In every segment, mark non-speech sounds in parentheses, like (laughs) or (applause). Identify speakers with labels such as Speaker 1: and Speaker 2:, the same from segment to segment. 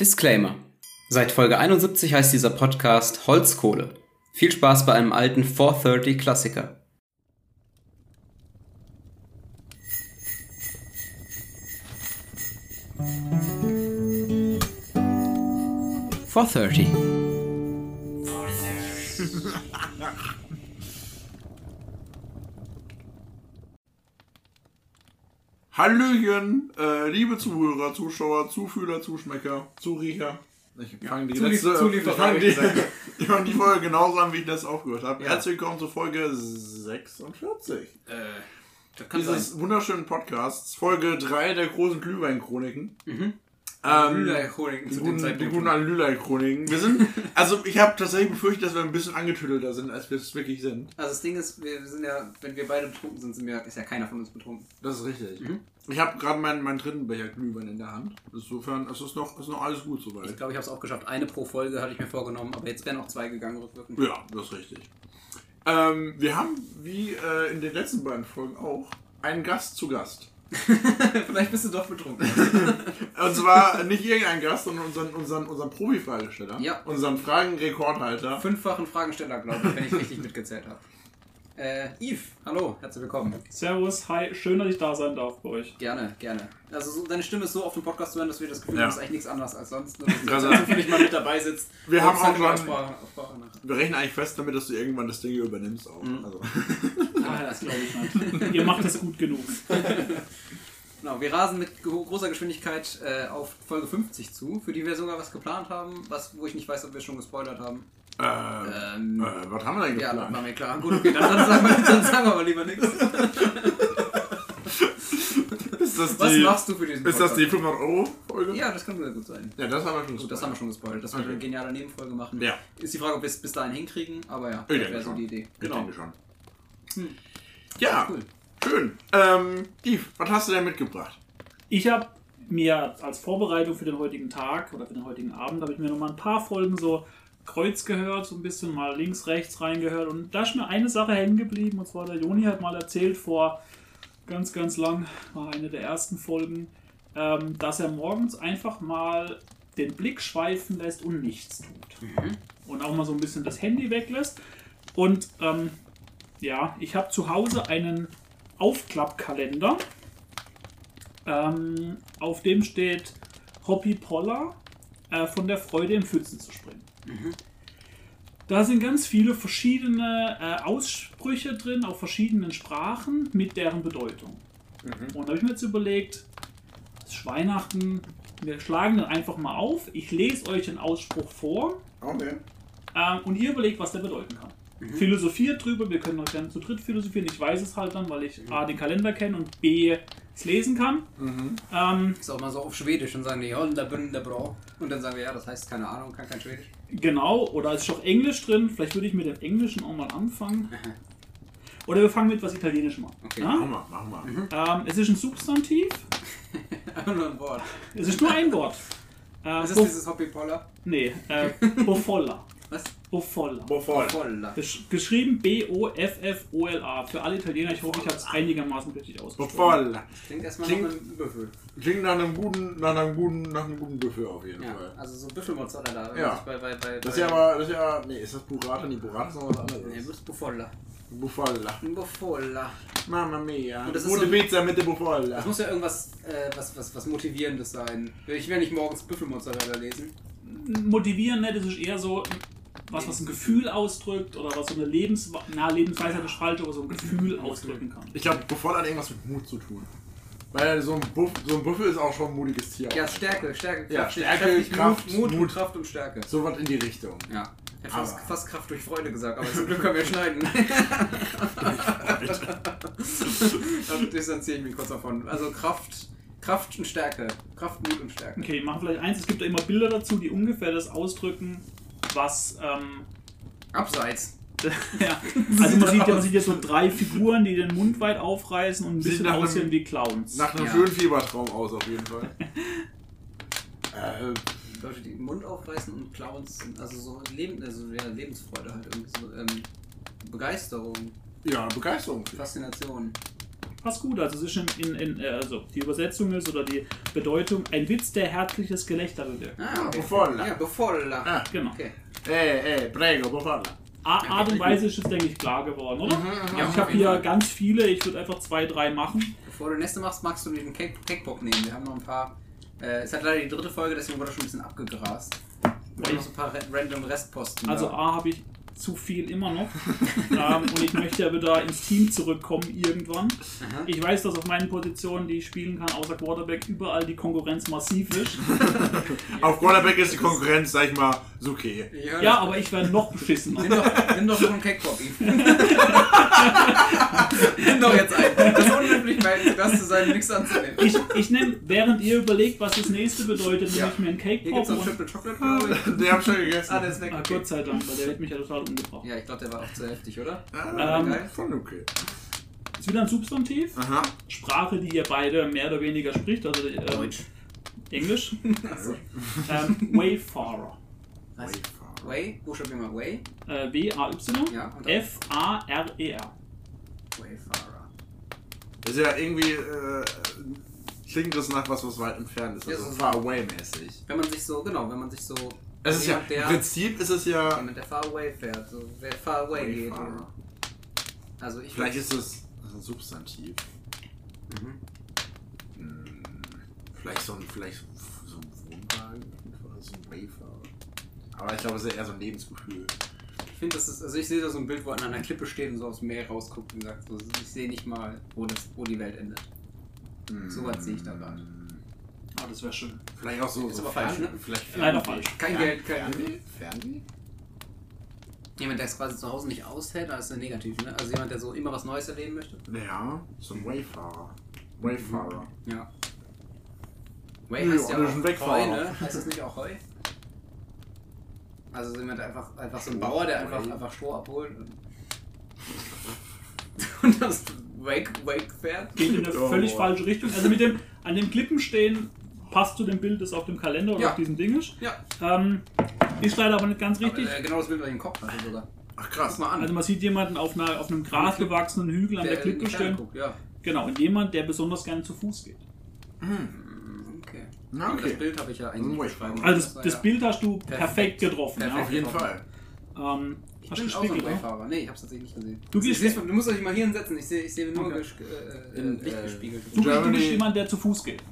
Speaker 1: Disclaimer. Seit Folge 71 heißt dieser Podcast Holzkohle. Viel Spaß bei einem alten 430 Klassiker. Four thirty.
Speaker 2: Hallöchen, äh, liebe Zuhörer, Zuschauer, Zufühler, Zuschmecker, Zuriecher. Ich fange die, letzte, ich fang die,
Speaker 1: ich
Speaker 2: fang die Folge genauso an, wie ich das aufgehört habe.
Speaker 1: Ja.
Speaker 2: Herzlich willkommen zur Folge 46
Speaker 1: Äh, das kann
Speaker 2: dieses wunderschönen Podcasts. Folge 3 der großen Glühwein-Chroniken.
Speaker 1: Mhm.
Speaker 2: Ähm,
Speaker 1: Lüleich-Chroniken
Speaker 2: die
Speaker 1: zu dem
Speaker 2: guten, die
Speaker 1: Zeitpunkt.
Speaker 2: guten alten Lüleich-Chroniken. Wir sind, also ich habe tatsächlich befürchtet, dass wir ein bisschen angetüdelter sind, als wir es wirklich sind.
Speaker 1: Also das Ding ist, wir sind ja, wenn wir beide betrunken sind, sind wir, ist ja keiner von uns betrunken.
Speaker 2: Das ist richtig.
Speaker 1: Mhm.
Speaker 2: Ich habe gerade meinen, meinen dritten Becher Glühwein in der Hand. Insofern es ist noch, ist noch alles gut
Speaker 1: Ich
Speaker 2: soweit.
Speaker 1: glaube, ich habe es auch geschafft. Eine pro Folge hatte ich mir vorgenommen, aber jetzt wären auch zwei gegangen rückwirkend.
Speaker 2: Ja, das ist richtig. Ähm, wir haben, wie äh, in den letzten beiden Folgen auch, einen Gast zu Gast. (laughs)
Speaker 1: Vielleicht bist du doch betrunken. (laughs)
Speaker 2: Und zwar nicht irgendein Gast, sondern unseren, unseren, unseren Profi-Fragesteller.
Speaker 1: Ja.
Speaker 2: Unseren Fragenrekordhalter.
Speaker 1: Fünffachen Fragensteller, glaube ich, wenn ich richtig mitgezählt habe. Äh, Yves, hallo, herzlich willkommen.
Speaker 3: Servus, hi, schön, dass ich da sein darf bei euch.
Speaker 1: Gerne, gerne. Also so, deine Stimme ist so auf dem Podcast zu hören, dass wir das Gefühl
Speaker 2: Ja.
Speaker 1: haben, das ist eigentlich nichts anderes als sonst. Dass du (laughs) zufällig mal mit dabei sitzt.
Speaker 2: Wir haben
Speaker 1: es
Speaker 2: auch schon-
Speaker 1: Sprache-.
Speaker 2: Wir rechnen eigentlich fest damit, dass du irgendwann das Ding hier übernimmst auch.
Speaker 1: Mhm.
Speaker 2: Also. (laughs)
Speaker 3: Ah, das glaube ich nicht. (laughs) Ihr macht es gut genug.
Speaker 1: Genau, wir rasen mit gro- großer Geschwindigkeit äh, auf Folge 50 zu, für die wir sogar was geplant haben, was, wo ich nicht weiß, ob wir schon gespoilert haben.
Speaker 2: Äh,
Speaker 1: Ähm,
Speaker 2: äh, was haben wir denn
Speaker 1: ja, das
Speaker 2: geplant?
Speaker 1: war mir klar. Gut, okay, dann, dann, sagen, wir, dann sagen wir mal lieber nichts. (laughs)
Speaker 2: ist das
Speaker 1: Was
Speaker 2: die,
Speaker 1: machst du für diesen
Speaker 2: ist das die
Speaker 1: Podcast?
Speaker 2: 500 Euro Folge?
Speaker 1: Ja, das kann sehr gut sein.
Speaker 2: Ja, das haben wir schon
Speaker 1: Gut, das haben wir schon gespoilert, wir
Speaker 2: Okay.
Speaker 1: eine geniale Nebenfolge machen.
Speaker 2: Ja.
Speaker 1: Ist die Frage, ob wir es bis dahin hinkriegen, aber ja,
Speaker 2: Ich
Speaker 1: das wäre so die Idee.
Speaker 2: Ich
Speaker 1: Genau.
Speaker 2: denke schon.
Speaker 1: Hm.
Speaker 2: Ja,
Speaker 1: Cool.
Speaker 2: schön. Ähm, Yves, was hast du denn mitgebracht?
Speaker 3: Ich habe mir als Vorbereitung für den heutigen Tag oder für den heutigen Abend, habe ich mir noch mal ein paar Folgen so kreuz gehört, so ein bisschen mal links, rechts reingehört und da ist mir eine Sache hängen geblieben und zwar der Joni hat mal erzählt vor ganz, ganz lang, war eine der ersten Folgen, ähm, dass er morgens einfach mal den Blick schweifen lässt und nichts tut. Und auch mal so ein bisschen das Handy weglässt. Und ähm, ja, ich habe zu Hause einen Aufklappkalender. Ähm, auf dem steht Hoppy Poller äh, von der Freude im Pfützen zu springen. Da sind ganz viele verschiedene äh, Aussprüche drin, auf verschiedenen Sprachen mit deren Bedeutung. Und da habe ich mir jetzt überlegt, es ist Weihnachten, wir schlagen dann einfach mal auf. Ich lese euch den Ausspruch vor
Speaker 2: Okay.
Speaker 3: ähm, und ihr überlegt, was der bedeuten kann. Philosophiert drüber, wir können auch gerne zu dritt philosophieren. Ich weiß es halt dann, weil ich A, den Kalender kenne und B, es lesen kann. Ähm,
Speaker 1: Ist auch mal so auf Schwedisch und sagen die, ja, der Bün, der Bra. Und dann sagen wir, ja, das heißt keine Ahnung, kann kein Schwedisch.
Speaker 3: genau, oder es ist auch Englisch drin. Vielleicht würde ich mit dem Englischen auch mal anfangen. (laughs) Oder wir fangen mit was Italienischem an.
Speaker 1: Okay.
Speaker 3: Ja?
Speaker 2: Machen wir, machen wir.
Speaker 3: Ähm, es ist ein Substantiv.
Speaker 1: Einfach (laughs) nur ein Wort.
Speaker 3: Es ist nur ein Wort. Äh,
Speaker 1: Was ist
Speaker 3: Bo-
Speaker 1: dieses Hobby Poller?
Speaker 3: nee, äh, (laughs) Bofolla.
Speaker 1: Was?
Speaker 3: Bofolla.
Speaker 2: Voll.
Speaker 1: Poller.
Speaker 3: Gesch geschrieben B-O-F-F-O-L-A. Für alle Italiener, ich hoffe, ich habe es einigermaßen richtig ausgesprochen.
Speaker 2: Voll.
Speaker 1: Klingt erstmal
Speaker 2: Klingt-
Speaker 1: nach einem Büffel.
Speaker 2: Klingt nach einem guten, nach einem guten, nach einem guten Buffet auf jeden
Speaker 1: Ja,
Speaker 2: Fall.
Speaker 1: also so Büffelmozzarella.
Speaker 2: Ja.
Speaker 1: Bei, bei, bei,
Speaker 2: Das ist ja aber, das ist ja, nee, ist das Burrata? Nee, Burrata ist noch was
Speaker 1: Nee,
Speaker 2: anderes.
Speaker 1: das ist Buffolla.
Speaker 2: Bufalla.
Speaker 1: Buffolla.
Speaker 2: Mamma mia.
Speaker 1: Und das ist
Speaker 2: Gute
Speaker 1: so-
Speaker 2: Pizza mit der Bufalla.
Speaker 1: Das muss ja irgendwas äh, was, was, was Motivierendes sein. Ich will nicht morgens Büffelmozzarella lesen.
Speaker 3: motivieren, ne? das ist eher so was, was ein Gefühl ausdrückt oder was so eine Lebens na, Lebensweisheit ist falsch, aber so ein Gefühl ausdrücken kann.
Speaker 2: Ich glaube, Bufalla hat irgendwas mit Mut zu tun. Weil so ein, Buff, so ein Buffel ist auch schon ein mutiges Tier.
Speaker 1: Ja, Stärke, Stärke,
Speaker 2: Ja,
Speaker 1: Kraft.
Speaker 2: Stärke,
Speaker 1: kräftig,
Speaker 2: Kraft,
Speaker 1: Mut, Mut,
Speaker 2: Mut.
Speaker 1: Kraft und Stärke.
Speaker 2: So was in die Richtung.
Speaker 1: Ja. Ich hätte fast, fast Kraft durch Freude gesagt, aber zum Glück können wir schneiden. (laughs) da distanziere ich mich kurz davon. Also Kraft, Kraft und Stärke. Kraft, Mut und Stärke.
Speaker 3: Okay, wir machen vielleicht eins, es gibt da immer Bilder dazu, die ungefähr das ausdrücken, was ähm,
Speaker 1: Abseits. (laughs)
Speaker 3: ja, also man sieht, ja, man sieht ja so drei Figuren, die den Mund weit aufreißen und ein bisschen
Speaker 2: nach einem-
Speaker 3: aussehen wie Clowns.
Speaker 2: Nach einem
Speaker 1: Ja.
Speaker 2: schönen Fiebertraum aus, auf jeden Fall. (laughs) äh,
Speaker 1: Leute, die den Mund aufreißen und Clowns sind also so Leben, also ja, Lebensfreude halt irgendwie so. Ähm, Begeisterung,
Speaker 2: ja, Begeisterung.
Speaker 1: Faszination.
Speaker 3: Passt gut. Also, es ist in, in, in, äh, also die Übersetzung ist oder die Bedeutung ein Witz, der herzliches Gelächter bewirkt.
Speaker 1: Ah, okay. Ja, Befolla.
Speaker 2: Ah.
Speaker 3: Genau.
Speaker 1: Okay.
Speaker 2: Eh, eh, prego, befalla.
Speaker 3: A- Art und Weise ist es, denke ich, klar geworden, oder?
Speaker 1: Ja,
Speaker 3: ich
Speaker 1: auf
Speaker 3: habe
Speaker 1: jeden
Speaker 3: hier
Speaker 1: Fall.
Speaker 3: ganz viele, ich würde einfach zwei, drei machen.
Speaker 1: Bevor du nächste machst, magst du den Cake, Cakepop nehmen. Wir haben noch ein paar. Äh, es hat leider die dritte Folge, deswegen wurde schon ein bisschen abgegrast. Wir haben noch so ein paar ra- random Restposten.
Speaker 3: Also
Speaker 1: da.
Speaker 3: A habe ich zu viel immer noch. (laughs) ähm, und ich möchte ja wieder ins Team zurückkommen irgendwann.
Speaker 1: Aha.
Speaker 3: Ich weiß, dass auf meinen Positionen, die ich spielen kann, außer Quarterback, überall die Konkurrenz massiv ist. (laughs)
Speaker 2: Auf Quarterback ist die Konkurrenz, sag ich mal, so okay.
Speaker 3: Ja,
Speaker 1: das.
Speaker 3: aber ich werde noch beschissener.
Speaker 1: Nimm doch, nimm doch Cakepop, Eve. (laughs) nimm doch jetzt einen. Das ist unhöflich, weil du Gast zu sein nichts anzunehmen.
Speaker 3: Ich, ich nehme, während ihr überlegt, was das nächste bedeutet,
Speaker 1: Ja.
Speaker 3: nehme ich mir einen Cake
Speaker 1: Hier noch
Speaker 3: und
Speaker 1: Triple Chocolate, glaube ich.
Speaker 2: Den hab ich schon gegessen.
Speaker 1: Ah, der ist weg.
Speaker 3: Ah. Gott sei Dank, weil der hätte mich ja total umgebracht.
Speaker 1: Ja, ich glaube, der war auch zu heftig, oder?
Speaker 2: Ah,
Speaker 3: Ähm.
Speaker 2: Schon okay.
Speaker 3: Ist wieder ein Substantiv.
Speaker 2: Aha.
Speaker 3: Sprache, die ihr beide mehr oder weniger spricht, also ähm,
Speaker 1: Deutsch.
Speaker 3: Englisch.
Speaker 1: Achso. (laughs)
Speaker 3: Ähm, Wayfarer.
Speaker 1: Was? Way? Buchstabier mal Way.
Speaker 3: Äh, W-A-Y.
Speaker 1: Ja,
Speaker 3: F-A-R-E-R.
Speaker 1: Wayfarer.
Speaker 2: Ist ja irgendwie, äh, klingt das nach was, was weit entfernt ist.
Speaker 1: Ja,
Speaker 2: Also
Speaker 1: so-
Speaker 2: far away mäßig.
Speaker 1: Wenn man sich so, genau, wenn man sich so.
Speaker 2: Es ist ja,
Speaker 1: der,
Speaker 2: im Prinzip ist es ja,
Speaker 1: jemand, der far away fährt, so, wer far away geht.
Speaker 2: Wayfarer.
Speaker 1: Also ich
Speaker 2: Vielleicht ist es ein Substantiv.
Speaker 1: Mhm.
Speaker 2: Hm, Vielleicht so ein, vielleicht so ein Wohnwagen oder so ein Wayfarer. Aber ich glaube, es ist eher so ein Lebensgefühl.
Speaker 1: Ich finde, das ist, also ich sehe da so ein Bild, wo er an einer Klippe steht und so aus dem Meer rausguckt und sagt, so, ich sehe nicht mal, wo, das, wo die Welt endet. So weit sehe ich da gerade.
Speaker 3: Ah, das wäre schön.
Speaker 2: Vielleicht auch so,
Speaker 1: Ist
Speaker 2: so
Speaker 1: aber falsch, ne?
Speaker 2: Vielleicht
Speaker 3: Leider falsch.
Speaker 1: Kein
Speaker 2: Fern-
Speaker 1: Geld, kein-
Speaker 2: Fernweh? Fernweh?
Speaker 1: Jemand, der es quasi zu Hause nicht aushält, das ist ja negativ, ne? Also jemand, der so immer was Neues erleben möchte.
Speaker 2: Ja, so ein Wayfarer. Wayfarer.
Speaker 1: Ja. Way
Speaker 2: Ja,
Speaker 1: heißt ja
Speaker 2: oder
Speaker 1: auch
Speaker 2: Wegfahrer.
Speaker 1: Heu, ne? Heißt das nicht auch Heu? Also jemand, der einfach, einfach so ein Bauer, der einfach, einfach Stroh abholt und, (laughs) und das Wake, Wake fährt.
Speaker 3: Geht in eine
Speaker 2: Oh,
Speaker 3: völlig
Speaker 2: boah.
Speaker 3: falsche Richtung. Also mit dem an dem Klippen stehen passt zu dem Bild, das auf dem Kalender oder
Speaker 1: Ja.
Speaker 3: auf diesem Ding ist.
Speaker 1: Ja,
Speaker 3: Ähm, ist leider aber nicht ganz richtig.
Speaker 1: aber, äh, genau das Bild, was ich im Kopf hatte sogar.
Speaker 2: Ach krass.
Speaker 1: mal an.
Speaker 3: Also man sieht jemanden auf, einer, auf einem grasbewachsenen Hügel an der,
Speaker 1: die
Speaker 3: Klippe stehen.
Speaker 1: Ja.
Speaker 3: Genau, und jemand, der besonders gerne zu Fuß geht.
Speaker 1: Mm, Okay.
Speaker 2: Na, okay.
Speaker 1: Das Bild habe ich ja eigentlich beschreiben.
Speaker 3: Also das, das
Speaker 1: ja-
Speaker 3: Bild hast du perfekt,
Speaker 1: Perfekt.
Speaker 3: getroffen.
Speaker 1: Perfekt.
Speaker 3: Ja.
Speaker 2: Auf jeden Fall.
Speaker 3: Ähm,
Speaker 1: Ich
Speaker 3: hast
Speaker 1: bin
Speaker 3: du
Speaker 1: auch so ein? Wayfahrer. Nee, ich hab's tatsächlich nicht gesehen.
Speaker 3: Du gehst-
Speaker 1: du musst euch mal hier hinsetzen. Ich sehe ich sehe nur
Speaker 3: Okay.
Speaker 1: äh,
Speaker 2: In-
Speaker 1: äh, Licht
Speaker 2: äh,
Speaker 1: gespiegelt.
Speaker 3: Du, du bist jemand, der zu Fuß geht.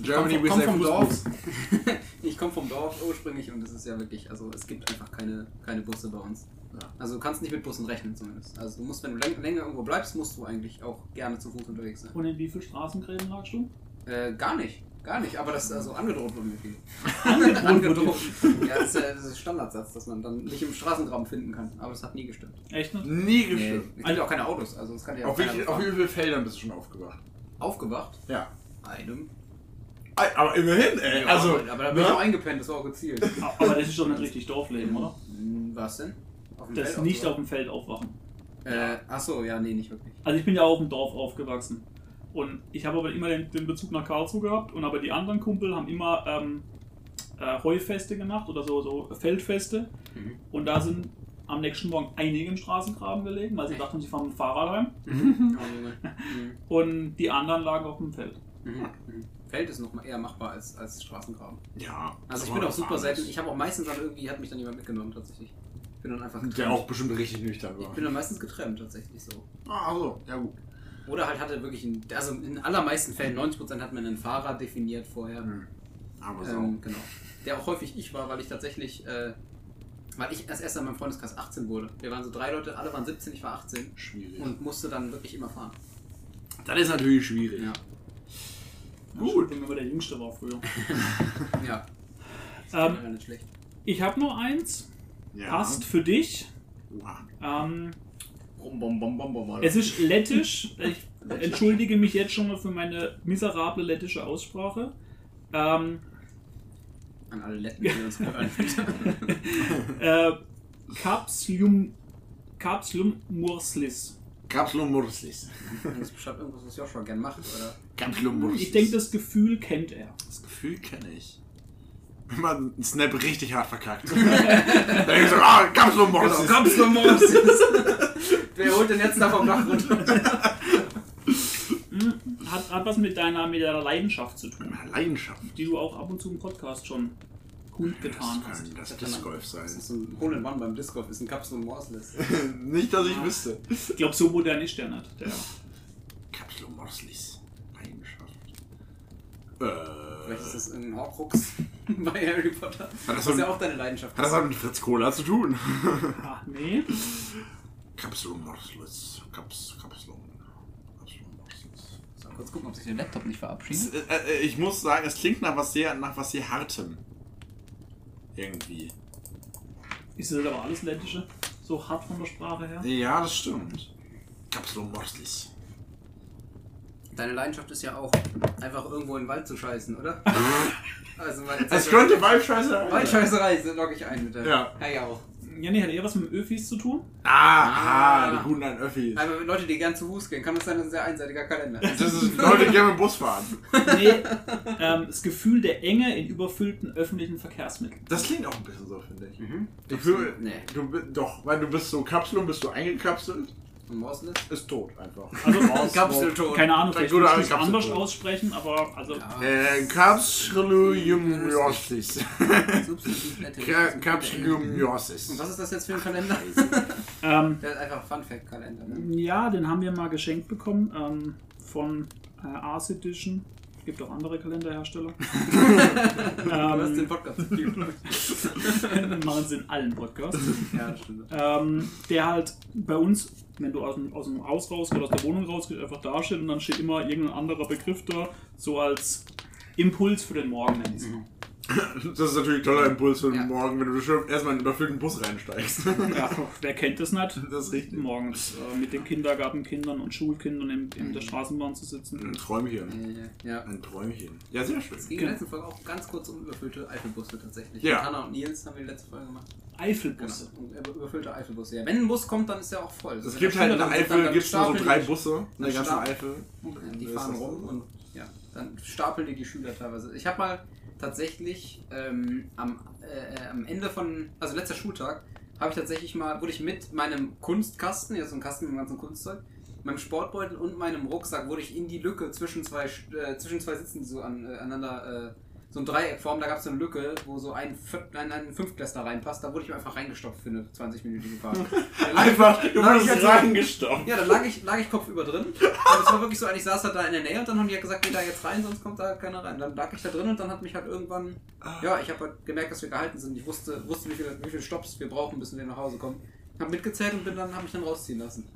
Speaker 2: Germany
Speaker 1: komm,
Speaker 2: with
Speaker 1: komm vom Dorf. (laughs) Ich komme vom Dorf ursprünglich und es ist ja wirklich, also es gibt einfach keine, keine Busse bei uns.
Speaker 2: Ja.
Speaker 1: Also du kannst nicht mit Bussen rechnen zumindest. Also du musst, wenn du läng länger irgendwo bleibst, musst du eigentlich auch gerne zu Fuß unterwegs sein.
Speaker 3: Und in wie vielen Straßengräben lagst du?
Speaker 1: Äh, gar nicht. Gar nicht, aber das ist also angedroht wurde mir viel. (laughs) (laughs)
Speaker 3: Angedroht.
Speaker 1: Ja, das ist ja das ist Standardsatz, dass man dann nicht im Straßengraben finden kann. Aber das hat nie gestimmt.
Speaker 3: Echt nicht?
Speaker 2: Nie
Speaker 1: Nee,
Speaker 2: gestimmt.
Speaker 1: es gibt ja auch keine Autos, also das kann ja auch
Speaker 2: Auf wie, auf wie vielen Feldern bist du schon aufgewacht?
Speaker 1: Aufgewacht?
Speaker 2: Ja.
Speaker 1: Einem.
Speaker 2: Aber immerhin, ey.
Speaker 1: Ja,
Speaker 2: also,
Speaker 1: aber, aber da bin ich
Speaker 2: ne?
Speaker 1: auch eingepennt, das war auch gezielt.
Speaker 3: Aber das ist doch nicht richtig Dorfleben, oder?
Speaker 1: Hm, Was denn? Auf dem
Speaker 3: Das
Speaker 1: Feld
Speaker 3: nicht auf dem Feld aufwachen.
Speaker 1: Äh, achso, ja, nee, nicht wirklich.
Speaker 3: Also ich bin ja auch im Dorf aufgewachsen. Und ich habe aber immer den, den Bezug nach Karlsruhe gehabt. Und aber die anderen Kumpel haben immer ähm, äh, Heufeste gemacht oder so, so Feldfeste.
Speaker 1: Mhm.
Speaker 3: Und da sind am nächsten Morgen einige im Straßengraben gelegen, weil sie dachten, sie fahren mit dem Fahrrad heim.
Speaker 1: Mhm. (laughs) Oh. Mhm.
Speaker 3: Und die anderen lagen auf dem Feld.
Speaker 1: Mhm. Mhm. Feld ist noch eher machbar als, als Straßengraben.
Speaker 2: Ja.
Speaker 1: Also ich bin auch super selten. Ich habe auch meistens dann irgendwie, hat mich dann jemand mitgenommen tatsächlich. Ich bin dann einfach getrennt.
Speaker 2: Der auch bestimmt richtig nüchtern
Speaker 1: Ich
Speaker 2: war.
Speaker 1: bin dann meistens getrennt tatsächlich so.
Speaker 2: Ah, also, ja gut.
Speaker 1: Oder halt hatte wirklich, ein, also in allermeisten Fällen, 90% hat man einen Fahrer definiert vorher.
Speaker 2: Hm. Aber so.
Speaker 1: Ähm, genau. Der auch häufig ich war, weil ich tatsächlich, äh, weil ich als erster in meinem Freundeskreis 18 wurde. Wir waren so drei Leute, alle waren 17, ich war 18
Speaker 2: schwierig.
Speaker 1: und musste dann wirklich immer fahren.
Speaker 2: das ist natürlich schwierig.
Speaker 1: Ja.
Speaker 3: Gut. Wenn man der Jüngste war früher. (laughs)
Speaker 1: Ja.
Speaker 3: ähm,
Speaker 1: War nicht schlecht.
Speaker 3: ich habe nur eins.
Speaker 2: Ja.
Speaker 3: Passt für dich.
Speaker 2: Oha.
Speaker 3: Ähm,
Speaker 1: Bom, bom, bom,
Speaker 3: es ist lettisch. (laughs) Ich entschuldige mich jetzt schon mal für meine miserable lettische Aussprache. Ähm,
Speaker 1: An alle Letten, die (laughs) uns hören.
Speaker 3: äh, Capslium, Capslium murslis.
Speaker 2: Kapslum Murslis.
Speaker 1: das beschreibt irgendwas, was Joshua gern macht, oder?
Speaker 2: Kapslum Murslis.
Speaker 3: Ich denke, das Gefühl kennt er.
Speaker 2: Das Gefühl kenne ich. Wenn man einen Snap richtig hart verkackt. (laughs) Dann so, ah, Kapslum
Speaker 1: Genau, Moses! Wer holt denn jetzt da vom Dach runter?
Speaker 3: hat, hat was mit deiner, mit deiner Leidenschaft zu tun,
Speaker 2: Leidenschaft.
Speaker 3: die du auch ab und zu im Podcast schon kundgetan
Speaker 2: Das
Speaker 3: hast.
Speaker 2: kann das Disc Golf sein.
Speaker 1: Das ist ein Hole in One beim Disc Golf, ist ein Kapsel und Morseless. (laughs)
Speaker 2: Nicht, dass ich wüsste.
Speaker 3: Ich glaube, so modern ist der nicht. Der, (laughs)
Speaker 2: Kapsel Morslis. Leidenschaft.
Speaker 1: Vielleicht ist
Speaker 2: Äh,
Speaker 1: das ein Horcrux (laughs) bei Harry Potter.
Speaker 2: das
Speaker 1: das ist ja auch deine Leidenschaft.
Speaker 2: hat das was mit Fritz Cola zu tun?
Speaker 3: ah, nee.
Speaker 2: Kapsel. Kapsel Morslis.
Speaker 1: So, kurz gucken, ob sich der Laptop nicht verabschiedet.
Speaker 2: Äh, äh, Ich muss sagen, es klingt nach was sehr, nach was sehr Hartem. Irgendwie.
Speaker 3: Ist das aber alles ländische? So hart von der Sprache her?
Speaker 2: Ja, das stimmt. Kapsel Morslis.
Speaker 1: Deine Leidenschaft ist ja auch, einfach irgendwo in den Wald zu scheißen, oder? (laughs) also, weil
Speaker 2: Es könnte Waldscheiße sein.
Speaker 1: Waldscheißerei logge ich ein mit der.
Speaker 2: Ja.
Speaker 1: Ja, ja auch.
Speaker 3: Ja, nee, hat eher was mit Öfis zu tun.
Speaker 2: Ah, ah,
Speaker 1: Ah.
Speaker 2: die guten alten Öffis.
Speaker 1: Aber mit Leute, die gern zu Fuß gehen, kann das sein, das ist ein sehr einseitiger Kalender.
Speaker 2: Das ist Leute, die gerne mit dem Bus fahren. (laughs)
Speaker 3: Nee, ähm, das Gefühl der Enge in überfüllten öffentlichen Verkehrsmitteln.
Speaker 2: Das klingt auch ein bisschen so, finde ich.
Speaker 1: Mhm.
Speaker 2: Ich fühl,
Speaker 1: Nee.
Speaker 2: du, doch, weil du bist so Kapselung, bist du eingekapselt,
Speaker 1: Morseless?
Speaker 2: ist tot einfach.
Speaker 3: Also, (laughs)
Speaker 1: Kapselton.
Speaker 3: keine Ahnung, vielleicht würde ich es anders aussprechen, aber also
Speaker 1: Ja.
Speaker 2: Äh, Kapselum Jossis.
Speaker 1: Substantiv-
Speaker 2: Kapselum
Speaker 1: Und was ist das jetzt für ein Kalender? (laughs)
Speaker 3: ähm,
Speaker 1: Der ist einfach Fun Fact Kalender. Ne?
Speaker 3: ja, den haben wir mal geschenkt bekommen ähm, von äh, Ars Edition. Gibt auch andere Kalenderhersteller. (laughs)
Speaker 1: Du hast den
Speaker 3: ähm,
Speaker 1: Podcast
Speaker 3: machen sie in allen Podcasts.
Speaker 1: ja, das stimmt.
Speaker 3: ähm, der halt bei uns, wenn du aus dem, aus dem Haus rausgehst, aus der Wohnung rausgehst, einfach da steht und dann steht immer irgendein anderer Begriff da, so als Impuls für den Morgen, nenn ich's mal.
Speaker 2: Das ist natürlich ein toller Impuls für den
Speaker 1: Ja.
Speaker 2: Morgen, wenn du schon erstmal in einen überfüllten Bus reinsteigst.
Speaker 3: Ja, wer kennt das nicht?
Speaker 2: Das ist richtig.
Speaker 3: Morgens äh, mit den Kindergartenkindern und Schulkindern in, in der Straßenbahn zu sitzen.
Speaker 2: Ein Träumchen.
Speaker 1: Ja.
Speaker 2: Ein Träumchen. Ja, sehr schön.
Speaker 1: Es ging in der letzten Folge auch ganz kurz um überfüllte Eifelbusse tatsächlich.
Speaker 2: Ja.
Speaker 1: Mit Hanna und Nils haben wir die letzte Folge gemacht.
Speaker 3: Eifelbusse.
Speaker 1: Genau. Und über- überfüllte Eifelbusse. Ja. Wenn ein Bus kommt, dann ist er auch voll. Also
Speaker 2: Es gibt halt in der Eifel
Speaker 1: dann
Speaker 2: gibt's nur so drei Busse in der ganzen Eifel.
Speaker 1: Ja, die fahren rum
Speaker 2: so?
Speaker 1: und ja, dann stapeln die die Schüler teilweise. Ich habe mal tatsächlich ähm, am, äh, am Ende von, also letzter Schultag, habe ich tatsächlich mal, wurde ich mit meinem Kunstkasten, ja so ein Kasten mit dem ganzen Kunstzeug, meinem Sportbeutel und meinem Rucksack, wurde ich in die Lücke zwischen zwei, äh, zwischen zwei Sitzen so an, äh, aneinander, äh, so ein Dreieckform, da gab es so eine Lücke, wo so ein, Viert- ein, Fünftklässler reinpasst, da wurde ich einfach reingestopft für eine 20-minütige Fahrt. (laughs) Ich-
Speaker 2: Einfach, du
Speaker 1: ich
Speaker 2: wurdest
Speaker 1: halt
Speaker 2: reingestopft.
Speaker 1: ja, da lag ich, lag ich kopfüber drin. Und es war wirklich so, ich saß halt da in der Nähe und dann haben die halt gesagt, geh da jetzt rein, sonst kommt da halt keiner rein. Dann lag ich da drin und dann hat mich halt irgendwann, ja, ich habe halt gemerkt, dass wir gehalten sind. Ich wusste, wusste wie, viele, wie viele Stops wir brauchen, bis wir nach Hause kommen. Hab mitgezählt und bin dann, hab mich dann rausziehen lassen.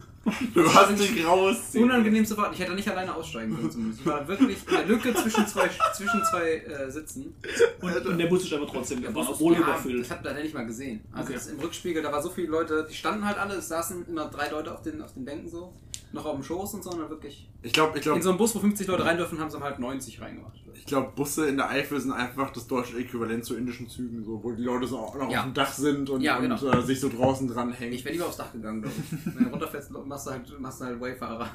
Speaker 2: Du hast dich rausziehen.
Speaker 1: Unangenehmste Fahrt. Ich hätte nicht alleine aussteigen können zumindest. Ich war wirklich in der Lücke zwischen zwei, zwischen zwei äh, Sitzen.
Speaker 3: Und, und der Bus ist aber trotzdem
Speaker 1: Der Bus-
Speaker 3: obwohl
Speaker 1: ja,
Speaker 3: überfüllt.
Speaker 1: Das hat leider nicht mal gesehen. Also
Speaker 3: Okay.
Speaker 1: das im Rückspiegel, da war so viele Leute, die standen halt alle, es saßen immer drei Leute auf den, auf den Bänken so, noch auf dem Schoß und so, und dann wirklich.
Speaker 2: Ich glaube, ich
Speaker 1: In
Speaker 2: glaube,
Speaker 1: so einem Bus, wo 50 Leute rein dürfen, haben sie halt 90 reingemacht.
Speaker 2: ich glaube, Busse in der Eifel sind einfach das deutsche Äquivalent zu indischen Zügen, so, wo die Leute so auch noch
Speaker 1: Ja.
Speaker 2: auf dem Dach sind und,
Speaker 1: Ja,
Speaker 2: und
Speaker 1: genau.
Speaker 2: äh, sich so draußen dran hängen.
Speaker 1: Ich wäre lieber aufs Dach gegangen, glaube ich. (laughs) Wenn du runterfällst, machst du halt, machst du halt Wayfahrer.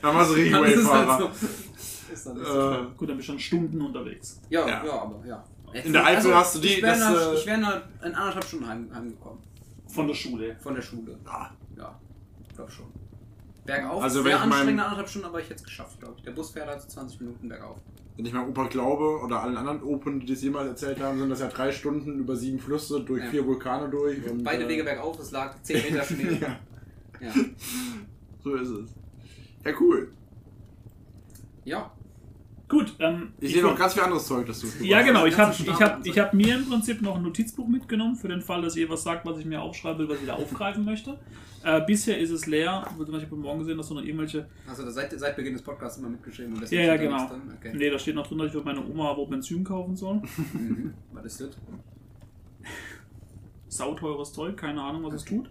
Speaker 2: Da war so richtig
Speaker 1: Dann halt
Speaker 2: Wayfahrer.
Speaker 1: so. Ist dann nicht so.
Speaker 2: Äh,
Speaker 3: Gut, dann bist du schon Stunden unterwegs.
Speaker 1: Ja,
Speaker 2: ja.
Speaker 1: ja, aber ja.
Speaker 2: In der Eifel hast du die-
Speaker 1: Ich wäre
Speaker 2: äh,
Speaker 1: ich wär nach- in anderthalb Stunden heim, heimgekommen.
Speaker 3: Von der Schule.
Speaker 1: Von der Schule.
Speaker 2: ja.
Speaker 1: Ja, glaub schon. Bergauf,
Speaker 2: Also
Speaker 1: also sehr
Speaker 2: ich mein-
Speaker 1: anstrengende anderthalb Stunden, aber ich hätte es geschafft, glaube ich. Der Bus fährt halt so 20 Minuten bergauf.
Speaker 2: Wenn ich meinem Opa glaube oder allen anderen Open, die das jemals erzählt haben, sind das ja drei Stunden über sieben Flüsse durch
Speaker 1: Ja.
Speaker 2: vier Vulkane durch. Und,
Speaker 1: Beide
Speaker 2: äh,
Speaker 1: Wege bergauf, es lag 10 (laughs) Meter Schnee.
Speaker 2: Ja,
Speaker 1: ja.
Speaker 2: so ist es. Ja, cool.
Speaker 1: ja.
Speaker 3: Gut, ähm,
Speaker 2: Ich sehe noch ganz viel anderes Zeug, das du
Speaker 3: Ja, genau. Ich habe ich hab, ich
Speaker 1: so.
Speaker 3: hab mir im Prinzip noch ein Notizbuch mitgenommen, für den Fall, dass ihr was sagt, was ich mir aufschreiben will, was ich da aufgreifen möchte. Äh, bisher ist es leer. Ich habe heute Morgen gesehen, dass da noch irgendwelche.
Speaker 1: Also seit, seit Beginn des Podcasts immer mitgeschrieben. Und
Speaker 3: Ja, ja, genau.
Speaker 1: drin. Okay.
Speaker 3: Nee, da steht noch drin, dass ich für meine Oma wo Benzin kaufen soll. (laughs)
Speaker 1: Mhm. Was ist das?
Speaker 3: Sauteures Zeug, keine Ahnung, was es tut.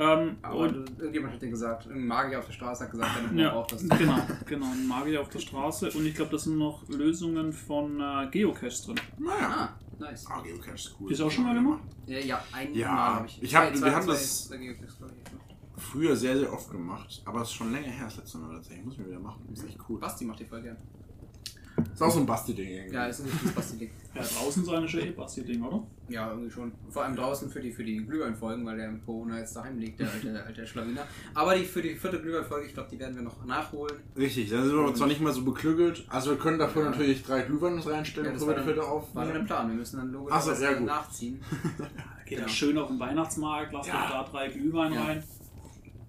Speaker 3: Ähm,
Speaker 1: Aber
Speaker 3: und
Speaker 1: du, irgendjemand hat dir gesagt, irgendein Magier auf der Straße hat gesagt, deine Oma
Speaker 3: Ja,
Speaker 1: braucht das. (laughs)
Speaker 3: genau, genau, ein Magier auf der Straße und ich glaube, da sind noch Lösungen von äh, Geocache drin.
Speaker 2: Naja.
Speaker 1: Ah, nice.
Speaker 2: Ah, Geocache ist cool.
Speaker 3: Ist auch schon mal gemacht?
Speaker 1: Ja, ja ein
Speaker 2: Ja,
Speaker 1: Mal habe ich.
Speaker 2: ich hab-
Speaker 1: zwei-
Speaker 2: wir
Speaker 1: zwei-
Speaker 2: haben
Speaker 1: zwei-
Speaker 2: das-. Früher sehr, sehr oft gemacht, aber es ist schon länger her das letzte Mal tatsächlich. Muss ich mir wieder machen. Ist echt cool.
Speaker 1: Basti macht die voll gern.
Speaker 2: Ist auch so ein Basti-Ding irgendwie.
Speaker 1: Ja, ist ein richtiges Basti-Ding. (laughs)
Speaker 3: Ja, draußen so eine schöne Basti-Ding, oder?
Speaker 1: Ja, irgendwie schon. Vor allem draußen für die, für die Glühweinfolgen, weil der im Corona jetzt daheim liegt, der alte, (laughs) alte Schlawiner. Aber die, für die vierte Glühweinfolge, ich glaube, die werden wir noch nachholen.
Speaker 2: Richtig, da sind wir zwar nicht mehr so beklügelt. Also wir können dafür
Speaker 1: Ja.
Speaker 2: natürlich drei Glühwein reinstellen,
Speaker 1: Ja, das
Speaker 2: wir
Speaker 1: war
Speaker 2: die
Speaker 1: dann-
Speaker 2: vierte auf.
Speaker 1: War nur der Plan, wir müssen dann
Speaker 2: Ach so, sehr gut.
Speaker 1: nachziehen. (laughs)
Speaker 3: Geht
Speaker 1: Ja.
Speaker 3: ja. schön auf den Weihnachtsmarkt, lasst
Speaker 2: Ja.
Speaker 3: euch da drei Glühwein
Speaker 1: Ja.
Speaker 3: rein.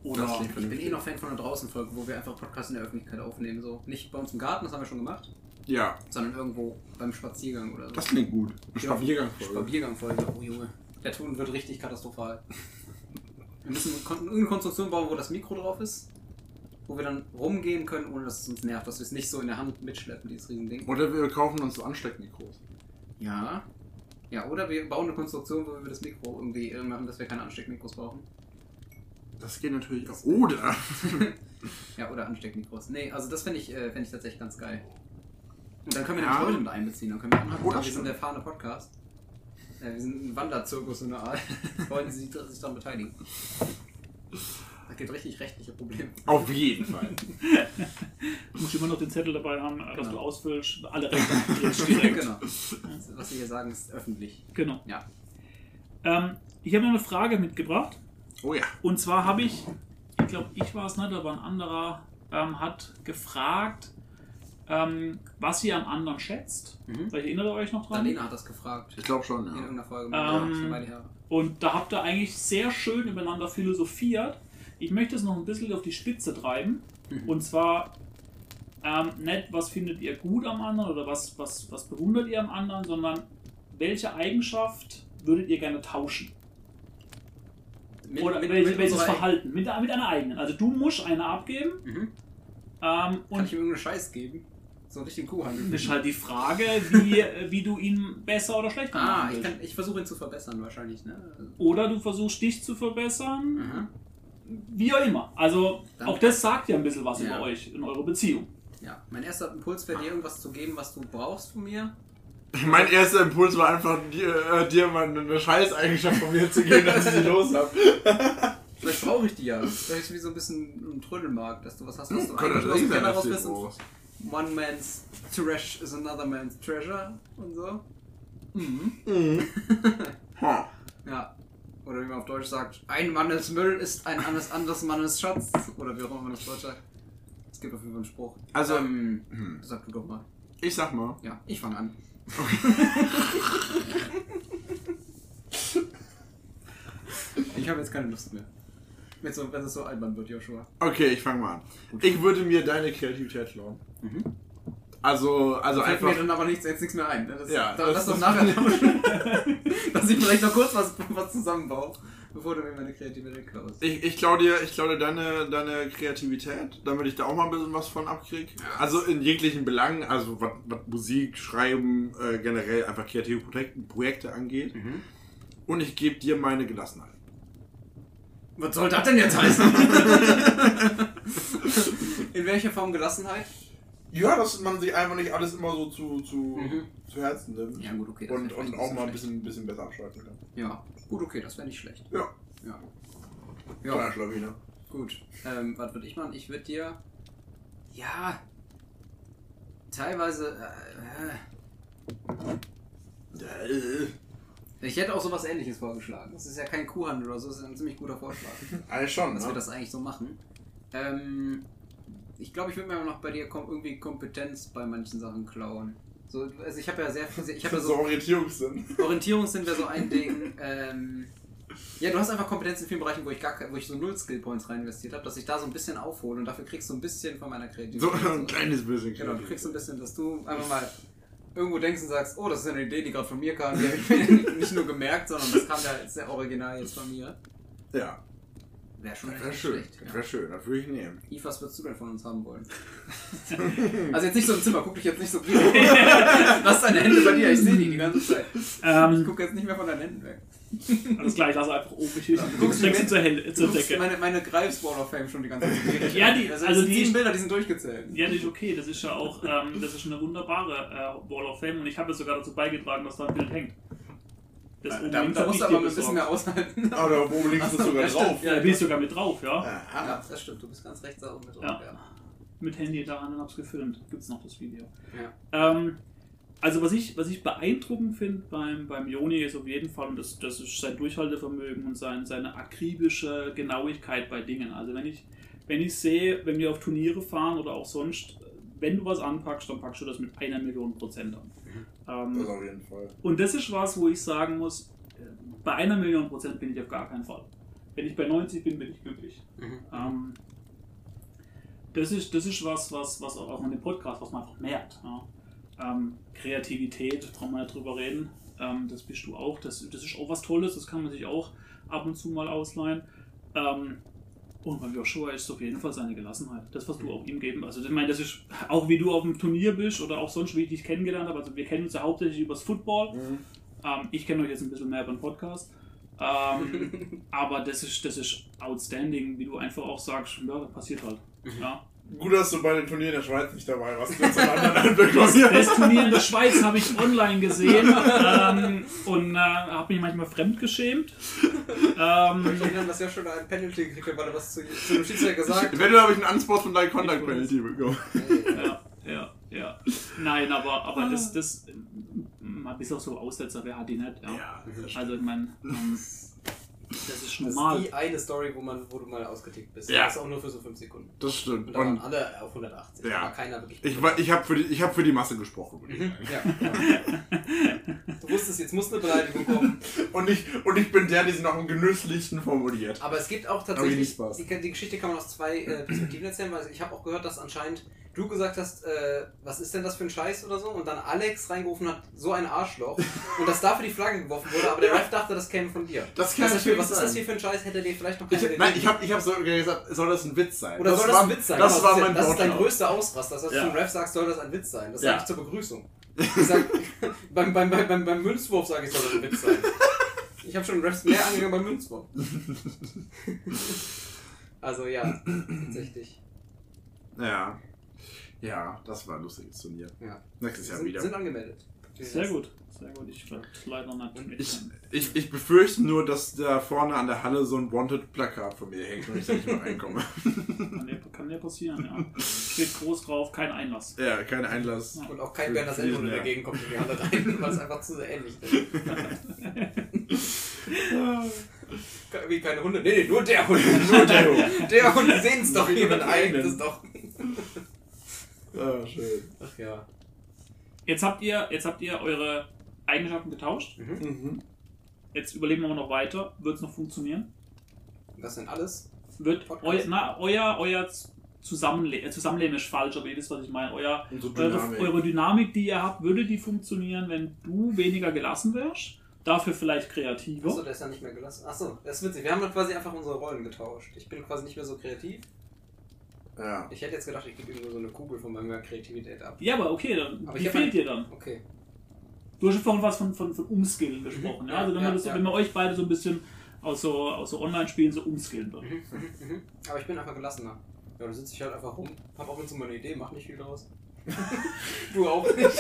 Speaker 3: Oder
Speaker 1: Ich bin eh noch Fan von einer Draußenfolge, wo wir einfach Podcasts in der Öffentlichkeit aufnehmen. So. Nicht bei uns im Garten, das haben wir schon gemacht,
Speaker 2: Ja,
Speaker 1: sondern irgendwo beim Spaziergang oder so.
Speaker 2: das klingt gut. Spaziergangfolge.
Speaker 1: Spaziergangfolge. Oh Junge, der Ton wird richtig katastrophal. (laughs) Wir müssen irgendeine Konstruktion bauen, wo das Mikro drauf ist, wo wir dann rumgehen können, ohne dass es uns nervt, dass wir es nicht so in der Hand mitschleppen, dieses Riesending.
Speaker 2: Oder wir kaufen uns so Ansteckmikros.
Speaker 1: Ja. Ja, oder wir bauen eine Konstruktion, wo wir das Mikro irgendwie machen, dass wir keine Ansteckmikros brauchen.
Speaker 2: Das geht natürlich auch. Oder? (laughs)
Speaker 1: Ja, oder Ansteckmikros. Nee, also das fände ich, äh, fänd ich tatsächlich ganz geil. Und dann können wir
Speaker 2: Ja.
Speaker 1: nämlich Leute mit einbeziehen. Dann können wir
Speaker 2: Oh,
Speaker 1: sagen,
Speaker 2: das
Speaker 1: wir sind der fahrende Podcast. Äh, wir sind ein Wanderzirkus so eine Art. (laughs) Wollen Sie sich, daran beteiligen? Da gibt richtig rechtliche Probleme.
Speaker 2: Auf jeden Fall. (laughs)
Speaker 3: du musst immer noch den Zettel dabei haben, dass
Speaker 1: Genau.
Speaker 3: du ausfüllst. Alle Rechte direkt. (laughs)
Speaker 1: genau. Was Sie hier sagen, ist öffentlich.
Speaker 3: Genau.
Speaker 1: Ja.
Speaker 3: Ähm, ich habe noch eine Frage mitgebracht.
Speaker 2: Oh ja.
Speaker 3: Und zwar habe ich, ich glaube, ich war es nicht, aber ein anderer ähm, hat gefragt, ähm, was ihr am anderen schätzt.
Speaker 1: Mhm.
Speaker 3: Vielleicht erinnert ihr euch noch dran?
Speaker 1: Darlene hat das gefragt.
Speaker 2: Ich glaube schon,
Speaker 1: In
Speaker 2: ja.
Speaker 1: irgendeiner Folge.
Speaker 3: Ähm,
Speaker 1: ja.
Speaker 3: Und da habt ihr eigentlich sehr schön übereinander philosophiert. Ich möchte es noch ein bisschen auf die Spitze treiben.
Speaker 1: Mhm.
Speaker 3: Und zwar ähm, nicht, was findet ihr gut am anderen oder was, was, was bewundert ihr am anderen, sondern welche Eigenschaft würdet ihr gerne tauschen?
Speaker 1: Mit-
Speaker 3: oder
Speaker 1: mit-
Speaker 3: welche,
Speaker 1: mit
Speaker 3: welches Verhalten? Mit, mit einer eigenen. Also du musst eine abgeben
Speaker 1: Mhm.
Speaker 3: ähm,
Speaker 1: Kann
Speaker 3: und
Speaker 1: ich ihm irgendeinen Scheiß geben? So richtig Kuhhandel.
Speaker 3: das ist halt die Frage, wie, (laughs) wie du ihn besser oder schlechter
Speaker 1: Ah,
Speaker 3: machen
Speaker 1: ich, kann- ich versuche ihn zu verbessern wahrscheinlich, ne?
Speaker 3: Oder du versuchst dich zu verbessern,
Speaker 1: Mhm.
Speaker 3: wie auch immer. Also
Speaker 1: Dann-
Speaker 3: auch das sagt ja ein bisschen was
Speaker 1: Ja.
Speaker 3: über euch in eurer Beziehung.
Speaker 1: Ja, mein erster Impuls wäre dir irgendwas zu geben, was du brauchst von mir. (laughs)
Speaker 2: Mein erster Impuls war einfach, dir, äh, dir mal eine Scheißeigenschaft von mir zu geben, dass ich sie los habe. (laughs)
Speaker 1: Vielleicht brauche ich die ja. Vielleicht ist wie so ein bisschen ein Trödelmarkt, dass du was hast, was du
Speaker 2: Könnte
Speaker 1: eigentlich aus
Speaker 2: natürlich
Speaker 1: dem
Speaker 2: sein,
Speaker 1: Keller
Speaker 2: dass
Speaker 1: raus
Speaker 2: du
Speaker 1: bist. One man's trash is another man's treasure und so.
Speaker 3: Mhm. (laughs)
Speaker 2: Ha.
Speaker 1: Ja. Oder wie man auf Deutsch sagt, ein Mannes Müll ist ein anderes, anderes Mannes Schatz. Oder wie auch immer man das Deutsch sagt. Es gibt auf jeden Fall einen Spruch.
Speaker 2: Also-
Speaker 1: ähm,
Speaker 2: Hm.
Speaker 1: sag du doch mal.
Speaker 2: Ich sag mal.
Speaker 1: Ja, ich fange an. (laughs) ich habe jetzt keine Lust mehr. Wenn es so, wenn es so albern wird, Joshua.
Speaker 2: Okay, ich fange mal an. Ich würde mir deine Kreativität klauen.
Speaker 1: Mhm.
Speaker 2: Also, also
Speaker 1: Fällt mir
Speaker 2: einfach.
Speaker 1: dann aber nichts, jetzt nichts mehr ein. ne? Das,
Speaker 2: Ja,
Speaker 1: da,
Speaker 2: das
Speaker 1: lass doch nachher. (laughs) (laughs) Dass ich vielleicht noch kurz was, was zusammenbaue, bevor du mir meine Kreativität klaust.
Speaker 2: Ich, ich klaue dir, ich klau dir deine, deine Kreativität, damit ich da auch mal ein bisschen was von abkrieg. Also in jeglichen Belangen, also was, was Musik, Schreiben, äh, generell einfach kreative Projekte, Projekte angeht.
Speaker 1: Mhm.
Speaker 2: Und ich gebe dir meine Gelassenheit.
Speaker 1: Was soll das denn jetzt heißen? (laughs) In welcher Form Gelassenheit?
Speaker 2: Ja, dass man sich einfach nicht alles immer so zu, zu,
Speaker 1: Mhm.
Speaker 2: zu Herzen nimmt.
Speaker 1: Ja, gut, okay. das
Speaker 2: und und auch mal ein bisschen, bisschen besser abschalten kann.
Speaker 1: Ja, gut, okay, das wäre nicht schlecht.
Speaker 2: Ja.
Speaker 1: Ja.
Speaker 2: Ja,
Speaker 1: Ja,
Speaker 2: Schlawiner.
Speaker 1: gut. Ähm, was würde ich machen? Ich würde dir. Ja. Teilweise. Äh, äh, ich hätte auch sowas ähnliches vorgeschlagen. Das ist ja kein Kuhhandel oder so, das ist ein ziemlich guter Vorschlag. (laughs)
Speaker 2: Eigentlich schon,
Speaker 1: dass wir
Speaker 2: ne?
Speaker 1: das eigentlich so machen. Ähm, ich glaube, ich würde mir aber noch bei dir kom irgendwie Kompetenz bei manchen Sachen klauen. So, also ich habe ja sehr viel, ich habe ja (laughs)
Speaker 2: so
Speaker 1: so
Speaker 2: Orientierungssinn.
Speaker 1: Orientierungssinn wäre so ein Ding. Ähm, ja, du hast einfach Kompetenz in vielen Bereichen, wo ich gar wo ich so null Skill Points rein investiert habe, dass ich da so ein bisschen aufhole und dafür kriegst du ein bisschen von meiner Kreativität.
Speaker 2: So (laughs) ein kleines bisschen.
Speaker 1: Genau, du kriegst so ein bisschen, dass du einfach mal irgendwo denkst und sagst, oh, das ist eine Idee, die gerade von mir kam, die habe ich mir (laughs) nicht nur gemerkt, sondern das kam ja sehr original jetzt von mir.
Speaker 2: Ja,
Speaker 1: Wäre schon
Speaker 2: das
Speaker 1: echt
Speaker 2: schön.
Speaker 1: schlecht.
Speaker 2: Das
Speaker 1: Ja.
Speaker 2: wäre schön, das würde ich nehmen.
Speaker 1: Yves, was würdest du denn von uns haben wollen? (laughs) also jetzt nicht so im Zimmer, guck dich jetzt nicht so gierig. (laughs) Lass deine Hände bei dir, ich sehe die die ganze Zeit. Ich
Speaker 3: Ähm,
Speaker 1: gucke jetzt nicht mehr von deinen Händen weg. (laughs)
Speaker 3: alles gleich, lass einfach oben hin.
Speaker 1: Ja,
Speaker 3: Du
Speaker 1: guckst du
Speaker 3: zur, Hände,
Speaker 1: Du
Speaker 3: zur Decke.
Speaker 1: meine, meine Greifs Wall of Fame schon die ganze Zeit. (laughs)
Speaker 3: Ja, die- also
Speaker 1: sind
Speaker 3: die-
Speaker 1: sieben Bilder, die sind durchgezählt.
Speaker 3: Ja, das ist okay. Das ist ja auch ähm, das ist eine wunderbare äh, Wall of Fame und ich habe ja sogar dazu beigetragen, dass da ein Bild hängt. Das
Speaker 1: Da,
Speaker 3: oben
Speaker 1: da,
Speaker 3: links
Speaker 1: da musst
Speaker 3: ich
Speaker 1: du aber ein bisschen mehr aushalten.
Speaker 2: Aber oben links ist
Speaker 1: so,
Speaker 2: sogar
Speaker 1: stimmt.
Speaker 2: drauf.
Speaker 3: Ja, da bin ich sogar mit drauf, ja.
Speaker 2: Aha.
Speaker 1: Ja, das stimmt, du bist ganz rechts da oben mit drauf.
Speaker 3: Ja.
Speaker 1: Ja.
Speaker 3: mit Handy Hand und habe es gefilmt. Gibt es noch das Video.
Speaker 1: Ja.
Speaker 3: Ähm, also was ich, was ich beeindruckend finde beim, beim Joni ist auf jeden Fall, und das, das ist sein Durchhaltevermögen und sein, seine akribische Genauigkeit bei Dingen. Also wenn ich, wenn ich sehe, wenn wir auf Turniere fahren oder auch sonst, wenn du was anpackst, dann packst du das mit einer Million Prozent an. Ähm,
Speaker 2: Das auf jeden Fall.
Speaker 3: und das ist was, wo ich sagen muss, äh, bei einer Million Prozent bin ich auf gar keinen Fall. Wenn ich bei 90 bin, bin ich glücklich.
Speaker 1: Mhm.
Speaker 3: Ähm, das, ist, das ist was, was, was auch in dem Podcast, was man einfach merkt. Ja. Ähm, Kreativität, brauchen wir nicht drüber reden. Ähm, das bist du auch. Das, das ist auch was Tolles, das kann man sich auch ab und zu mal ausleihen. Ähm, und bei Joshua ist es auf jeden Fall seine Gelassenheit. Das, was du auch ihm geben. Also, ich meine, das ist auch wie du auf dem Turnier bist oder auch sonst, wie ich dich kennengelernt habe. Also, wir kennen uns ja hauptsächlich übers Football. Ähm, ich kenne euch jetzt ein bisschen mehr beim Podcast. Ähm, (laughs) aber das ist, das ist outstanding, wie du einfach auch sagst, ja, das passiert halt. Ja.
Speaker 4: Gut, dass du bei den Turnieren in der Schweiz nicht dabei warst. Du
Speaker 3: Das, das Turnier in der Schweiz habe ich online gesehen (laughs) ähm, und äh, habe mich manchmal fremdgeschämt. Ähm,
Speaker 1: Ich erinnere, dass ja schon ein Penalty gekriegt hat, weil er was zu, zu dem Schiedsrichter gesagt hat.
Speaker 2: Eventuell habe ich einen Unspot von deinem Contact Penalty bekommen.
Speaker 3: ja, ja, ja. Nein, aber, aber das, das man bis auch so Aussetzer, wer hat die nicht? Ja.
Speaker 2: Ja,
Speaker 3: Also ich meine, ähm, (laughs) das ist
Speaker 1: Das
Speaker 3: normal.
Speaker 1: ist die eine Story, wo, man, wo du mal ausgetickt bist.
Speaker 2: Ja.
Speaker 1: Das ist auch nur für so 5 Sekunden.
Speaker 2: das stimmt.
Speaker 1: Und da waren alle auf 180.
Speaker 2: Ja.
Speaker 1: War keiner wirklich.
Speaker 2: ich, war- ich habe für, die- ich hab für die Masse gesprochen.
Speaker 1: Mhm,
Speaker 2: sagen.
Speaker 1: ja. Du wusstest, jetzt muss eine Beleidigung kommen. (laughs)
Speaker 4: Und ich, und ich bin der, der sie noch am genüsslichsten formuliert.
Speaker 1: Aber es gibt auch
Speaker 2: Aber
Speaker 1: tatsächlich, die, die Geschichte kann man aus zwei äh, Perspektiven erzählen, weil ich habe auch gehört, dass anscheinend du gesagt hast, äh, was ist denn das für ein Scheiß oder so, und dann Alex reingerufen hat, so ein Arschloch, und dass dafür die Flagge geworfen wurde, aber der Ref dachte, das käme von dir.
Speaker 2: Das kann
Speaker 1: Was, ist, das
Speaker 2: natürlich
Speaker 1: was ist das
Speaker 2: sein.
Speaker 1: hier für ein Scheiß? Hätte dir vielleicht noch
Speaker 2: Ich,
Speaker 1: keiner
Speaker 2: nein, ich habe ich hab so gesagt, soll das ein Witz sein?
Speaker 1: Oder soll das
Speaker 2: war,
Speaker 1: ein Witz sein?
Speaker 2: Das
Speaker 1: Genau,
Speaker 2: war
Speaker 1: ist,
Speaker 2: mein
Speaker 1: das ist dein größter Ausraster, dass du
Speaker 2: Ja.
Speaker 1: zum Ref sagst, soll das ein Witz sein. Das
Speaker 2: Ja.
Speaker 1: sage ich zur Begrüßung. Ich sag, (laughs) beim, beim, beim, beim, beim Münzwurf sage ich, soll das ein Witz sein. Ich habe schon Refs mehr angegangen beim Münzwurf. (laughs) Also ja, tatsächlich.
Speaker 2: Ja. Ja, das war ein lustiges Turnier.
Speaker 1: Ja.
Speaker 2: Nächstes Jahr
Speaker 1: sind,
Speaker 2: wieder.
Speaker 1: sind angemeldet.
Speaker 3: Sehr gut, sehr gut. Ich werde leider nicht mit.
Speaker 2: Ich, ich, ich befürchte nur, dass da vorne an der Halle so ein Wanted-Plakat von mir hängt und ich da nicht mehr reinkomme. (laughs)
Speaker 3: Kann ja, kann ja passieren, ja. Steht groß drauf, kein Einlass.
Speaker 2: ja, kein Einlass.
Speaker 1: Und auch kein Berner Sendung
Speaker 2: ja.
Speaker 1: dagegen kommt in die Halle (laughs) rein, weil es einfach zu sehr ähnlich ist. (laughs) Wie keine Hunde. Nee, nee, nur der Hund.
Speaker 2: Nur der Hund.
Speaker 1: Der Hund, sehen es doch
Speaker 2: Wie
Speaker 1: hier.
Speaker 2: mit
Speaker 1: Man
Speaker 2: einem.
Speaker 1: eignet es doch.
Speaker 2: Ah, schön.
Speaker 1: Ach ja.
Speaker 3: Jetzt habt ihr, jetzt habt ihr eure Eigenschaften getauscht.
Speaker 4: Mhm.
Speaker 3: Jetzt überlegen wir noch weiter. Wird es noch funktionieren?
Speaker 1: Das sind alles.
Speaker 3: Wird euer, na, euer, euer Zusammenle äh, Zusammenleben ist falsch, aber ihr wisst, was ich meine. Euer,
Speaker 2: so
Speaker 3: eure,
Speaker 2: Dynamik.
Speaker 3: eure Dynamik, die ihr habt, würde die funktionieren, wenn du weniger gelassen wärst? Dafür vielleicht kreativer?
Speaker 1: Achso, der ist ja nicht mehr gelassen. Achso, das ist witzig. Wir haben quasi einfach unsere Rollen getauscht. Ich bin quasi nicht mehr so kreativ.
Speaker 2: Ja.
Speaker 1: Ich hätte jetzt gedacht, ich gebe ihm nur so eine Kugel von meiner Kreativität ab.
Speaker 3: Ja, aber okay, dann
Speaker 1: Aber hab
Speaker 3: fehlt
Speaker 1: ein-
Speaker 3: dir dann?
Speaker 1: Okay.
Speaker 3: Du hast vorhin was von, von, von Umskillen gesprochen. Ja?
Speaker 1: Ja,
Speaker 3: Also wenn,
Speaker 1: ja,
Speaker 3: wir das,
Speaker 1: ja.
Speaker 3: wenn wir euch beide so ein bisschen aus so, aus so Online-Spielen so umskillen würden.
Speaker 1: Mhm, mhm, mhm. Aber ich bin einfach gelassener. Ja, da sitze ich halt einfach rum. Hab auch jetzt so meine Idee, mach nicht viel draus. (laughs) du auch nicht. (laughs)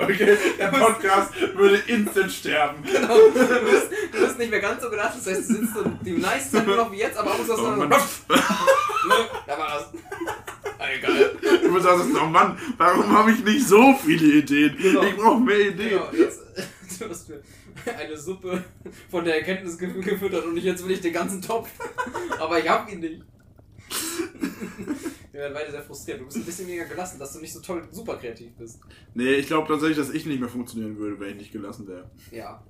Speaker 4: Okay, der Podcast würde instant sterben.
Speaker 1: Genau. Du wirst, du wirst nicht mehr ganz so gelassen. Das heißt, du sitzt so die Zeit nur noch wie jetzt, aber ab und zu hast du
Speaker 2: Oh,
Speaker 1: so. (laughs) Nö, da war das. Ah, egal.
Speaker 2: Du sagst, oh Mann, warum habe ich nicht so viele Ideen?
Speaker 1: Genau.
Speaker 2: Ich brauche mehr Ideen.
Speaker 1: Genau, jetzt, du hast mir eine Suppe von der Erkenntnis ge- gefüttert und ich, jetzt will ich den ganzen Topf. Aber ich hab ihn nicht. Wir werden beide sehr frustriert. Du bist ein bisschen weniger gelassen, dass du nicht so toll, super kreativ bist.
Speaker 2: Nee, ich glaube tatsächlich, dass ich nicht mehr funktionieren würde, wenn ich nicht gelassen wäre.
Speaker 1: Ja.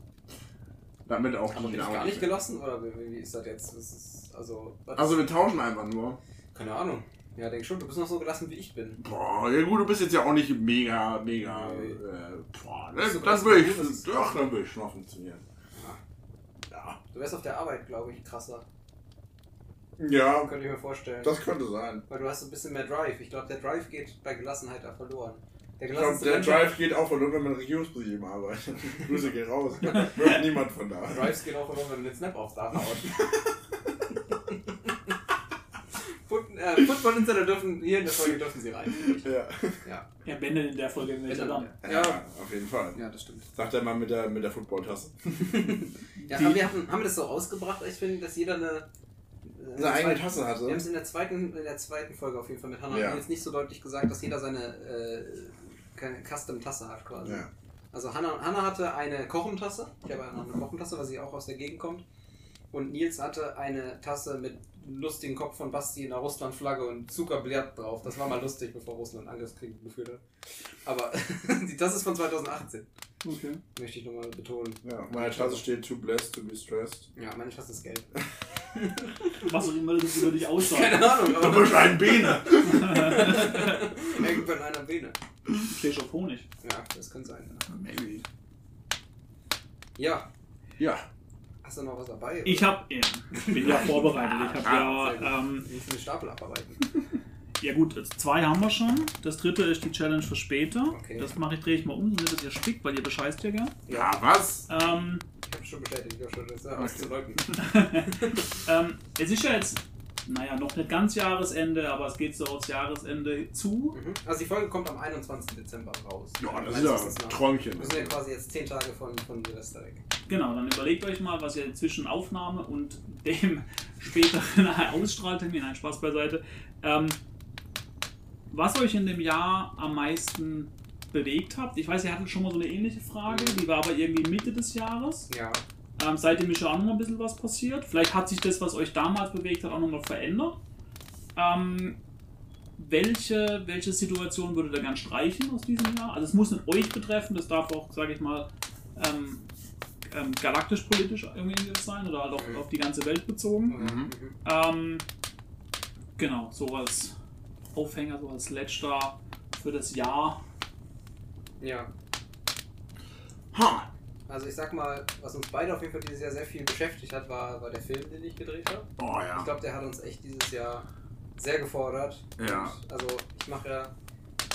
Speaker 2: Damit auch
Speaker 1: Aber bin ich gar nicht gelassen oder wie, wie ist das jetzt? Das ist, also, was-
Speaker 2: Also wir tauschen einfach nur.
Speaker 1: keine Ahnung. Ja, denk schon, du bist noch so gelassen wie ich bin.
Speaker 2: Boah, ja gut, du bist jetzt ja auch nicht mega, mega.
Speaker 1: Nee.
Speaker 2: Äh, boah, dann
Speaker 1: gelassen
Speaker 2: würde ich, doch, dann würde ich noch funktionieren.
Speaker 1: Ja. Du wärst auf der Arbeit, glaube ich, krasser.
Speaker 4: Ja,
Speaker 1: Könnte ich mir vorstellen.
Speaker 4: das könnte sein.
Speaker 1: Weil du hast so ein bisschen mehr Drive. Ich glaube, der Drive geht bei Gelassenheit da verloren. Der
Speaker 4: Ich glaube, der Drive geht auch verloren, wenn man in Regierungsposition arbeitet. (laughs) Grüße gehen raus. Wird niemand von da.
Speaker 1: Drives gehen auch verloren, wenn du den Snap aufs Dach haut. (laughs) Äh, Football Insider dürfen, hier in der Folge dürfen sie rein.
Speaker 4: Ja.
Speaker 1: Ja.
Speaker 3: Ja, denn in der Folge in welcher dann.
Speaker 4: ja,
Speaker 1: Ja.
Speaker 4: auf jeden Fall.
Speaker 1: ja, das stimmt.
Speaker 4: Sagt er mal mit der, mit der Footballtasse. (laughs)
Speaker 1: Ja, aber wir hatten, haben wir das so rausgebracht? Ich finde, dass jeder eine, in
Speaker 4: Eine
Speaker 1: der
Speaker 4: eigene
Speaker 1: zweiten-
Speaker 4: Tasse hatte.
Speaker 1: Wir haben es in der zweiten, in der zweiten Folge auf jeden Fall mit Hannah
Speaker 4: Ja.
Speaker 1: jetzt nicht so deutlich gesagt, dass jeder seine äh, Custom-Tasse hat quasi.
Speaker 4: Ja.
Speaker 1: Also Hannah, Hannah hatte eine Kochentasse. Ich habe noch eine Kochentasse, weil sie auch aus der Gegend kommt. Und Nils hatte eine Tasse mit lustigen Kopf von Basti in der Russland-Flagge und Zuckerblatt drauf. Das war mal lustig, bevor Russland Angriffskrieg geführt hat. Aber (laughs) die Tasse ist von 2018,
Speaker 3: Okay.
Speaker 1: möchte ich nochmal betonen.
Speaker 4: Ja, auf meiner Tasse steht too blessed to be stressed.
Speaker 1: Ja, meine Tasse ist gelb. (laughs)
Speaker 3: Was auch immer das über dich aussagt.
Speaker 1: Keine Ahnung,
Speaker 4: Du
Speaker 1: aber
Speaker 4: bist ein Biene!
Speaker 1: irgendwann in einer Biene.
Speaker 3: Du stehst auf Honig.
Speaker 1: Ja, das kann sein.
Speaker 2: Maybe.
Speaker 1: Ja,
Speaker 4: Ja.
Speaker 1: hast du noch was dabei?
Speaker 3: Ich hab, ja, ich bin ja (laughs) vorbereitet. Ich
Speaker 1: Ah,
Speaker 3: habe
Speaker 1: sehr
Speaker 3: ja, ähm,
Speaker 1: Wie viele Stapel abarbeiten? (laughs)
Speaker 3: ja gut, zwei haben wir schon. Das dritte ist die Challenge für später.
Speaker 1: Okay.
Speaker 3: Das mache ich, drehe ich mal um, damit es ihr spickt, weil ihr bescheißt ja gern.
Speaker 2: Ja, was?
Speaker 3: Ähm,
Speaker 1: Ich habe schon bestätigt, ich habe schon das ja auszuleugnen. (laughs)
Speaker 3: ähm, es ist ja jetzt, naja, noch nicht ganz Jahresende, aber es geht so aufs Jahresende zu.
Speaker 1: Mhm. Also die Folge kommt am 21. Dezember raus.
Speaker 2: Ja, das
Speaker 1: Meines
Speaker 2: ist ja ein. Träumchen.
Speaker 1: Wir sind ja quasi jetzt 10 Tage von, von Silvester weg.
Speaker 3: Genau, dann überlegt euch mal, was ihr zwischen Aufnahme und dem (laughs) späteren Ausstrahltermin, nein, Spaß beiseite, ähm, was euch in dem Jahr am meisten bewegt habt. Ich weiß, ihr hattet schon mal so eine ähnliche Frage, die war aber irgendwie Mitte des Jahres.
Speaker 1: Ja.
Speaker 3: Ähm, seitdem ist ja auch noch mal ein bisschen was passiert. Vielleicht hat sich das, was euch damals bewegt hat, auch noch mal verändert. Ähm, welche, welche Situation würdet ihr gern streichen aus diesem Jahr? Also es muss nicht euch betreffen, das darf auch, sage ich mal, ähm, ähm, galaktisch-politisch irgendwie sein oder halt auch
Speaker 1: Mhm.
Speaker 3: auf die ganze Welt bezogen.
Speaker 1: Mhm.
Speaker 3: Ähm, genau, so als Aufhänger, so als letzter für das Jahr.
Speaker 1: Ja.
Speaker 2: Ha!
Speaker 1: Also ich sag mal, was uns beide auf jeden Fall dieses Jahr sehr viel beschäftigt hat, war, war der Film, den ich gedreht habe.
Speaker 2: Oh
Speaker 1: Ich
Speaker 2: ja.
Speaker 1: glaube, der hat uns echt dieses Jahr sehr gefordert.
Speaker 2: Ja.
Speaker 1: Und, also ich mache ja,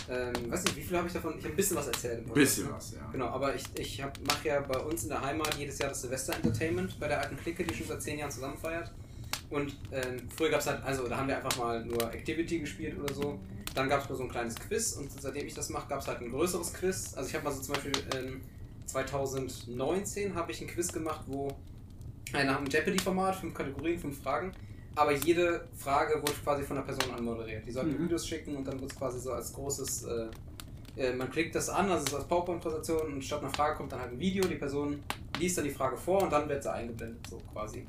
Speaker 1: ähm, weiß nicht, wie viel habe ich davon? Ich habe ein bisschen was erzählt.
Speaker 2: Ein bisschen
Speaker 1: ne?
Speaker 2: was, ja.
Speaker 1: Genau, aber ich, ich mache ja bei uns in der Heimat jedes Jahr das Silvester Entertainment bei der alten Clique, die schon seit zehn Jahren zusammen feiert. Und ähm, früher gab es halt, also da haben wir einfach mal nur Activity gespielt oder so. Dann gab es mal so ein kleines Quiz und seitdem ich das mache, gab es halt ein größeres Quiz. Also ich habe mal so zum Beispiel ähm, 2019 habe ich ein Quiz gemacht, wo äh, nach einem Jeopardy-Format, fünf Kategorien, fünf Fragen. Aber jede Frage wurde quasi von einer Person anmoderiert. Die sollten
Speaker 3: Mhm.
Speaker 1: Videos schicken und dann wird es quasi so als großes äh, äh, man klickt das an, also es ist als PowerPoint-Präsentation und statt einer Frage kommt dann halt ein Video, die Person liest dann die Frage vor und dann wird sie eingeblendet, so quasi.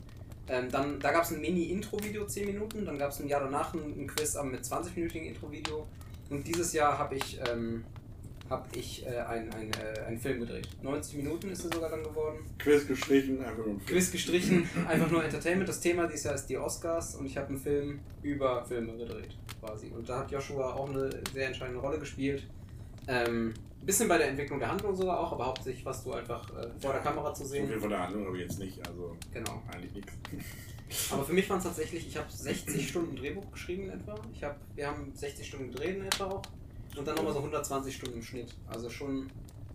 Speaker 1: Ähm, dann, da gab es ein Mini-Intro-Video, 10 Minuten, dann gab es ein Jahr danach ein, ein Quiz mit 20-minütigen Intro-Video und dieses Jahr habe ich, ähm, hab ich äh, einen ein, äh, einen Film gedreht. 90 Minuten ist es sogar dann geworden.
Speaker 4: Quiz gestrichen, einfach nur ein Film.
Speaker 1: Quiz gestrichen, einfach nur Entertainment. Das Thema dieses Jahr ist die Oscars und ich habe einen Film über Filme gedreht, quasi. Und da hat Joshua auch eine sehr entscheidende Rolle gespielt. Ähm, ein bisschen bei der Entwicklung der Handlung sogar auch, aber hauptsächlich warst du einfach äh, vor der Kamera zu
Speaker 4: So viel
Speaker 1: sehen.
Speaker 4: von der Handlung, aber jetzt nicht, also
Speaker 1: Genau.
Speaker 4: eigentlich nichts. (laughs)
Speaker 1: Aber für mich waren es tatsächlich, ich habe 60 Stunden Drehbuch geschrieben in etwa. Ich hab, wir haben 60 Stunden gedreht in etwa auch. Und dann nochmal so 120 Stunden im Schnitt. Also schon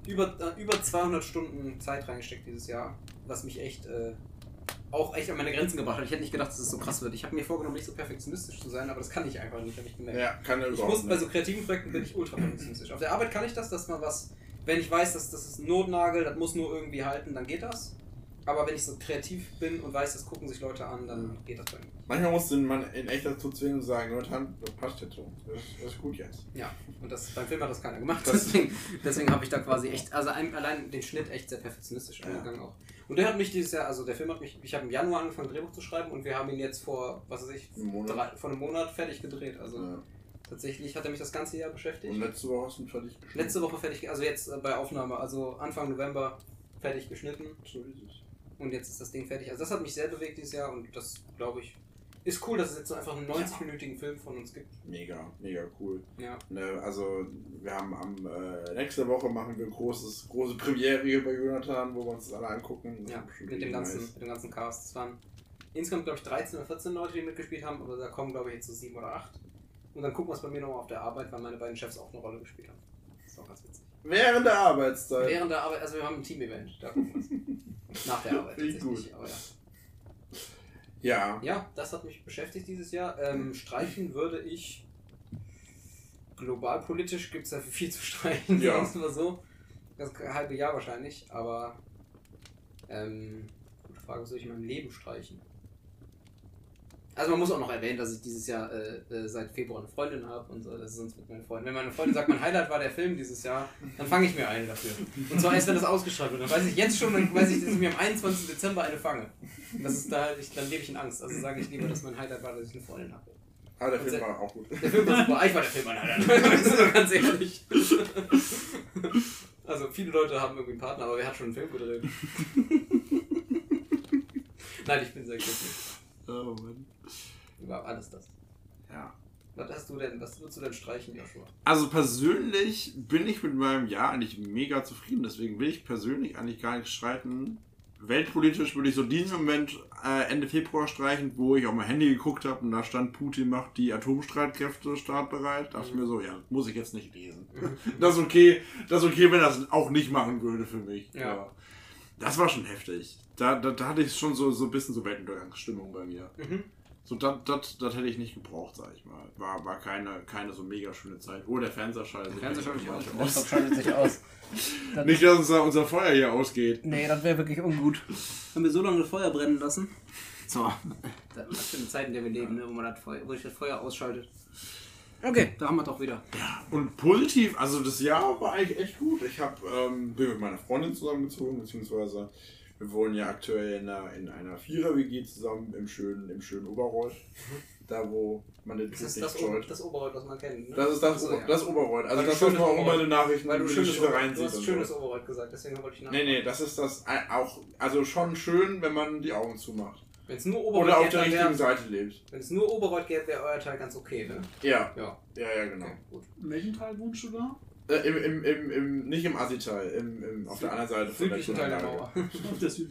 Speaker 1: über, äh, über 200 Stunden Zeit reingesteckt dieses Jahr. Was mich echt äh, auch echt an meine Grenzen gebracht hat. Ich hätte nicht gedacht, dass es so krass wird. Ich habe mir vorgenommen, nicht so perfektionistisch zu sein, aber das kann ich einfach nicht, habe ich gemerkt.
Speaker 4: Ja, kann
Speaker 1: Ich
Speaker 4: überhaupt
Speaker 1: muss bei so kreativen Projekten bin ich ultra perfektionistisch. Auf der Arbeit kann ich das, dass man was, wenn ich weiß, dass das ist ein Notnagel, das muss nur irgendwie halten, dann geht das. Aber wenn ich so kreativ bin und weiß, das gucken sich Leute an, dann geht das bei mir.
Speaker 4: Manchmal muss Mann in echt dazu zwingen und sagen, das passt jetzt so. Das, ist gut jetzt.
Speaker 1: Ja, und das, beim Film hat das keiner gemacht.
Speaker 4: Das- (laughs)
Speaker 1: Deswegen, deswegen habe ich da quasi echt, also ein, allein den Schnitt echt sehr perfektionistisch
Speaker 4: Ja.
Speaker 1: angegangen auch. Und der hat mich dieses Jahr, also der Film hat mich, ich habe im Januar angefangen, Drehbuch zu schreiben und wir haben ihn jetzt vor, was weiß ich, drei, vor einem Monat fertig gedreht. Also
Speaker 4: Ja.
Speaker 1: tatsächlich hat er mich das ganze Jahr beschäftigt.
Speaker 4: Und letzte Woche hast du ihn fertig geschnitten.
Speaker 1: Letzte Woche fertig, also jetzt äh, bei Aufnahme, also Anfang November fertig geschnitten
Speaker 4: So ist es.
Speaker 1: und jetzt ist das Ding fertig. Also das hat mich sehr bewegt dieses Jahr und das glaube ich ist cool, dass es jetzt so einfach einen 90-minütigen Film von uns gibt.
Speaker 4: Mega, mega cool.
Speaker 1: Ja.
Speaker 4: Ne, also wir haben am äh, nächste Woche machen wir großes, große Premiere hier bei Jonathan, wo wir uns das alle angucken.
Speaker 1: Ja, mit dem, ganzen,
Speaker 4: nice.
Speaker 1: mit dem ganzen Cast. Es waren insgesamt, glaube ich, 13 oder 14 Leute, die mitgespielt haben, aber da kommen, glaube ich, jetzt so 7 oder 8. Und dann gucken wir es bei mir nochmal auf der Arbeit, weil meine beiden Chefs auch eine Rolle gespielt haben. Das ist auch ganz witzig.
Speaker 4: Während der Arbeitszeit.
Speaker 1: Während der Arbeit, also wir haben ein Team-Event, da gucken wir es. (laughs) Nach der Arbeit
Speaker 4: Finde ich
Speaker 1: tatsächlich. Aber ja.
Speaker 4: Ja.
Speaker 1: ja, das hat mich beschäftigt dieses Jahr. Ähm, streichen würde ich. Globalpolitisch gibt es ja viel zu streichen,
Speaker 4: Ja.
Speaker 1: sagen wir so. Das halbe Jahr wahrscheinlich, aber. Ähm, gute Frage, was soll ich in meinem Leben streichen? Also man muss auch noch erwähnen, dass ich dieses Jahr äh, äh, seit Februar eine Freundin habe und so. Das ist sonst mit meinen Freunden. Wenn meine Freundin sagt, mein Highlight war der Film dieses Jahr, dann fange ich mir eine dafür. Und zwar erst, wenn das ausgestrahlt wird. Dann weiß ich jetzt schon, dann weiß ich, dass ich mir am 21. Dezember eine fange. Das ist da, ich, dann lebe ich in Angst. Also sage ich lieber, dass mein Highlight war, dass ich eine Freundin habe.
Speaker 2: Aber der
Speaker 1: Und
Speaker 2: Film war auch gut.
Speaker 1: Der Film war super. Ah, Ich war der Film mein Highlight. Das ist doch ganz ehrlich. Also viele Leute haben irgendwie einen Partner, aber wer hat schon einen Film gedreht? Nein, ich bin sehr glücklich.
Speaker 5: Oh Mann.
Speaker 1: Über alles das.
Speaker 5: Ja.
Speaker 1: Was hast du denn, was würdest du denn streichen, Joshua?
Speaker 5: Also persönlich bin ich mit meinem Jahr eigentlich mega zufrieden. Deswegen will ich persönlich eigentlich gar nicht streiten. Weltpolitisch würde ich so diesen Moment äh, Ende Februar streichen, wo ich auf mein Handy geguckt habe und da stand, Putin macht die Atomstreitkräfte startbereit. Da dachte ich mir so, ja, muss ich jetzt nicht lesen. (laughs) Das ist okay, das ist okay, wenn er das auch nicht machen würde für mich.
Speaker 1: Ja.
Speaker 5: Aber Das war schon heftig. Da, da, da hatte ich schon so, so ein bisschen so Weltuntergangsstimmung bei mir.
Speaker 1: Mhm.
Speaker 5: So, das, hätte ich nicht gebraucht, sag ich mal. War, war keine, keine so mega schöne Zeit. Oh, der Fernseher schaltet sich
Speaker 1: Fernseher aus.
Speaker 5: aus.
Speaker 1: schaltet sich aus. (laughs) Das,
Speaker 5: Nicht, dass unser, unser Feuer hier ausgeht.
Speaker 1: nee, das wäre wirklich ungut. Haben wir so lange das Feuer brennen lassen? So. Das was für eine Zeit, in der wir leben, ne, wo man das Feuer, wo sich das Feuer ausschaltet. Okay, da haben wir doch wieder.
Speaker 5: Und positiv, also das Jahr
Speaker 2: war eigentlich echt gut. Ich hab, ähm, bin mit meiner Freundin zusammengezogen, beziehungsweise wir wohnen ja aktuell in einer, in einer Vierer-WG zusammen im schönen, im schönen Oberreuth. Da, wo man den
Speaker 1: Das
Speaker 2: Tod
Speaker 1: ist
Speaker 2: nicht
Speaker 1: das,
Speaker 2: scheut.
Speaker 1: das Oberreuth, was man kennt. Ne?
Speaker 2: Das ist das, Ober-
Speaker 1: ja.
Speaker 2: das Oberreuth. Also das, was man auch in den Nachrichten
Speaker 1: Weil du schönes,
Speaker 2: reinsieht
Speaker 1: du hast
Speaker 2: und
Speaker 1: schönes
Speaker 2: so.
Speaker 1: Oberreuth gesagt, deswegen wollte ich nach.
Speaker 2: Nee, nee, das ist das ein- auch, also schon schön, wenn man die Augen zumacht.
Speaker 1: Wenn es nur Oberreuth
Speaker 2: Oder auf
Speaker 1: gäbe,
Speaker 2: der richtigen
Speaker 1: wär-
Speaker 2: Seite lebt.
Speaker 1: Wenn es nur Oberreuth gäbe, wäre euer Teil ganz okay, ne?
Speaker 2: Ja,
Speaker 1: Ja.
Speaker 2: ja, ja, genau.
Speaker 1: Okay, gut.
Speaker 3: In welchem Teil wohnst du da?
Speaker 2: Äh, im, im, im, im, nicht im Assi-Teil, im, im, auf der anderen Seite von der
Speaker 1: Teil der. Mauer. (laughs)
Speaker 3: Auf der Süd.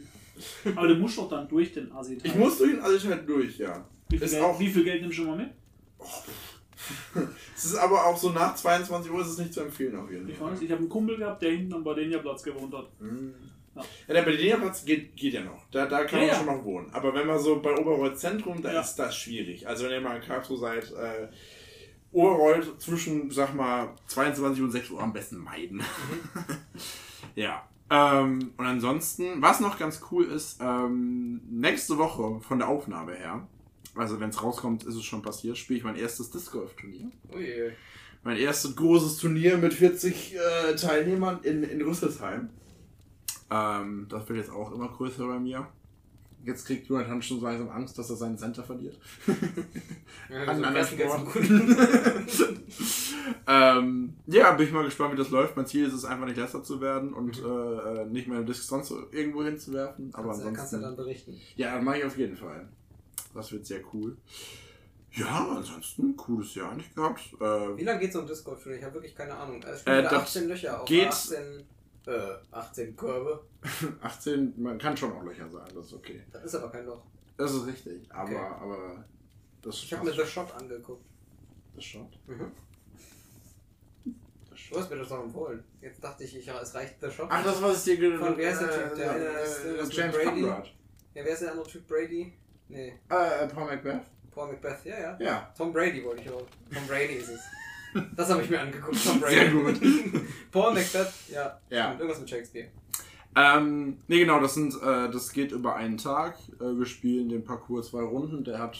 Speaker 3: Aber du musst doch dann durch den asi
Speaker 2: Ich muss durch den Assi-Teil durch, ja.
Speaker 3: wie viel,
Speaker 2: ist
Speaker 3: Geld,
Speaker 2: auch-
Speaker 3: wie viel Geld nimmst du schon mal mit? (laughs)
Speaker 2: Es ist aber auch so nach 22 Uhr ist es nicht zu empfehlen auf jeden
Speaker 3: Ich
Speaker 2: Fall.
Speaker 3: weiß, ich habe einen Kumpel gehabt, der hinten am Badenia-Platz gewohnt hat.
Speaker 2: Mhm.
Speaker 3: Ja.
Speaker 2: Ja, der Berlinerplatz geht, geht ja noch. Da, da kann
Speaker 3: Ja,
Speaker 2: man
Speaker 3: ja.
Speaker 2: schon noch wohnen. Aber wenn man so bei Oberreuth Zentrum, da
Speaker 3: Ja.
Speaker 2: ist das schwierig. Also wenn ihr mal in Karlsruhe seid, äh, Oberreuth zwischen, sag mal, 22 und 6 Uhr am besten meiden. (laughs) ja. Ähm, und ansonsten, was noch ganz cool ist, ähm, nächste Woche von der Aufnahme her, also wenn es rauskommt, ist es schon passiert, spiele ich mein erstes Disc Golf Turnier.
Speaker 1: Ui,
Speaker 2: Mein erstes großes Turnier mit 40 äh, Teilnehmern in, in Rüsselsheim. Ähm, das wird jetzt auch immer größer bei mir. Jetzt kriegt Jonathan schon so langsam Angst, dass er seinen Center verliert. (laughs)
Speaker 1: Ja,
Speaker 2: An
Speaker 1: also gut. (laughs)
Speaker 2: ähm, ja, bin ich mal gespannt, wie das läuft. Mein Ziel ist es einfach nicht letzter zu werden und äh, äh, nicht meine Disc sonst so irgendwo hinzuwerfen. Aber
Speaker 1: kannst,
Speaker 2: ansonsten.
Speaker 1: kannst du dann berichten.
Speaker 2: ja, mache ich auf jeden Fall. Das wird sehr cool. Ja, ansonsten cooles Jahr eigentlich gehabt. Äh,
Speaker 1: Wie lange geht so ein Disc Golf? Ich habe wirklich keine Ahnung. Es
Speaker 2: Äh,
Speaker 1: spielt wieder
Speaker 2: das
Speaker 1: 18 Löcher auf
Speaker 2: geht-
Speaker 1: 18, äh, 18 Körbe. (laughs)
Speaker 2: 18, man kann schon auch Löcher sagen, das ist okay.
Speaker 1: Das ist aber kein Loch.
Speaker 2: Das ist richtig, aber,
Speaker 1: Okay.
Speaker 2: aber das
Speaker 1: Ich habe mir The Shot angeguckt.
Speaker 2: das Shot.
Speaker 1: Mhm.
Speaker 2: Das
Speaker 1: Du hast mir das doch empfohlen. Jetzt dachte ich, ich ja, es reicht The Shot.
Speaker 2: Ach, das was ich dir ge-
Speaker 1: Von wer ist der
Speaker 2: äh,
Speaker 1: Typ? Der
Speaker 2: äh,
Speaker 1: ist mit
Speaker 2: James
Speaker 1: Brady?
Speaker 2: Conrad.
Speaker 1: Ja, wer ist der andere Typ? Brady? Nee,
Speaker 2: Äh, Paul Macbeth?
Speaker 1: Paul Macbeth. Ja, ja.
Speaker 2: Ja.
Speaker 1: Tom Brady wollte ich auch. Tom Brady ist es. (laughs) Das habe ich mir angeguckt. Tom Brady.
Speaker 2: Sehr gut. (laughs)
Speaker 1: Paul Macbeth, ja.
Speaker 2: Ja.
Speaker 1: Stimmt, Irgendwas mit Shakespeare.
Speaker 5: Ähm, nee, genau, das sind, äh, das geht über einen Tag. Äh, wir spielen den Parcours zwei Runden. Der hat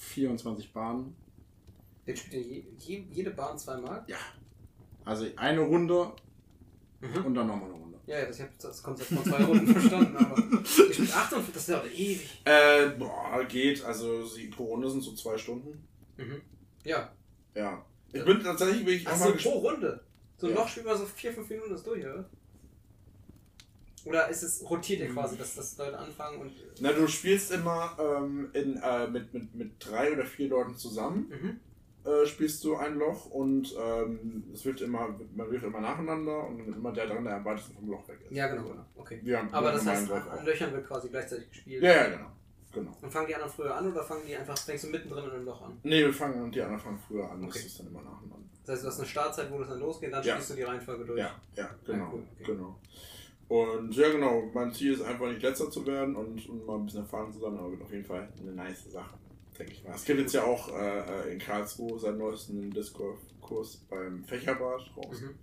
Speaker 5: 24 Bahnen.
Speaker 1: Den spielt je, je, jede Bahn zweimal?
Speaker 5: Also eine Runde
Speaker 1: Mhm.
Speaker 5: und dann nochmal eine Runde.
Speaker 1: Ja, ja, das, ich habe das Konzept von zwei Runden (laughs) verstanden, aber ich spiele 48, das dauert ewig.
Speaker 2: Äh, boah, geht. Also pro Runde sind so zwei Stunden.
Speaker 1: Mhm. Ja.
Speaker 2: Ja. Ich bin tatsächlich bin ich
Speaker 1: Ach so, pro. Runde. So ein
Speaker 2: Ja.
Speaker 1: Loch spielt man so 4, 5 Minuten das durch, oder? Oder ist es, rotiert ihr quasi, dass, dass Leute anfangen und.
Speaker 2: Na, du spielst immer ähm, in, äh, mit, mit, mit drei oder vier Leuten zusammen.
Speaker 1: Mhm.
Speaker 2: äh, spielst du ein Loch und ähm, es wird immer, man wirft immer nacheinander und immer der dran, der am weitesten vom Loch weg ist.
Speaker 1: Ja, genau, genau. Okay.
Speaker 2: Haben
Speaker 1: Aber das heißt, an Löchern wird quasi gleichzeitig gespielt.
Speaker 2: Ja, ja, genau. Genau.
Speaker 1: Und fangen die anderen früher an oder fangen die einfach, fängst du mittendrin in einem Loch an?
Speaker 2: Nee, wir fangen und die anderen fangen früher an,
Speaker 1: Okay.
Speaker 2: das ist dann immer nacheinander.
Speaker 1: Das heißt, du hast eine Startzeit, wo das dann losgeht, dann
Speaker 2: Ja.
Speaker 1: spielst du die Reihenfolge durch.
Speaker 2: Ja, ja, genau.
Speaker 1: cool, okay.
Speaker 2: genau. Und ja, genau, mein Ziel ist einfach nicht letzter zu werden und, und mal ein bisschen erfahren zu sein, aber wird auf jeden Fall eine nice Sache, denke ich mal. Es gibt jetzt ja auch äh, in Karlsruhe seit neuestem einen Discord-Kurs beim Fächerbad raus.
Speaker 1: Mhm.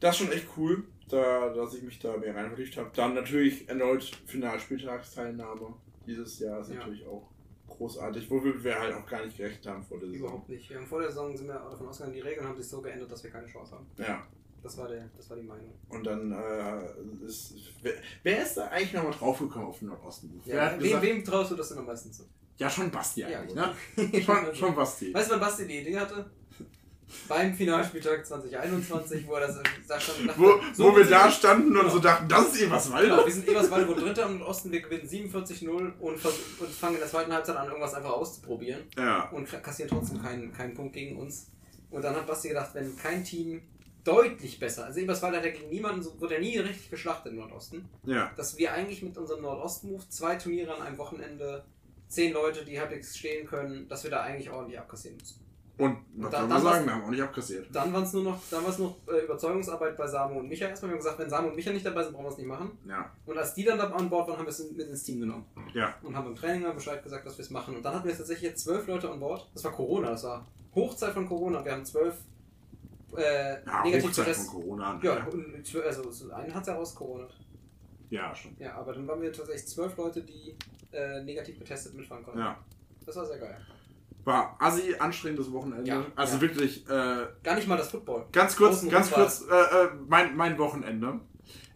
Speaker 2: Das ist schon echt cool, da, dass ich mich da mehr rein vertieft habe. Dann natürlich erneut Finalspieltagsteilnahme dieses Jahr ist
Speaker 1: Ja.
Speaker 2: natürlich auch großartig, womit wir halt auch gar nicht gerechnet haben vor der Saison.
Speaker 1: Überhaupt nicht. Wir haben vor der Saison sind wir davon ausgegangen, die Regeln haben sich so geändert, dass wir keine Chance haben.
Speaker 2: Ja.
Speaker 1: Das war, der, das war die Meinung.
Speaker 2: Und dann äh, ist. Wer, wer ist da eigentlich nochmal draufgekommen auf den Nordosten?
Speaker 1: Ja, wem,
Speaker 2: gesagt,
Speaker 1: wem traust du das denn am meisten zu?
Speaker 2: ja, schon Basti eigentlich,
Speaker 1: Ja,
Speaker 2: ne? (laughs) Schon, (laughs) schon Basti.
Speaker 1: Weißt du, wann Basti die Idee hatte? Beim Finalspieltag 2021, wo er das da stand und dachte,
Speaker 2: Wo,
Speaker 1: so
Speaker 2: wo wir da standen und so dachten, das ist was
Speaker 1: Genau, wir sind Eberswalde, wo Dritter im Osten, wir gewinnen 47-0 und, und fangen in der zweiten Halbzeit an, irgendwas einfach auszuprobieren
Speaker 2: Ja.
Speaker 1: und kassieren trotzdem keinen, keinen Punkt gegen uns. Und dann hat Basti gedacht, wenn kein Team deutlich besser, also Eberswalde hat ja gegen niemanden, so wird er nie richtig geschlachtet im Nordosten,
Speaker 2: Ja.
Speaker 1: dass wir eigentlich mit unserem Nordosten-Move zwei Turniere an einem Wochenende, zehn Leute, die halbwegs stehen können, dass wir da eigentlich ordentlich abkassieren müssen.
Speaker 2: Und was
Speaker 1: Da- dann
Speaker 2: man sagen,
Speaker 1: war's-
Speaker 2: wir haben auch nicht abkassiert.
Speaker 1: Dann war es nur noch, dann war es noch äh, Überzeugungsarbeit bei Samu und Micha erstmal. Wir haben gesagt, wenn Samu und Micha nicht dabei sind, brauchen wir es nicht machen.
Speaker 2: Ja.
Speaker 1: Und als die dann da an Bord waren, haben wir es mit ins Team genommen.
Speaker 2: Ja.
Speaker 1: Und haben im Training mal Bescheid gesagt, dass wir es machen. Und dann hatten wir tatsächlich jetzt zwölf Leute an Bord. Das war Corona, das war Hochzeit von Corona. Wir haben zwölf äh,
Speaker 2: Ja,
Speaker 1: negativ
Speaker 2: Hochzeit von
Speaker 1: getestet.
Speaker 2: Corona.
Speaker 1: Ja, und zwölf- also so einen hat es ja rausgecorona.
Speaker 2: ja, schon.
Speaker 1: Ja, aber dann waren wir tatsächlich zwölf Leute, die äh, negativ getestet mitfahren konnten.
Speaker 2: Ja.
Speaker 1: Das war sehr geil.
Speaker 2: War assi anstrengendes Wochenende.
Speaker 1: Ja,
Speaker 2: also
Speaker 1: ja.
Speaker 2: wirklich, äh,
Speaker 1: Gar nicht mal das Football.
Speaker 2: ganz kurz,
Speaker 1: Außenrum
Speaker 2: ganz kurz, äh, äh, mein, mein Wochenende.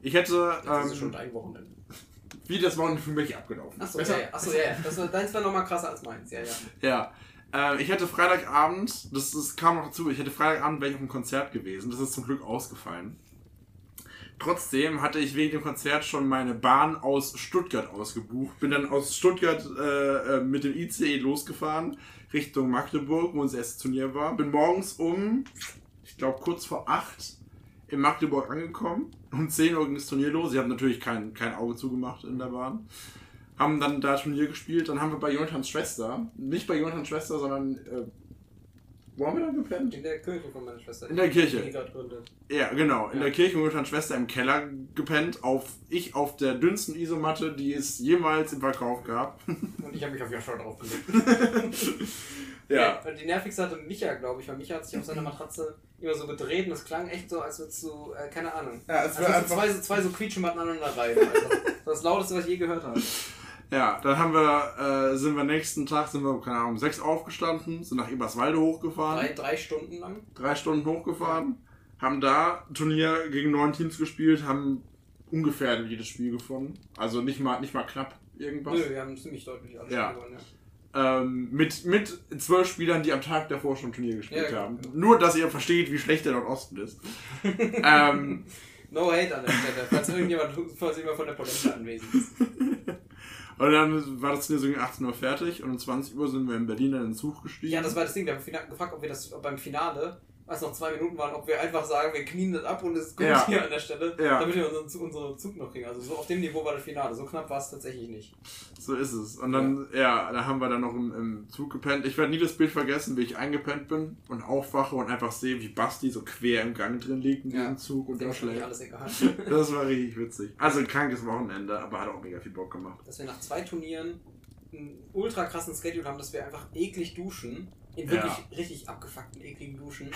Speaker 2: Ich hätte,
Speaker 1: Das ist schon
Speaker 2: ähm,
Speaker 1: dein Wochenende. (laughs)
Speaker 2: wie das Wochenende für mich abgelaufen ist.
Speaker 1: Achso, ja, ja. Achso, ja, ja. Das war, deins war nochmal krasser als meins. Ja, ja.
Speaker 2: Ja. Äh, ich hätte Freitagabend, das, das kam noch dazu, ich hätte Freitagabend wäre ich auf einem Konzert gewesen. Das ist zum Glück ausgefallen. Trotzdem hatte ich wegen dem Konzert schon meine Bahn aus Stuttgart ausgebucht. Bin dann aus Stuttgart äh, äh, mit dem ICE losgefahren Richtung Magdeburg, wo unser erstes Turnier war. Bin morgens um, ich glaube kurz vor acht in Magdeburg angekommen. Um 10 Uhr ging das Turnier los. Ich habe natürlich kein, kein Auge zugemacht in der Bahn. Haben dann da Turnier gespielt. Dann haben wir bei Jonathans Schwester, nicht bei Jonathans Schwester, sondern äh, wo haben wir dann gepennt?
Speaker 1: In der Kirche von meiner Schwester.
Speaker 2: In der Kirche.
Speaker 1: Die gerade gründet.
Speaker 2: Ja, genau. In
Speaker 1: Ja.
Speaker 2: der Kirche mit Jonathans Schwester im Keller gepennt. Auf, ich auf der dünnsten Isomatte, die es jemals im Verkauf gab. (laughs)
Speaker 1: Und ich habe mich auf Joshua draufgelegt.
Speaker 2: Ja.
Speaker 1: Und die nervigste hatte Micha, glaube ich, weil Micha hat sich auf seiner Matratze immer so gedreht und das klang echt so, als würdest du, äh, keine Ahnung.
Speaker 2: Ja, es
Speaker 1: Als würdest du zwei, so- zwei so Quietschematten aneinander reihen. Also. Das lauteste, was ich je gehört habe.
Speaker 2: Ja, dann haben wir, äh, sind wir nächsten Tag, sind wir, keine Ahnung, um sechs aufgestanden, sind nach Eberswalde hochgefahren.
Speaker 1: Drei, drei Stunden lang.
Speaker 2: drei Stunden hochgefahren, haben da Turnier gegen neun Teams gespielt, haben ungefähr jedes Spiel gewonnen. Also nicht mal, nicht mal knapp irgendwas.
Speaker 1: Nö, wir haben ziemlich deutlich alles
Speaker 2: Ja.
Speaker 1: gewonnen. Ja.
Speaker 2: Ähm, mit, mit zwölf Spielern, die am Tag davor schon Turnier gespielt
Speaker 1: Ja,
Speaker 2: haben.
Speaker 1: genau.
Speaker 2: Nur, dass ihr versteht, wie schlecht der Nordosten ist. (laughs) ähm,
Speaker 1: No hate an der Stelle, falls irgendjemand, falls jemand von der Polente anwesend ist. (laughs)
Speaker 2: und dann war das so gegen 18 Uhr fertig und um 20 Uhr sind wir in Berlin in den Zug gestiegen.
Speaker 1: Ja, das war das Ding. Wir haben gefragt, ob wir das ob beim Finale, als noch zwei Minuten waren, ob wir einfach sagen, wir knien das ab und es gut
Speaker 2: Ja.
Speaker 1: hier an der Stelle,
Speaker 2: Ja.
Speaker 1: damit wir unseren, Zug- unseren Zug noch kriegen. Also so auf dem Niveau war das Finale. So knapp war es tatsächlich nicht.
Speaker 2: So ist es. Und dann, ja, da haben wir dann noch im, im Zug gepennt. Ich werde nie das Bild vergessen, wie ich eingepennt bin und aufwache und einfach sehe, wie Basti so quer im Gang drin liegt in
Speaker 1: Ja.
Speaker 2: diesem Zug und da schläft.
Speaker 1: alles egal. (laughs) (laughs)
Speaker 2: Das war richtig witzig. Also ein krankes Wochenende, aber hat auch mega viel Bock gemacht.
Speaker 1: dass wir nach zwei Turnieren einen ultra krassen Schedule haben, dass wir einfach eklig duschen. In
Speaker 2: Ja.
Speaker 1: wirklich richtig abgefuckten, ekligen Duschen.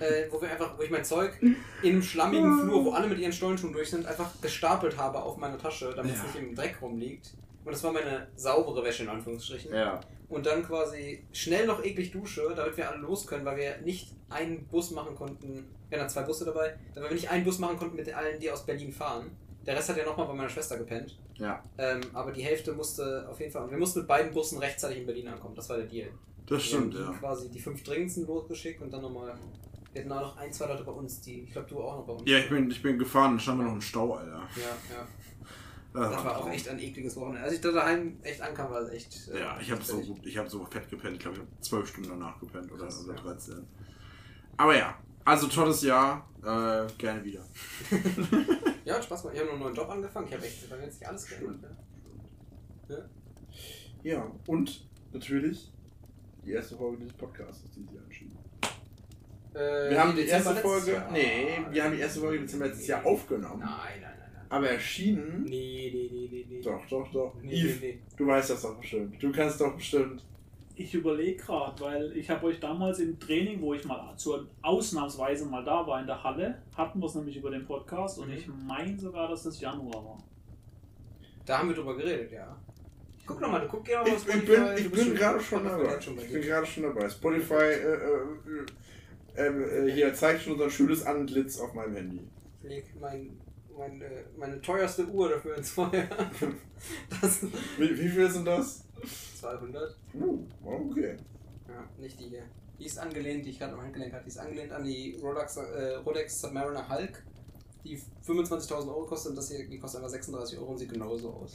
Speaker 1: äh, wo wir einfach, wo ich mein Zeug (laughs) in einem schlammigen Flur, wo alle mit ihren Stollenschuhen durch sind, einfach gestapelt habe auf meiner Tasche, damit es
Speaker 2: Ja.
Speaker 1: nicht im Dreck rumliegt. Und das war meine saubere Wäsche in Anführungsstrichen.
Speaker 2: Ja.
Speaker 1: Und dann quasi schnell noch eklig Dusche, damit wir alle los können, weil wir nicht einen Bus machen konnten. Wir hatten zwei Busse dabei, weil wir nicht einen Bus machen konnten mit allen, die aus Berlin fahren. Der Rest hat ja nochmal bei meiner Schwester gepennt.
Speaker 2: Ja.
Speaker 1: Ähm, aber die Hälfte musste auf jeden Fall. Wir mussten mit beiden Bussen rechtzeitig in Berlin ankommen. Das war der Deal.
Speaker 2: Das stimmt, ja.
Speaker 1: quasi die fünf dringendsten losgeschickt und dann nochmal. Wir hatten auch noch ein, zwei Leute bei uns, die. Ich glaube, du auch noch bei uns.
Speaker 2: Ja, ich bin, ich bin gefahren stand da noch im Stau, Alter.
Speaker 1: Ja, ja.
Speaker 2: Das
Speaker 1: Das war auch echt ein ekliges Wochenende. Als ich da daheim echt ankam, war es echt. äh,
Speaker 2: Ja, ich habe so,
Speaker 1: fertig.
Speaker 2: gut- ich hab so fett gepennt. Ich glaube, ich habe zwölf Stunden danach gepennt oder,
Speaker 1: Krass,
Speaker 2: oder
Speaker 1: ja.
Speaker 2: 13. Aber ja, also tolles Jahr. Äh, gerne wieder. (laughs)
Speaker 1: Ja, hat Spaß gemacht. Ich habe noch einen neuen Job angefangen. Ich habe echt. Da wird jetzt nicht alles geändert. Ja.
Speaker 2: Ja, und natürlich die erste Folge dieses Podcasts, die Sie anschieben.
Speaker 1: Äh,
Speaker 2: Wir haben die erste Folge,
Speaker 1: Jahr.
Speaker 2: nee, wir haben die erste Folge Dezember letztes Jahr aufgenommen.
Speaker 1: Nein, nein, nein, nein.
Speaker 2: Aber erschienen.
Speaker 1: Nee, nee, nee, nee, nee.
Speaker 2: Doch, doch, doch.
Speaker 1: Nee,
Speaker 2: Yves,
Speaker 1: nee, nee.
Speaker 2: du weißt das doch bestimmt. Du kannst doch bestimmt.
Speaker 3: Ich überlege gerade, weil ich habe euch damals im Training, wo ich mal zur ausnahmsweise mal da war in der Halle, hatten wir es nämlich über den Podcast und
Speaker 1: Mhm.
Speaker 3: ich meine sogar, dass das Januar war.
Speaker 1: Da haben wir drüber geredet, ja. Guck nochmal, du guck gerne
Speaker 4: Ich,
Speaker 1: mal auf
Speaker 4: ich
Speaker 1: Spotify,
Speaker 4: bin,
Speaker 1: du
Speaker 4: ich bin gerade schon dabei. Ich bin gerade schon dabei. Spotify äh, äh, äh, äh, hier zeigt schon unser schönes Antlitz auf meinem Handy.
Speaker 1: Ich leg mein, meine, meine teuerste Uhr dafür ins Feuer. (laughs) Das
Speaker 4: Wie, wie viel sind das?
Speaker 1: 200.
Speaker 4: Uh, okay.
Speaker 1: Ja, nicht die hier. Die ist angelehnt, die ich gerade am Handgelenk hatte. Die ist angelehnt an die Rolex, äh, Rolex Submariner Hulk, die 25.000 Euro kostet und das hier die kostet einfach 36 Euro und sieht genauso aus.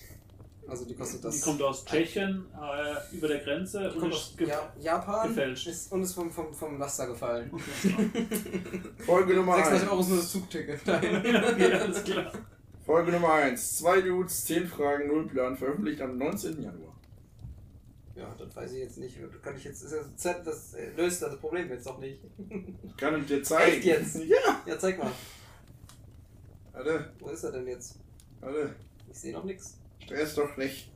Speaker 1: Also die kostet das.
Speaker 3: Die kommt aus Tschechien äh, über der Grenze
Speaker 1: Die
Speaker 3: und
Speaker 1: aus ja, Japan
Speaker 3: gefälscht.
Speaker 1: ist, und ist vom, vom, vom Laster gefallen. (laughs)
Speaker 4: Folge Nummer
Speaker 1: 36
Speaker 4: 1.
Speaker 1: Euro ist nur das Zugticket. (laughs) dahin.
Speaker 3: okay, alles klar.
Speaker 4: Folge Nummer 1. Zwei Dudes, 10 Fragen, 0 Plan, veröffentlicht am 19. Januar.
Speaker 1: ja, das weiß ich jetzt nicht. Kann ich jetzt, ist das, Z- das äh, löst das Problem jetzt doch nicht.
Speaker 4: Ich kann dir zeigen.
Speaker 1: Echt jetzt? (laughs)
Speaker 4: Ja.
Speaker 1: Ja, zeig mal.
Speaker 4: Warte,
Speaker 1: Wo ist er denn jetzt?
Speaker 4: warte.
Speaker 1: Ich sehe noch nichts.
Speaker 4: Stress doch nicht.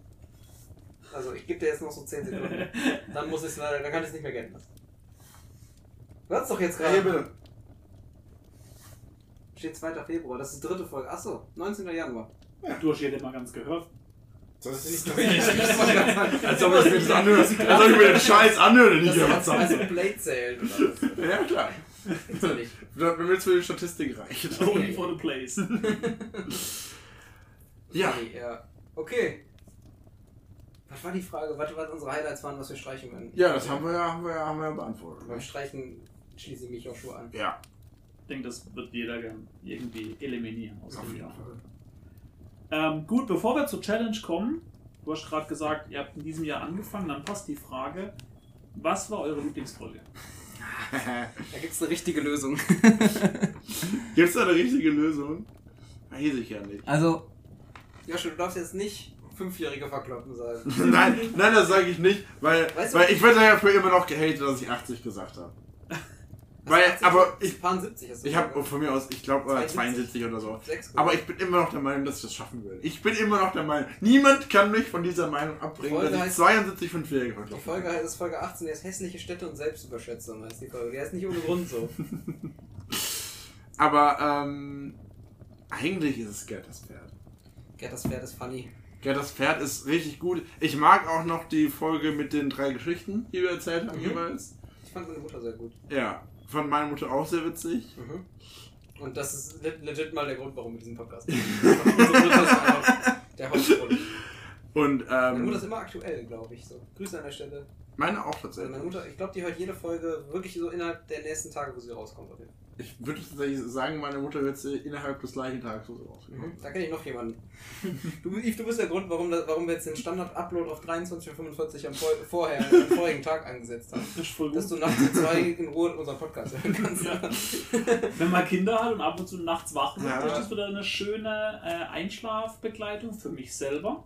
Speaker 1: Also ich gebe dir jetzt noch so 10 Sekunden. (laughs) Dann muss ich es leider, dann kann ich es nicht mehr gelten lassen. Du hast doch jetzt gerade.
Speaker 4: Rebe.
Speaker 1: Steht 2. Februar, das ist die dritte Folge. Achso, 19. Januar.
Speaker 3: Du hast jeder mal ganz gehört.
Speaker 4: Das ist
Speaker 1: gerade sagen. (laughs)
Speaker 2: Als ob ich mir das anhöre. Als ob ich mir den Scheiß anhöre, den ich
Speaker 1: Das
Speaker 2: hier
Speaker 1: als, als
Speaker 2: habe.
Speaker 1: Blade zählt oder was?
Speaker 2: Ja, klar.
Speaker 1: Ja nicht.
Speaker 2: Wenn mir für die Statistik reicht.
Speaker 3: Only for the place. (laughs)
Speaker 2: Ja.
Speaker 1: Okay, ja. Okay. Was war die Frage? Was, was unsere Highlights waren, was wir streichen werden?
Speaker 2: Ja, das haben wir ja, haben wir ja, haben wir ja beantwortet.
Speaker 1: Beim Streichen schließe ich mich auch schon an.
Speaker 2: Ja,
Speaker 3: Ich denke, das wird jeder gern irgendwie eliminieren aus
Speaker 2: auf
Speaker 3: dem Jahr. Ähm, gut, bevor wir zur Challenge kommen, du hast gerade gesagt, ihr habt in diesem Jahr angefangen, dann passt die Frage, was war eure Lieblingsfolge? (laughs)
Speaker 1: Da gibt es eine richtige Lösung. (laughs)
Speaker 2: Gibt es da eine richtige Lösung? Weiß ich ja nicht.
Speaker 1: Also, Joshua, du darfst jetzt nicht Fünfjährige verkloppen sagen. (laughs)
Speaker 2: nein, nein, das sage ich nicht, weil,
Speaker 1: Weißt du-
Speaker 2: weil ich werde ja für immer noch gehatet, dass ich 80 gesagt habe. (laughs) Weil,
Speaker 1: Hast du
Speaker 2: aber
Speaker 1: 80?
Speaker 2: ich,
Speaker 1: Paar 70 hast du
Speaker 2: ich habe von mir aus, ich glaube
Speaker 1: 72
Speaker 2: 72 oder so.
Speaker 1: Sechs
Speaker 2: Aber ich bin immer noch der Meinung, dass ich das schaffen will. Ich bin immer noch der Meinung, niemand kann mich von dieser Meinung abbringen, dass ich
Speaker 1: heißt-
Speaker 2: 72 Fünfjährige
Speaker 1: Die
Speaker 2: verklopfen
Speaker 1: Folge heißt ist Folge 18, der ist hässliche Städte und Selbstüberschätzung heißt die Folge. Die heißt nicht ohne (laughs) Grund so.
Speaker 2: Aber ähm, eigentlich ist es Gerd das Pferd.
Speaker 1: Gerd, das Pferd ist funny.
Speaker 2: Gerd das Pferd ist richtig gut. Ich mag auch noch die Folge mit den drei Geschichten, die wir erzählt haben
Speaker 1: Mhm.
Speaker 2: jeweils.
Speaker 1: Ich fand meine Mutter sehr gut.
Speaker 2: Ja, fand meine Mutter auch sehr witzig.
Speaker 1: Mhm. Und das ist le- legit mal der Grund, warum wir diesen Podcast machen. (laughs) Der Hauptgrund.
Speaker 2: Und
Speaker 1: Meine Mutter ist
Speaker 2: ähm,
Speaker 1: immer aktuell, glaube ich. So. Grüße an der Stelle.
Speaker 2: meine auch tatsächlich.
Speaker 1: meine Mutter, ich glaube, die hört jede Folge wirklich so innerhalb der nächsten Tage, wo sie rauskommt. auf jeden Fall.
Speaker 2: Ich würde tatsächlich sagen, meine Mutter wird sie innerhalb des gleichen Tages so rausgekommen.
Speaker 1: Mhm. Da kenne ich noch jemanden. Du, Yves, du bist der Grund, warum, das, warum wir jetzt den Standard-Upload auf 23.45 Uhr am vor, vorher, am vorigen Tag angesetzt haben.
Speaker 3: Das ist voll
Speaker 1: Dass
Speaker 3: gut.
Speaker 1: du nachts um zwei in Ruhe unseren Podcast hören kannst.
Speaker 3: Wenn man Kinder hat und ab und zu nachts wach wird,
Speaker 2: Ja.
Speaker 3: ist das wieder eine schöne äh, Einschlafbegleitung für mich selber.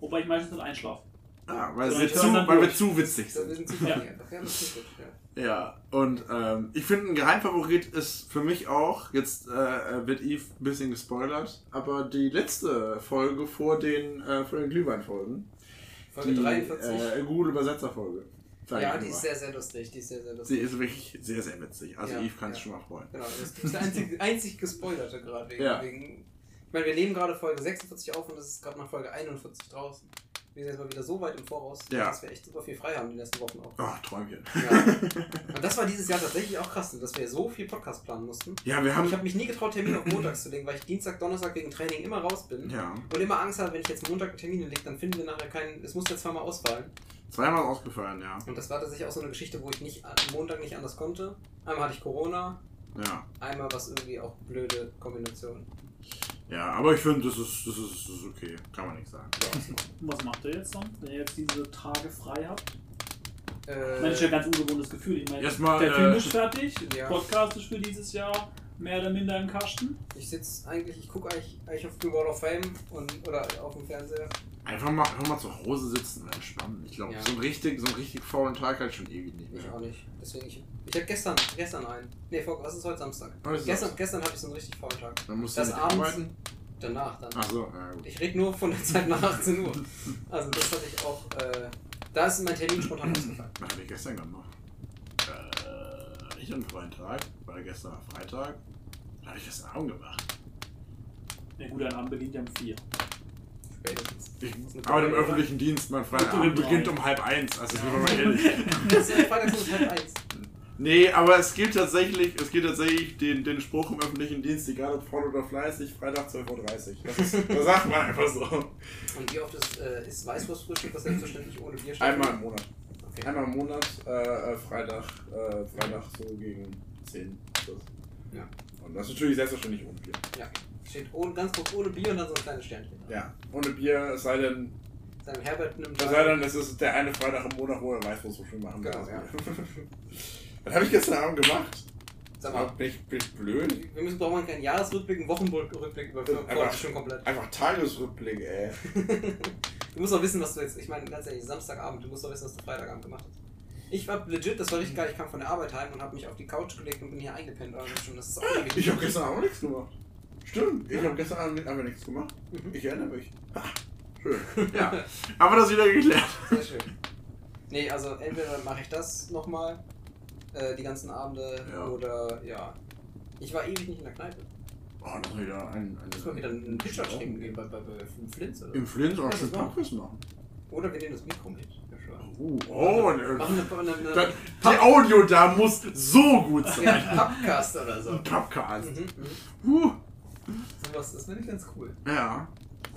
Speaker 3: Wobei ich meistens nicht einschlafe.
Speaker 2: Ah, weil,
Speaker 3: So,
Speaker 2: zu, weil wir zu witzig
Speaker 1: So, wir
Speaker 2: sind.
Speaker 1: sind zu einfach. Ja, das ist gut. Ja.
Speaker 2: Ja, und ähm, ich finde, ein Geheimfavorit ist für mich auch, jetzt äh, wird Eve ein bisschen gespoilert, aber die letzte Folge vor den, äh, vor den Glühweinfolgen.
Speaker 1: Folge
Speaker 2: die,
Speaker 1: 43.
Speaker 2: Äh, Google Übersetzerfolge.
Speaker 1: Ja, die
Speaker 2: mal.
Speaker 1: ist sehr, sehr lustig. Die ist sehr, sehr
Speaker 2: Sie
Speaker 1: lustig.
Speaker 2: ist wirklich sehr, sehr witzig. Also
Speaker 1: Ja,
Speaker 2: Eve kann
Speaker 1: ja.
Speaker 2: sich schon mal freuen.
Speaker 1: Genau, das ist der einzig, (laughs) einzig gespoilerte gerade. Wegen,
Speaker 2: Ja.
Speaker 1: wegen, ich meine, wir nehmen gerade Folge 46 auf und es ist gerade nach Folge 41 draußen. Wir sind jetzt mal wieder so weit im Voraus,
Speaker 2: Ja.
Speaker 1: dass wir echt super viel frei haben die nächsten Wochen auch.
Speaker 2: Oh, Träumchen.
Speaker 1: Ja. (laughs) Und das war dieses Jahr tatsächlich auch krass, dass wir so viel Podcast planen mussten.
Speaker 2: Ja, wir haben.
Speaker 1: Ich habe mich nie getraut, Termine auf montags zu legen, weil ich Dienstag, Donnerstag wegen Training immer raus bin.
Speaker 2: Ja,
Speaker 1: Und immer Angst habe, wenn ich jetzt Montag Termine lege, dann finden wir nachher keinen. Es muss jetzt zweimal ausfallen.
Speaker 2: zweimal ausgefallen, ja.
Speaker 1: Und das war tatsächlich auch so eine Geschichte, wo ich nicht Montag nicht anders konnte. Einmal hatte ich Corona,
Speaker 2: Ja.
Speaker 1: einmal was irgendwie auch blöde Kombination.
Speaker 2: Ja, aber ich finde, das ist, das, ist, das ist okay. Kann man nicht sagen.
Speaker 3: Und was macht ihr jetzt sonst, wenn ihr jetzt diese Tage frei habt? Ich
Speaker 1: Äh,
Speaker 3: meine, das ist ja ein ganz ungewohntes Gefühl. Ich meine,
Speaker 2: Erstmal,
Speaker 3: der
Speaker 2: äh,
Speaker 3: Film ist fertig,
Speaker 1: ja.
Speaker 3: Podcast ist für dieses Jahr mehr oder minder im Kasten.
Speaker 1: ich sitze eigentlich, ich gucke eigentlich, eigentlich auf The Wall of Fame und, oder auf dem Fernseher.
Speaker 2: Einfach mal, einfach mal zu Hause sitzen und entspannen. Ich glaube,
Speaker 1: Ja.
Speaker 2: so einen richtig, so einen richtig faulen Tag halt schon ewig nicht
Speaker 1: Ich
Speaker 2: mehr.
Speaker 1: auch nicht. Deswegen, ich, ich hatte gestern, gestern einen. Nee, vor, was ist heute Samstag?
Speaker 2: Heute ist
Speaker 1: Gestern,
Speaker 2: Samstag.
Speaker 1: gestern hatte ich so einen richtig faulen Tag.
Speaker 2: Dann musst
Speaker 1: Das
Speaker 2: du
Speaker 1: abends-
Speaker 2: arbeiten.
Speaker 1: Danach dann.
Speaker 2: Ach so, ja gut.
Speaker 1: Ich rede nur von der Zeit nach 18 Uhr. Also das hatte ich auch, äh, da ist mein Termin spontan ausgefallen.
Speaker 2: Was habe ich gestern gemacht? Äh, nicht am freien Tag, war gestern Freitag. Was habe ich gestern Abend gemacht?
Speaker 3: Ja gut, ein Abend beginnt ja um vier.
Speaker 1: Spätestens.
Speaker 2: Ich
Speaker 1: eine
Speaker 2: arbeite im öffentlichen Dienst, mein Freitagabend beginnt um halb eins. Also, sind wir mal ehrlich. (laughs)
Speaker 1: Das ist Freitags um halb eins.
Speaker 2: Nee, aber es gilt tatsächlich, es gilt tatsächlich den, den Spruch im öffentlichen Dienst, egal ob voll oder fleißig, Freitag 12.30 Uhr. Das, ist, das sagt man einfach so.
Speaker 1: Und wie oft ist, äh, ist Weißwurstfrühstück, was selbstverständlich ohne Bier
Speaker 2: Einmal im Monat.
Speaker 1: Okay.
Speaker 2: Einmal im Monat, äh, äh, Freitag, äh, Freitag so gegen 10. Plus.
Speaker 1: Ja.
Speaker 2: Und das ist natürlich selbstverständlich ohne Bier.
Speaker 1: Ja. Steht ohne, ganz kurz ohne Bier und dann so ein kleines Sternchen.
Speaker 2: Ja, ohne Bier, es sei denn,
Speaker 1: Sein Herbert nimmt.
Speaker 2: es sei denn, es ist der eine Freitag im Monat, wo er Weißwurstfrühstück machen will.
Speaker 1: Genau, ja. (laughs)
Speaker 2: Was habe ich gestern Abend gemacht?
Speaker 1: Sag mal,
Speaker 2: Bin ich, bin ich blöd?
Speaker 1: wir müssen brauchen keinen Jahresrückblick, einen Wochenrückblick über schon komplett.
Speaker 2: Einfach Tagesrückblick, ey. (laughs)
Speaker 1: Du musst doch wissen, was du jetzt. Ich meine, ganz ehrlich, Samstagabend, du musst doch wissen, was du Freitagabend gemacht hast. Ich war legit, das war richtig geil. Ich kam von der Arbeit heim und habe mich auf die Couch gelegt und bin hier eingepennt. Also schon, das ist auch irgendwie-
Speaker 2: Ich habe gestern Abend nichts gemacht. Stimmt, ich habe gestern Abend einfach nichts gemacht.
Speaker 1: Mhm.
Speaker 2: Ich erinnere mich. Ha, schön. (laughs) Ja, haben wir das wieder geklärt.
Speaker 1: Sehr schön. Nee, also entweder mache ich das nochmal, äh, die ganzen Abende,
Speaker 2: Ja.
Speaker 1: oder ja. Ich war ewig nicht in der Kneipe.
Speaker 2: Oh, das ist wieder ein, ein,
Speaker 1: Muss mal wieder einen Pitcher trinken gehen bei, bei, bei Flintz oder
Speaker 2: Im Flint auch schon
Speaker 1: das war-
Speaker 2: Packquiz machen.
Speaker 1: Oder wir nehmen das Mikro mit.
Speaker 2: Oh, oh ne,
Speaker 1: Machen eine, eine,
Speaker 2: da,
Speaker 1: eine,
Speaker 2: die Audio da muss so gut sein.
Speaker 1: ja, Podcast oder so.
Speaker 2: Ein Podcast.
Speaker 1: Mhm, mhm.
Speaker 2: Uh,
Speaker 1: Sowas, das finde ich ganz cool.
Speaker 2: ja.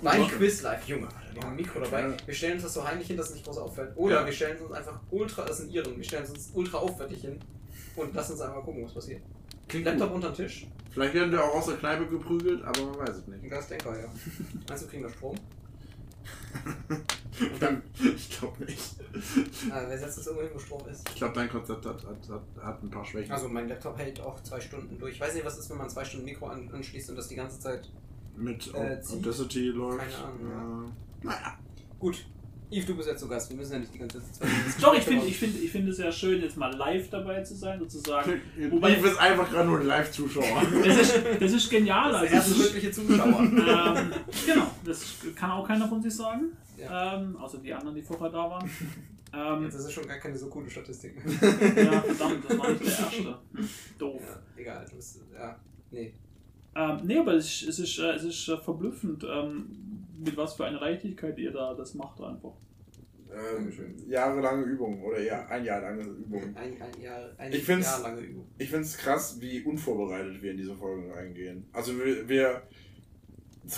Speaker 1: Mein Quiz live, Junge, wir haben ein Mikro dabei. Wir stellen uns das so heimlich hin, dass es nicht groß auffällt. Oder
Speaker 2: Ja.
Speaker 1: wir stellen uns einfach ultra, das sind ihren, wir stellen uns ultra aufwendig hin und lassen uns einfach gucken, was passiert.
Speaker 2: Klingt
Speaker 1: Laptop
Speaker 2: gut.
Speaker 1: unter den Tisch.
Speaker 2: Vielleicht werden wir auch aus der Kneipe geprügelt, aber man weiß es nicht.
Speaker 1: Ein Gasdenker, ja. Meinst du, kriegen wir Strom? (laughs)
Speaker 2: ich glaube nicht.
Speaker 1: Ah, wer setzt das irgendwo hin, wo Strom ist?
Speaker 2: Ich glaube, dein Konzept hat, hat, hat, hat ein paar Schwächen.
Speaker 1: Also mein Laptop hält auch zwei Stunden durch. Ich weiß nicht, was ist, wenn man zwei Stunden Mikro an, anschließt und das die ganze Zeit.
Speaker 2: Mit
Speaker 1: äh.
Speaker 2: Audacity läuft.
Speaker 1: Keine Ahnung,
Speaker 2: Äh, naja.
Speaker 1: Gut. Yves, du bist jetzt zu Gast. Wir müssen ja nicht die ganze Zeit. (laughs)
Speaker 3: Doch, ich finde ich find, ich find es sehr schön, jetzt mal live dabei zu sein, sozusagen. Wobei-
Speaker 2: Wobei, ist einfach gerade nur ein Live-Zuschauer.
Speaker 3: Das ist, das ist genial.
Speaker 1: Das
Speaker 3: Also,
Speaker 1: ist der
Speaker 3: das
Speaker 1: erste
Speaker 3: ist,
Speaker 1: mögliche Zuschauer. (laughs)
Speaker 3: ähm, genau, das kann auch keiner von sich sagen.
Speaker 1: Ja.
Speaker 3: Ähm, außer die anderen, die vorher da waren. Ähm,
Speaker 1: Jetzt ist es schon gar keine so coole Statistik.
Speaker 3: ja, verdammt, das war nicht der erste. (laughs) Doof.
Speaker 1: Ja, egal. Du bist, ja, nee.
Speaker 3: Ähm, nee, aber es ist, es ist, äh, es ist äh, verblüffend, ähm, mit was für einer Leichtigkeit ihr da das macht einfach.
Speaker 2: Ähm,
Speaker 1: Dankeschön.
Speaker 2: jahrelange Übung oder ja, ein Jahr lange Übung.
Speaker 1: Ein, ein Jahr, ein
Speaker 2: Ich find's-
Speaker 1: Jahr lange Übung.
Speaker 2: Ich finde es krass, wie unvorbereitet wir in diese Folgen reingehen. Also wir, wir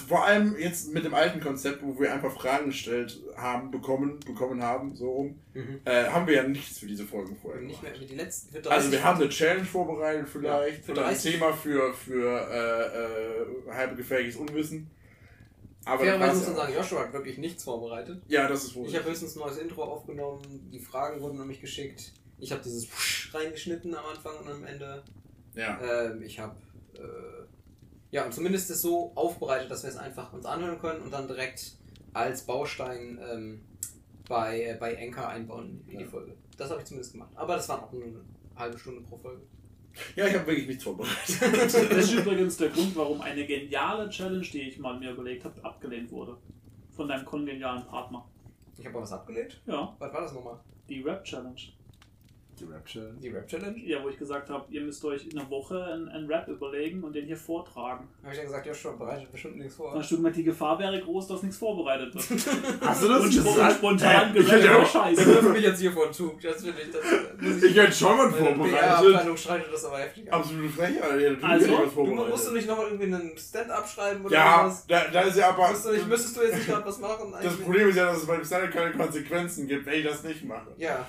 Speaker 2: vor allem jetzt mit dem alten Konzept, wo wir einfach Fragen gestellt haben, bekommen, bekommen haben, so rum, äh, haben wir ja nichts für diese Folgen vorher
Speaker 1: Nicht mehr wie die letzten. Für 30
Speaker 2: Also wir haben eine Challenge vorbereitet vielleicht,
Speaker 1: Ja, für
Speaker 2: oder ein
Speaker 1: 30
Speaker 2: Thema für, für äh, äh, halbgefährliches Unwissen. Aber
Speaker 1: Fairerweise muss man sagen, Joshua hat wirklich nichts vorbereitet.
Speaker 2: ja. das ist wohl.
Speaker 1: Ich habe höchstens ein neues Intro aufgenommen, die Fragen wurden an mich geschickt. Ich habe dieses reingeschnitten am Anfang und am Ende.
Speaker 2: ja.
Speaker 1: Ähm, ich habe äh, ja und zumindest es so aufbereitet, dass wir es einfach uns anhören können und dann direkt als Baustein ähm, bei, äh, bei Anchor einbauen in die
Speaker 2: Ja.
Speaker 1: Folge. Das habe ich zumindest gemacht. Aber das waren auch nur eine halbe Stunde pro Folge.
Speaker 2: ja, ich habe wirklich nichts vorbereitet.
Speaker 3: Das ist übrigens der Grund, warum eine geniale Challenge, die ich mal mir überlegt habe, abgelehnt wurde. Von deinem kongenialen Partner.
Speaker 1: Ich habe aber was abgelehnt.
Speaker 3: Ja,
Speaker 1: Was war das nochmal?
Speaker 3: die Rap-Challenge.
Speaker 2: Die Rap-Challenge.
Speaker 1: Die Rap-Challenge?
Speaker 3: Ja, wo ich gesagt habe, ihr müsst euch in einer Woche einen, einen Rap überlegen und den hier vortragen.
Speaker 1: Habe ich dann gesagt, Joshua bereitet bestimmt nichts vor.
Speaker 3: Dann hast du gemeint, die Gefahr wäre groß, dass nichts vorbereitet wird. (laughs)
Speaker 2: Hast du das
Speaker 3: und
Speaker 2: gesagt?
Speaker 3: spontan
Speaker 2: Äh, ich
Speaker 3: gerappt,
Speaker 2: hätte
Speaker 3: aber
Speaker 2: auch-
Speaker 1: Das
Speaker 3: scheiße.
Speaker 1: wirft mich jetzt hier vor den Zug. Das finde ich. Das muss
Speaker 2: Ich hätte schon mal vorbereitet.
Speaker 1: PR-Abteilung streitet das aber heftig ab.
Speaker 2: Absolute Frechheit. Ja,
Speaker 3: Also,
Speaker 2: ich
Speaker 1: Du,
Speaker 2: vorbereitet.
Speaker 1: musst du nicht noch irgendwie einen Stand-up schreiben oder
Speaker 2: Ja,
Speaker 1: was?
Speaker 2: da, da ist ja aber.
Speaker 1: Musst du nicht, müsstest du jetzt nicht gerade was machen?
Speaker 2: Das
Speaker 1: eigentlich?
Speaker 2: Problem ist ja, dass es bei dem Stand keine Konsequenzen gibt, wenn ich das nicht mache.
Speaker 1: Ja.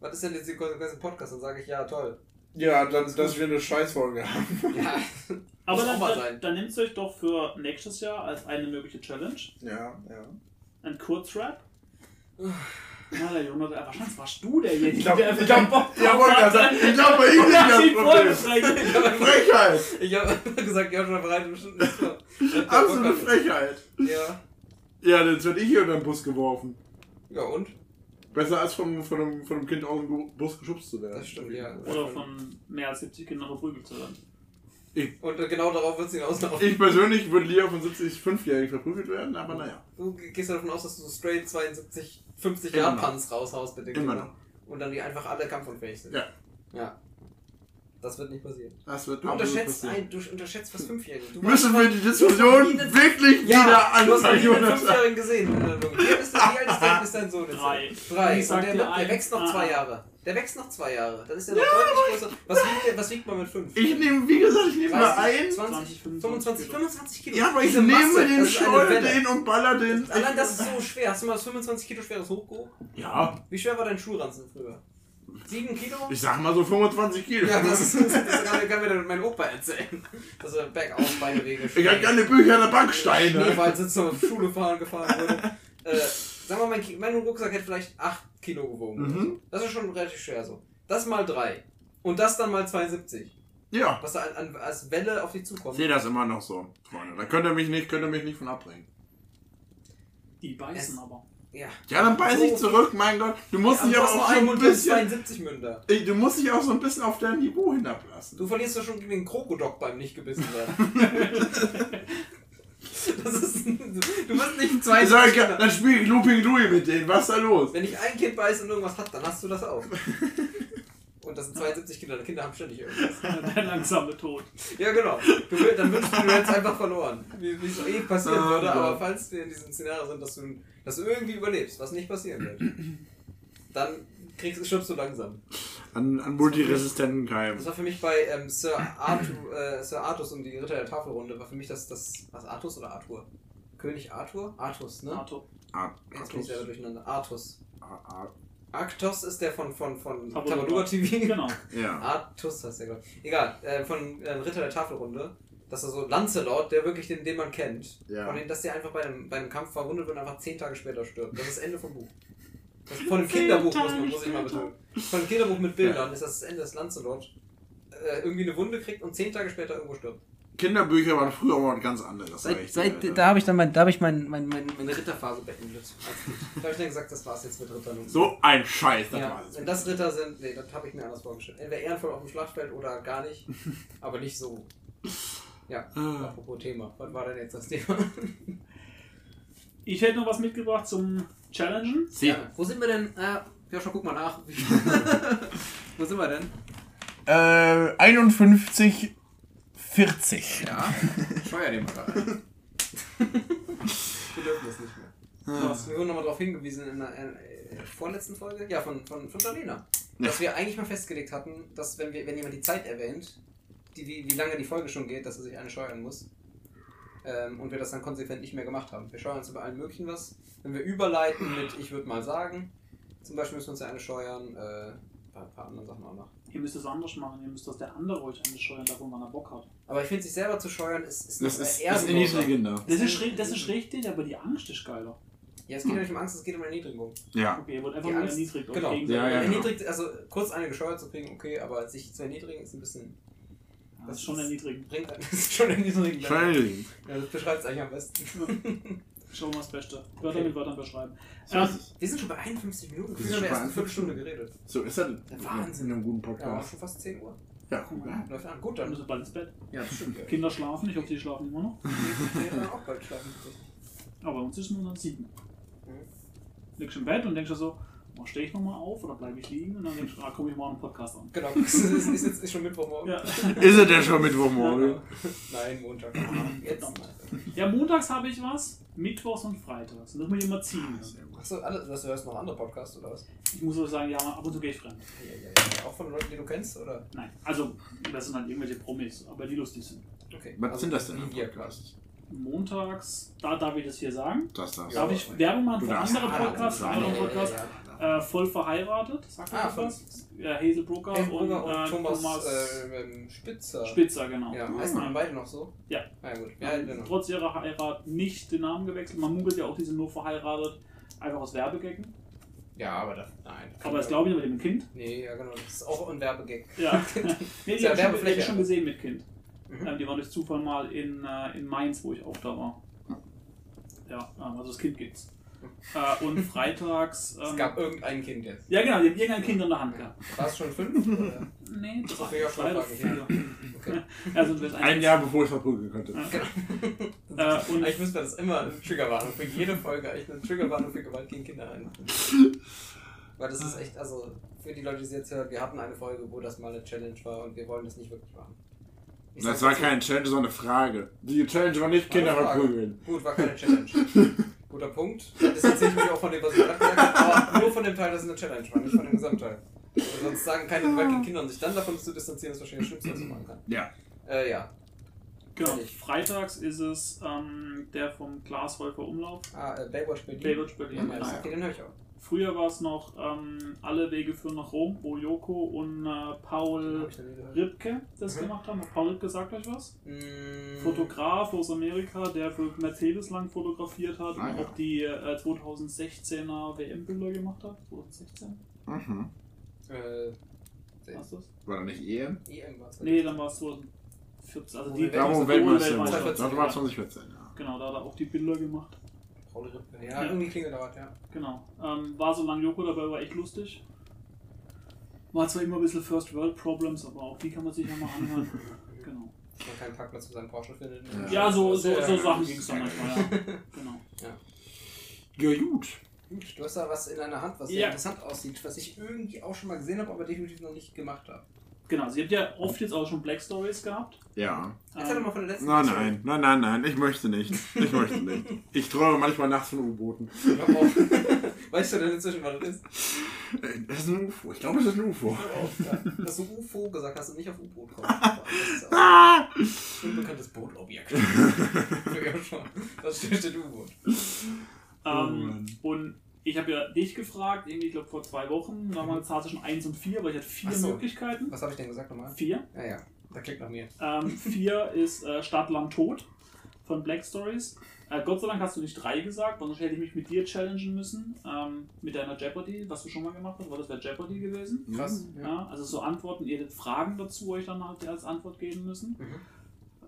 Speaker 1: Was ist denn jetzt die Konsequenz im Podcast? Dann sage ich, ja, toll.
Speaker 2: Ja, dann, dass wir eine Scheißfolge haben.
Speaker 1: Ja. (laughs)
Speaker 3: Aber dann,
Speaker 1: mal
Speaker 3: dann,
Speaker 1: sein.
Speaker 3: dann nehmt es euch doch für nächstes Jahr als eine mögliche Challenge.
Speaker 2: Ja, ja.
Speaker 3: Ein Kurzrap. Ja, der Jonas, wahrscheinlich warst du derjenige,
Speaker 2: Ich glaube,
Speaker 3: der
Speaker 2: ich
Speaker 3: einfach
Speaker 2: glaub,
Speaker 3: Bock
Speaker 2: ja, gerade sagen, ich glaube, bei ihm
Speaker 3: hat ihn
Speaker 2: das Problem. (laughs) Frechheit!
Speaker 1: Ich habe gesagt, bestimmt nichts vor.
Speaker 2: Absolute Frechheit.
Speaker 1: Ja.
Speaker 2: Ja, jetzt werde ich hier unter den Bus geworfen.
Speaker 1: Ja, und?
Speaker 2: Besser als vom, von, einem, von einem Kind aus dem Bus geschubst zu werden.
Speaker 1: Das stimmt, ja.
Speaker 3: Oder von mehr als 70 Kindern verprügelt zu werden.
Speaker 1: Und äh, genau darauf wird es hinauslaufen.
Speaker 2: Ich persönlich würde lieber von 70, 5-Jährigen verprügelt werden, aber naja.
Speaker 1: Du gehst ja davon aus, dass du so straight 72, 50
Speaker 2: Immer
Speaker 1: Jahre
Speaker 2: noch.
Speaker 1: Punts raushaust mit den
Speaker 2: Immer
Speaker 1: Kindern. Und dann die einfach alle kampfunfähig sind.
Speaker 2: Ja.
Speaker 1: Ja. Das wird nicht passieren.
Speaker 2: Das wird
Speaker 1: Du
Speaker 2: absolut
Speaker 1: unterschätzt,
Speaker 2: passieren.
Speaker 1: ein, du unterschätzt was Fünfjährige. Du
Speaker 2: Müssen wir
Speaker 1: noch-
Speaker 2: die
Speaker 1: du hast
Speaker 2: Diskussion wirklich
Speaker 1: ja,
Speaker 2: wieder
Speaker 1: du hast
Speaker 2: anfangen,
Speaker 1: nie einen
Speaker 2: Jonas?
Speaker 1: Fünfjährigen gesehen. Wie alt ist, wie alt ist, dein, ist dein Sohn jetzt?
Speaker 3: Drei.
Speaker 1: Drei. Und der, der wächst noch zwei
Speaker 3: ah.
Speaker 1: Jahre. Der wächst noch zwei Jahre. Dann ist er noch deutlich größer. Was wiegt, der, was wiegt man mit fünf?
Speaker 2: Ich nehme, wie gesagt, ich nehme mal
Speaker 1: 30,
Speaker 2: ein.
Speaker 1: 20, 25, 25 Kilo.
Speaker 2: Ja, aber ich
Speaker 1: Diese
Speaker 2: nehme
Speaker 1: Masse,
Speaker 2: den,
Speaker 1: das Welle.
Speaker 2: den und baller den.
Speaker 1: Allein das ist so schwer. Hast du mal das 25 Kilo schweres hochgehoben?
Speaker 2: Ja,
Speaker 1: Wie schwer war dein Schulranzen früher? Sieben Kilo?
Speaker 2: ich sag mal so 25 Kilo.
Speaker 1: Ja, das, ist, das kann, kann mir dann mein Opa erzählen. Dass er bergauf Beine Wege
Speaker 2: Ich hab keine Bücher an der Banksteine.
Speaker 1: Schneewald sitzt und auf Schule fahren gefahren wurde. Äh, sagen wir mal, mein, mein Rucksack hätte vielleicht 8 Kilo gewogen.
Speaker 2: Mhm.
Speaker 1: so. Das ist schon relativ schwer so. Das mal 3. Und das dann mal 72.
Speaker 2: Ja,
Speaker 1: Was da an, an, als Welle auf dich
Speaker 2: ich
Speaker 1: zukommt.
Speaker 2: sehe das immer noch so, Freunde. Da könnt ihr mich nicht, könnt ihr mich nicht von abbringen.
Speaker 3: Die beißen
Speaker 1: Es-
Speaker 3: aber.
Speaker 1: Ja.
Speaker 2: Ja, dann beiß ich zurück, mein Gott. Du musst dich
Speaker 1: du
Speaker 2: aber auch so ein bisschen,
Speaker 1: 72 Münder.
Speaker 2: Du musst dich auch so ein bisschen auf dein Niveau hinablassen.
Speaker 1: Du verlierst doch schon gegen den Krokodok beim nicht gebissen werden. (laughs) das ist, du wirst nicht
Speaker 2: Ich sag,
Speaker 1: 72
Speaker 2: ja,
Speaker 1: Münder.
Speaker 2: dann spiel ich Looping Louis mit denen. Was ist da los?
Speaker 1: Wenn ich ein Kind beißt und irgendwas hat, dann hast du das auch. Und das sind 72 Kinder, die Kinder haben ständig irgendwas. (laughs)
Speaker 3: Der langsame Tod.
Speaker 1: Ja, genau. Du, will- dann wünschst du, du hättest einfach verloren. Wie es eh passieren
Speaker 2: Oh
Speaker 1: würde,
Speaker 2: Gott.
Speaker 1: aber falls wir in diesem Szenario sind, dass du, dass du irgendwie überlebst, was nicht passieren wird, dann kriegst, stirbst du langsam.
Speaker 2: An, an multiresistenten Keimen.
Speaker 1: Das war für mich bei ähm, Sir, Arthur, äh, Sir Artus und die Ritter der Tafelrunde, war für mich das, das was Artus oder Arthur? König Arthur? Artus, ne?
Speaker 3: Arthur.
Speaker 2: Ar-
Speaker 1: Jetzt bin ich selber durcheinander. Artus.
Speaker 2: Ar- Ar-
Speaker 1: Arctos ist der von, von, von.
Speaker 3: Tabalura
Speaker 1: TV.
Speaker 3: Genau.
Speaker 2: Ja.
Speaker 1: Artus heißt der, glaube ich. Egal, äh, von äh, Ritter der Tafelrunde. Das ist so Lancelot, der wirklich den, den man kennt.
Speaker 2: Ja.
Speaker 1: Von dem, dass der einfach bei einem, bei einem Kampf verwundet wird und einfach zehn Tage später stirbt. Das ist das Ende vom Buch. Das von einem Kinderbuch, muss, man, muss ich mal betonen. Von einem Kinderbuch mit Bildern ist das das Ende des Lancelot. Äh, irgendwie eine Wunde kriegt und zehn Tage später irgendwo stirbt.
Speaker 2: Kinderbücher waren früher aber was ganz anderes.
Speaker 6: Seit, seit,
Speaker 2: Alter.
Speaker 6: da habe ich dann mein, da habe ich mein, mein, mein, meine Ritterphase beendet.
Speaker 1: Da habe ich dann gesagt, das war's jetzt mit Rittern.
Speaker 2: So ein Scheiß, das
Speaker 1: ja,
Speaker 2: war es.
Speaker 1: wenn das Ritter sind, nee, das habe ich mir anders vorgestellt. Entweder ehrenvoll auf dem Schlachtfeld oder gar nicht, (laughs) aber nicht so. Ja,
Speaker 2: Ah.
Speaker 1: apropos Thema. Was war denn jetzt das Thema? (laughs)
Speaker 3: Ich hätte noch was mitgebracht zum Challengen.
Speaker 2: Sie.
Speaker 1: Ja.
Speaker 6: Wo sind wir denn? Äh, ja, schon guck mal nach. (laughs) Wo sind wir denn?
Speaker 7: Äh, 51, 40.
Speaker 6: Ja, steuer den mal da rein.
Speaker 1: Wir dürfen das nicht mehr.
Speaker 3: Was?
Speaker 1: Wir wurden nochmal darauf hingewiesen in der äh, vorletzten Folge, ja, von, von, von Darlena, dass wir eigentlich mal festgelegt hatten, dass wenn, wir, wenn jemand die Zeit erwähnt, die, wie, wie lange die Folge schon geht, dass er sich eine steuern muss. Ähm, und wir das dann konsequent nicht mehr gemacht haben. Wir steuern uns über allen möglichen was. Wenn wir überleiten mit ich würde mal sagen, zum Beispiel müssen wir uns ja eine steuern, äh, ein paar, andere Sachen auch noch.
Speaker 3: Ihr müsst es anders machen. Ihr müsst, dass der andere euch ansteuern darf, wo man da Bock hat.
Speaker 1: Aber ich finde, sich selber zu steuern ist, ist,
Speaker 2: Das ist, ist erniedrigender.
Speaker 3: Das ist, ri- das ist richtig, aber die Angst ist geiler.
Speaker 1: Ja, es geht ja nicht um Angst, es geht um Erniedrigung.
Speaker 2: Ja.
Speaker 3: Okay, ihr wollt einfach nur
Speaker 1: Angst-
Speaker 3: erniedrigt
Speaker 1: genau.
Speaker 2: Ja, ja, genau.
Speaker 1: Erniedrigt, also kurz eine gesteuert zu kriegen, okay, aber sich zu erniedrigen ist ein bisschen.
Speaker 3: Das ist schon erniedrigend.
Speaker 1: Bringt einen, (laughs) das ist schon erniedrigend.
Speaker 2: Schon erniedrigend.
Speaker 1: Ja, das beschreibt es eigentlich am besten.
Speaker 3: Schauen wir das Beste. Wörter mit Wörtern beschreiben.
Speaker 2: So
Speaker 3: Ähm.
Speaker 1: Wir sind schon bei 51 Minuten.
Speaker 2: Wir
Speaker 1: haben
Speaker 2: schon
Speaker 1: erst eine Viertelstunde geredet.
Speaker 2: So ist das
Speaker 1: Der Wahnsinn.
Speaker 2: in einem guten
Speaker 1: Ja,
Speaker 2: Podcast.
Speaker 1: schon fast 10 Uhr.
Speaker 2: Ja, mal.
Speaker 1: Läuft an. Gut,
Speaker 3: dann müssen wir bald ins Bett.
Speaker 6: Ja, das stimmt. (laughs)
Speaker 3: Kinder schlafen. Ich hoffe, die schlafen immer noch.
Speaker 1: Wir werden auch bald schlafen.
Speaker 3: Aber bei uns ist es nur dann sieben.
Speaker 1: Mhm.
Speaker 3: Liegst im Bett und denkst dir so, oh, stehe ich nochmal auf oder bleibe ich liegen? Und dann denkst du, ah, guck ich mal einen Podcast an.
Speaker 1: Genau, (laughs) es ist, ist, jetzt, ist schon Mittwochmorgen.
Speaker 3: Ja. (laughs)
Speaker 2: Ist es denn schon Mittwochmorgen?
Speaker 1: Nein, Montag. Jetzt.
Speaker 3: ja, montags habe ich was, mittwochs und freitags. Und das muss ich immer ziehen.
Speaker 1: Achso, alle, du hörst noch andere Podcasts oder was?
Speaker 3: Ich muss aber sagen, ja, ab und zu gehe ich fremd.
Speaker 1: Ja, ja, ja. Auch von Leuten, die du kennst, oder?
Speaker 3: Nein, also das sind halt irgendwelche Promis, aber die lustig sind.
Speaker 1: Okay.
Speaker 2: Was
Speaker 1: Also,
Speaker 2: sind das denn für
Speaker 1: wir
Speaker 2: Podcasts?
Speaker 3: Montags, da darf ich das hier sagen.
Speaker 2: Das das.
Speaker 3: Darf ich Werbung machen
Speaker 2: Du
Speaker 3: für
Speaker 2: darfst
Speaker 3: andere Podcasts? Andere Podcasts?
Speaker 1: Ja,
Speaker 3: Äh, voll verheiratet, sagt
Speaker 1: Ah, von-
Speaker 3: was? Ja, Hazel
Speaker 1: Hey,
Speaker 3: und,
Speaker 1: Brugger und,
Speaker 3: äh,
Speaker 1: Thomas,
Speaker 3: Thomas
Speaker 1: äh, ähm, Spitzer.
Speaker 3: Spitzer, genau.
Speaker 1: Ja, heißen die beide noch so?
Speaker 3: Ja.
Speaker 1: Ja, gut. Ja, genau.
Speaker 3: Trotz ihrer Heirat nicht den Namen gewechselt. Man munkelt ja auch, die sind nur verheiratet, einfach aus Werbegaggen.
Speaker 1: ja aber das, nein.
Speaker 3: Aber das glaube ich mit dem Kind.
Speaker 1: Nee, ja genau, das ist auch ein Werbegag.
Speaker 3: Ja. (laughs) nee, die
Speaker 1: Ja,
Speaker 3: habe ich, schon- schon gesehen mit Kind.
Speaker 1: Mhm.
Speaker 3: Ähm, die waren durch Zufall mal in, äh, in Mainz, wo ich auch da war. Ja, ähm, also das Kind gibt's. Äh, und freitags.
Speaker 1: Es
Speaker 3: Ähm,
Speaker 1: gab irgendein Kind jetzt.
Speaker 3: ja, genau, die haben irgendein Kind in der Hand gehabt.
Speaker 1: War es schon fünf? oder?
Speaker 3: Nee,
Speaker 1: Das
Speaker 3: drei,
Speaker 1: ich schon
Speaker 3: drei oder vier.
Speaker 1: Okay. (laughs)
Speaker 3: Also, das
Speaker 2: Ein Jahr bevor ich verprügeln könnte.
Speaker 3: Äh, und
Speaker 1: Eigentlich müsste das immer eine Triggerwarnung für jede Folge, eigentlich eine Triggerwarnung für Gewalt gegen Kinder ein. Weil das ist echt, also für die Leute, die es jetzt hören, wir hatten eine Folge, wo das mal eine Challenge war und wir wollen das nicht wirklich machen. Ich
Speaker 2: Das war keine Challenge, sondern eine Frage. Die Challenge war nicht Kinder
Speaker 1: War
Speaker 2: verprügeln.
Speaker 1: Gut, war keine Challenge. (laughs) Guter Punkt. Das erzähle ich mir auch von dem, was ich gerade gesagt habe, aber nur von dem Teil, dass es eine Challenge war, nicht von dem Gesamtteil. Weil sonst sagen keine gegen Kinder und sich dann davon zu distanzieren, ist wahrscheinlich das Schlimmste, was man machen kann.
Speaker 2: Ja.
Speaker 1: Äh, ja.
Speaker 3: Genau.
Speaker 1: Ehrlich.
Speaker 3: Freitags ist es ähm, der vom Glashäufer Umlauf.
Speaker 1: Ah, äh, Baywatch Berlin.
Speaker 3: Baywatch Berlin.
Speaker 1: Ja. Okay, den höre ich auch.
Speaker 3: Früher war es noch ähm, Alle Wege führen nach Rom, wo Joko und äh, Paul. Ripke das
Speaker 1: Mhm.
Speaker 3: gemacht haben. Hat Paul Ripke sagt euch was?
Speaker 1: Mm,
Speaker 3: Fotograf aus Amerika, der für Mercedes lang fotografiert hat
Speaker 2: Ah,
Speaker 3: und
Speaker 2: ja.
Speaker 3: auch die äh, 2016er WM-Bilder gemacht hat. 2016?
Speaker 2: Mhm.
Speaker 1: Äh,
Speaker 3: Was das?
Speaker 2: War da nicht EM?
Speaker 1: EM war es.
Speaker 3: Nee, dann war es 2014. Also die
Speaker 1: Wo wir
Speaker 2: Da wo
Speaker 1: Weltmeister-
Speaker 2: Weltmeister
Speaker 1: Weltmeister-
Speaker 2: wurde. Das war 2014, ja.
Speaker 3: Genau, da hat er auch die Bilder gemacht.
Speaker 1: Paul. Ja, irgendwie klingelt da was, ja.
Speaker 3: Genau. Ähm, war so lange Joko dabei, war echt lustig. War zwar immer ein bisschen First World Problems, aber auch die kann man sich ja mal anhören. (laughs) genau.
Speaker 1: Dass man keinen Parkplatz für seinen Porsche findet.
Speaker 3: Ja, so, so,
Speaker 1: Ja.
Speaker 3: so Sachen ging es dann manchmal, ja. (laughs) Genau.
Speaker 2: Ja, gut.
Speaker 1: Gut, du hast da was in deiner Hand, was sehr
Speaker 3: Ja.
Speaker 1: interessant aussieht, was ich irgendwie auch schon mal gesehen habe, aber definitiv noch nicht gemacht habe.
Speaker 3: Genau, sie habt ja oft jetzt auch schon Black Stories gehabt.
Speaker 2: Ja.
Speaker 1: Erzähl doch mal von der letzten
Speaker 2: Nein, nein, nein, nein, nein, ich möchte nicht. Ich möchte nicht. Ich träume manchmal nachts von U-Booten.
Speaker 1: Hör auf. (laughs) Weißt du denn inzwischen, was das ist?
Speaker 2: Äh, Das ist ein UFO. Ich glaube, das ist ein UFO.
Speaker 1: Hör auf, ja. Dass du UFO gesagt hast und nicht auf U-Boot kommst. Das (laughs) ist auch ein unbekanntes Bootobjekt. (laughs) Das steht in U-Boot.
Speaker 3: Ähm,
Speaker 2: Mann.
Speaker 3: und ich habe ja dich gefragt, irgendwie, ich glaube vor zwei Wochen, damals hatte ich schon 1 und 4, weil ich hatte vier
Speaker 1: so.
Speaker 3: Möglichkeiten.
Speaker 1: Was habe ich denn gesagt nochmal?
Speaker 3: Vier.
Speaker 1: Ja, ja. Da klickt nach mir.
Speaker 3: Ähm, (laughs) vier ist äh, Stadt, Land, Tod von Black Stories. Äh, Gott sei Dank hast du nicht drei gesagt, sonst hätte ich mich mit dir challengen müssen. Ähm, mit deiner Jeopardy, was du schon mal gemacht hast, weil das wäre Jeopardy gewesen.
Speaker 1: Krass. Ja.
Speaker 3: Ja, also so Antworten, ihr hättet Fragen dazu euch dann halt als Antwort geben müssen.
Speaker 1: Mhm.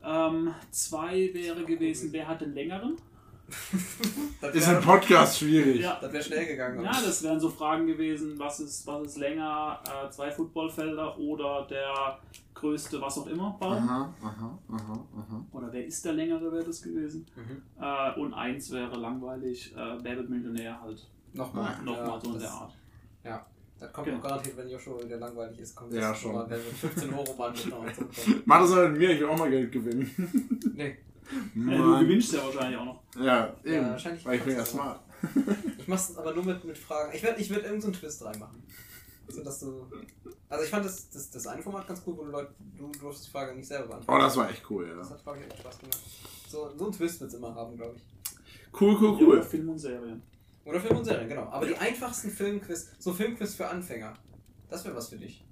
Speaker 3: Ähm, zwei wäre gewesen, wer hat den längeren?
Speaker 1: Das
Speaker 2: Ist ein
Speaker 1: wäre
Speaker 2: Podcast schwierig.
Speaker 3: Ja,
Speaker 1: das wär schnell gegangen.
Speaker 3: ja, das wären so Fragen gewesen, was ist, was ist länger, äh, zwei Footballfelder oder der größte, was auch immer, Baum.
Speaker 2: Aha, aha, aha, aha.
Speaker 3: Oder wer ist der längere, wäre das gewesen.
Speaker 1: Mhm.
Speaker 3: Äh, und eins wäre langweilig, äh, wer wird Millionär halt.
Speaker 1: Nochmal.
Speaker 3: Nochmal
Speaker 1: ja,
Speaker 3: so in der Art.
Speaker 1: Das kommt
Speaker 3: Genau.
Speaker 1: auch garantiert, wenn Joshua wieder langweilig ist, kommt
Speaker 2: Ja,
Speaker 1: das
Speaker 2: schon.
Speaker 1: Mal, wenn wir 15 Euro Mann.
Speaker 2: Mach das mal mit mir, ich will auch mal Geld gewinnen.
Speaker 1: Nee,
Speaker 3: Äh, du gewinnst ja wahrscheinlich auch noch.
Speaker 2: Ja, eben.
Speaker 1: wahrscheinlich
Speaker 2: Weil ich bin ja smart. (laughs)
Speaker 1: ich mach's aber nur mit, mit Fragen. Ich werde ich werd irgendeinen so einen Twist reinmachen. So, dass du. Also ich fand das, das, das eine Format ganz cool, wo du Leute, du, du durfst die Frage nicht selber beantworten.
Speaker 2: Oh, das war echt cool,
Speaker 1: Das
Speaker 2: ja.
Speaker 1: hat wirklich echt Spaß gemacht. So, so einen Twist wird's immer haben, glaube ich.
Speaker 2: Cool, cool,
Speaker 3: Ja,
Speaker 2: cool.
Speaker 3: Film und Serien.
Speaker 1: Oder Film und Serien, genau. Aber die einfachsten Filmquiz, so Filmquiz für Anfänger, das wäre was für dich.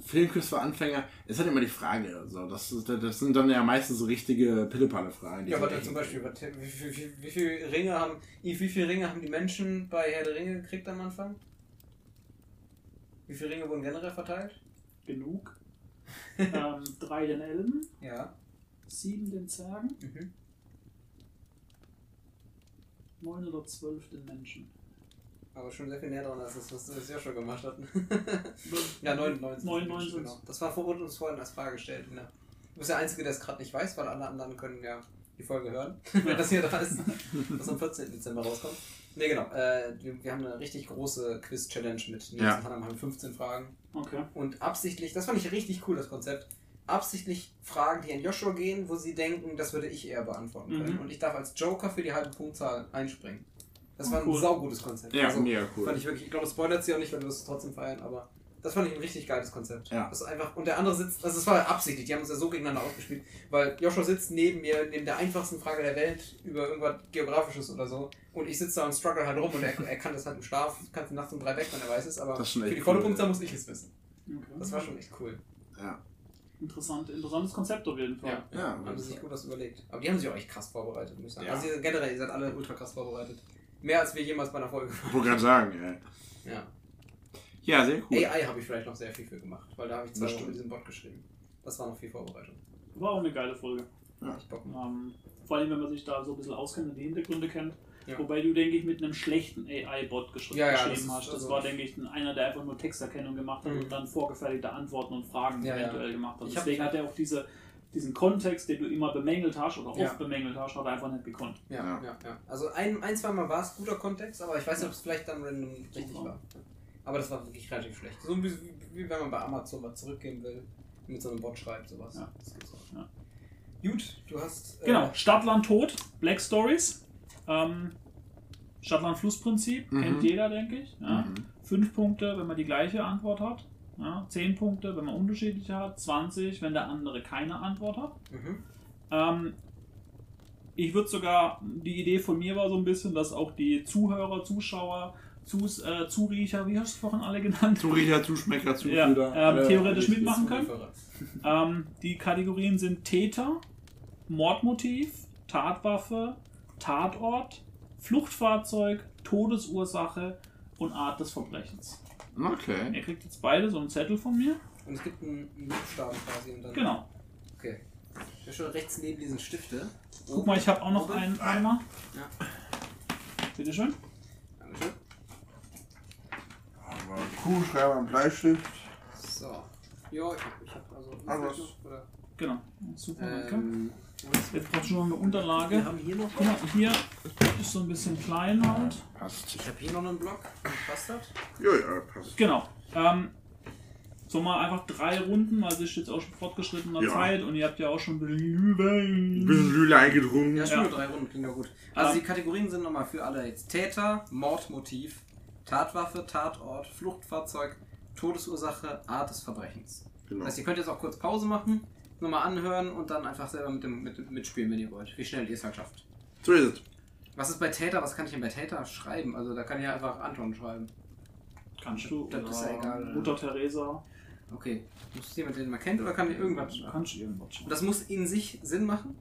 Speaker 2: Filmquiz für Anfänger, ist halt immer die Frage. So. Das, das sind dann ja meistens so richtige Pillepalle-Fragen.
Speaker 1: Ja, aber dann zum Beispiel, wie, wie, wie, wie viele Ringe haben, wie viele Ringe haben die Menschen bei Herr der Ringe gekriegt am Anfang? Wie viele Ringe wurden generell verteilt?
Speaker 3: Genug. (laughs) ähm, drei den Elben,
Speaker 1: Ja.
Speaker 3: sieben den Zwergen,
Speaker 1: Mhm.
Speaker 3: neun oder zwölf den Menschen.
Speaker 1: Aber schon sehr viel näher dran als das, was ja schon gemacht hast. (laughs) ja, 99.
Speaker 3: Neun, neun sind's.
Speaker 1: genau. Das war vor uns vorhin als Frage gestellt. Ne? Du bist der Einzige, der es gerade nicht weiß, weil alle anderen können ja die Folge hören, (laughs) wenn das hier da ist, (laughs) was am 14. Dezember rauskommt. Ne, genau. Äh, wir, wir haben eine richtig große Quiz-Challenge mit Nils
Speaker 2: Ja.
Speaker 1: und Hannah, haben 15 Fragen.
Speaker 3: Okay.
Speaker 1: Und absichtlich, das fand ich richtig cool, das Konzept, absichtlich Fragen, die an Joshua gehen, wo sie denken, das würde ich eher beantworten können.
Speaker 3: Mhm.
Speaker 1: Und ich darf als Joker für die halbe Punktzahl einspringen. Das war ein
Speaker 3: cool.
Speaker 1: saugutes Konzept.
Speaker 2: Ja,
Speaker 1: Also,
Speaker 2: mega cool.
Speaker 1: Fand ich wirklich, ich glaube, das spoilert sie auch nicht, weil du wirst es trotzdem feiern, aber das fand ich ein richtig geiles Konzept.
Speaker 2: Ja.
Speaker 1: Das ist einfach, und der andere sitzt, also es war absichtlich, die haben uns ja so gegeneinander ausgespielt, weil Joshua sitzt neben mir, neben der einfachsten Frage der Welt über irgendwas Geografisches oder so, und ich sitze da und struggle halt rum und er, er kann das halt im Schlaf, kann es nachts um drei weg, wenn er weiß es, aber für die volle
Speaker 2: cool.
Speaker 1: Muss ich es wissen.
Speaker 3: okay.
Speaker 1: Das war schon echt cool.
Speaker 2: Ja.
Speaker 3: Interessant, interessantes Konzept auf jeden Fall.
Speaker 1: Ja,
Speaker 2: Ja,
Speaker 1: haben sie sich gut was überlegt. Aber die haben sich auch echt krass vorbereitet, muss ich sagen.
Speaker 2: Ja.
Speaker 1: Also ihr- generell, ihr seid alle ultra krass vorbereitet. Mehr als wir jemals bei einer Folge
Speaker 2: Ich wollte gerade sagen, ey.
Speaker 1: Ja.
Speaker 2: Ja, sehr cool.
Speaker 1: AI habe ich vielleicht noch sehr viel für gemacht, weil da habe ich zwei
Speaker 2: Das
Speaker 1: Wochen diesem Bot geschrieben. Das war noch viel Vorbereitung.
Speaker 3: War auch eine geile Folge.
Speaker 1: Ich Bock.
Speaker 3: Ähm, vor allem, wenn man sich da so ein bisschen auskennt und die Hintergründe kennt.
Speaker 1: Ja.
Speaker 3: Wobei du, denke ich, mit einem schlechten AI-Bot geschri
Speaker 1: Ja, ja, das
Speaker 3: geschrieben
Speaker 1: ist
Speaker 3: hast. Das
Speaker 1: also-
Speaker 3: war, denke ich, ein- einer, der einfach nur Texterkennung gemacht hat
Speaker 1: Mhm.
Speaker 3: und dann vorgefertigte Antworten und Fragen
Speaker 1: Ja, ja.
Speaker 3: eventuell gemacht hat. Deswegen hat er auch diese, diesen Kontext, den du immer bemängelt hast oder oft
Speaker 1: Ja.
Speaker 3: bemängelt hast, hat er einfach nicht gekonnt.
Speaker 1: Ja,
Speaker 2: Ja.
Speaker 1: ja, ja. Also ein, ein zwei Mal war es guter Kontext, aber ich weiß nicht, ob es vielleicht dann random richtig
Speaker 3: Super.
Speaker 1: war. Aber das war wirklich relativ schlecht. So wie, wie wenn man bei Amazon was zurückgeben will, mit so einem Bot schreibt, sowas.
Speaker 3: Ja.
Speaker 1: Das gibt's auch.
Speaker 3: Ja.
Speaker 1: Gut, du hast. äh,
Speaker 3: Genau, Stadtland Tod, Black Stories. Ähm, Stadtland-Flussprinzip,
Speaker 2: Mhm.
Speaker 3: kennt jeder, denke ich. Ja.
Speaker 2: Mhm.
Speaker 3: Fünf Punkte, wenn man die gleiche Antwort hat. Ja. Zehn Punkte, wenn man unterschiedliche hat. 20, wenn der andere keine Antwort hat.
Speaker 1: Mhm.
Speaker 3: Ähm, ich würde sogar, die Idee von mir war so ein bisschen, dass auch die Zuhörer, Zuschauer, Zus, äh, Zuriecher, wie hast du es vorhin alle genannt?
Speaker 2: Zuriecher, Zuschmecker,
Speaker 3: Ja,
Speaker 2: Zuführer.
Speaker 3: ähm,
Speaker 2: alle-
Speaker 3: theoretisch mitmachen können. Ähm, die Kategorien sind Täter, Mordmotiv, Tatwaffe, Tatort, Fluchtfahrzeug, Todesursache und Art des Verbrechens.
Speaker 2: Okay.
Speaker 3: Ihr kriegt jetzt beide so einen Zettel von mir.
Speaker 1: Und es gibt einen Buchstaben quasi und dann.
Speaker 3: Genau.
Speaker 1: Okay. Ich bin schon rechts neben diesen Stifte.
Speaker 3: Guck mal, ich habe auch noch
Speaker 1: Oben.
Speaker 3: einen. Mal.
Speaker 1: Ja.
Speaker 3: Bitteschön.
Speaker 1: Dankeschön.
Speaker 2: Aber Kuhschreiber und Bleistift.
Speaker 1: So. Ja, ich hab, ich hab also.
Speaker 2: Alles.
Speaker 1: Oder,
Speaker 3: Genau. Super, danke. Jetzt brauchst du noch eine Unterlage.
Speaker 1: wir haben hier noch.
Speaker 3: Guck mal, hier ist so ein bisschen klein halt.
Speaker 2: Passt.
Speaker 1: Ich habe hier noch einen Block. Passt das?
Speaker 2: Ja, ja, passt.
Speaker 3: Genau. Ähm, so mal einfach drei Runden, also ist jetzt auch schon fortgeschrittener
Speaker 2: Ja.
Speaker 3: Zeit und ihr habt ja auch schon ein bisschen
Speaker 2: Ein bisschen Lüle eingetrunken.
Speaker 1: Ja, schon
Speaker 3: Ja.
Speaker 1: nur drei Runden klingt doch gut. Also
Speaker 3: Ähm.
Speaker 1: die Kategorien sind nochmal für alle jetzt Täter, Mordmotiv, Tatwaffe, Tatort, Fluchtfahrzeug, Todesursache, Art des Verbrechens.
Speaker 2: Genau.
Speaker 1: Das heißt, ihr könnt jetzt auch kurz Pause machen, nochmal anhören und dann einfach selber mit dem, mit, mitspielen, wenn ihr wollt. Wie schnell ihr es halt schafft.
Speaker 2: So ist es.
Speaker 1: Was ist bei Täter? Was kann ich denn bei Täter schreiben? Also da kann ich einfach Anton schreiben.
Speaker 3: Kannst du.
Speaker 1: Das ist ja egal.
Speaker 3: Mutter Teresa.
Speaker 1: Okay. Muss jemand, den man kennt, oder kann ich irgendwas schreiben?
Speaker 3: Kannst du irgendwas schreiben.
Speaker 1: Das muss in sich Sinn machen?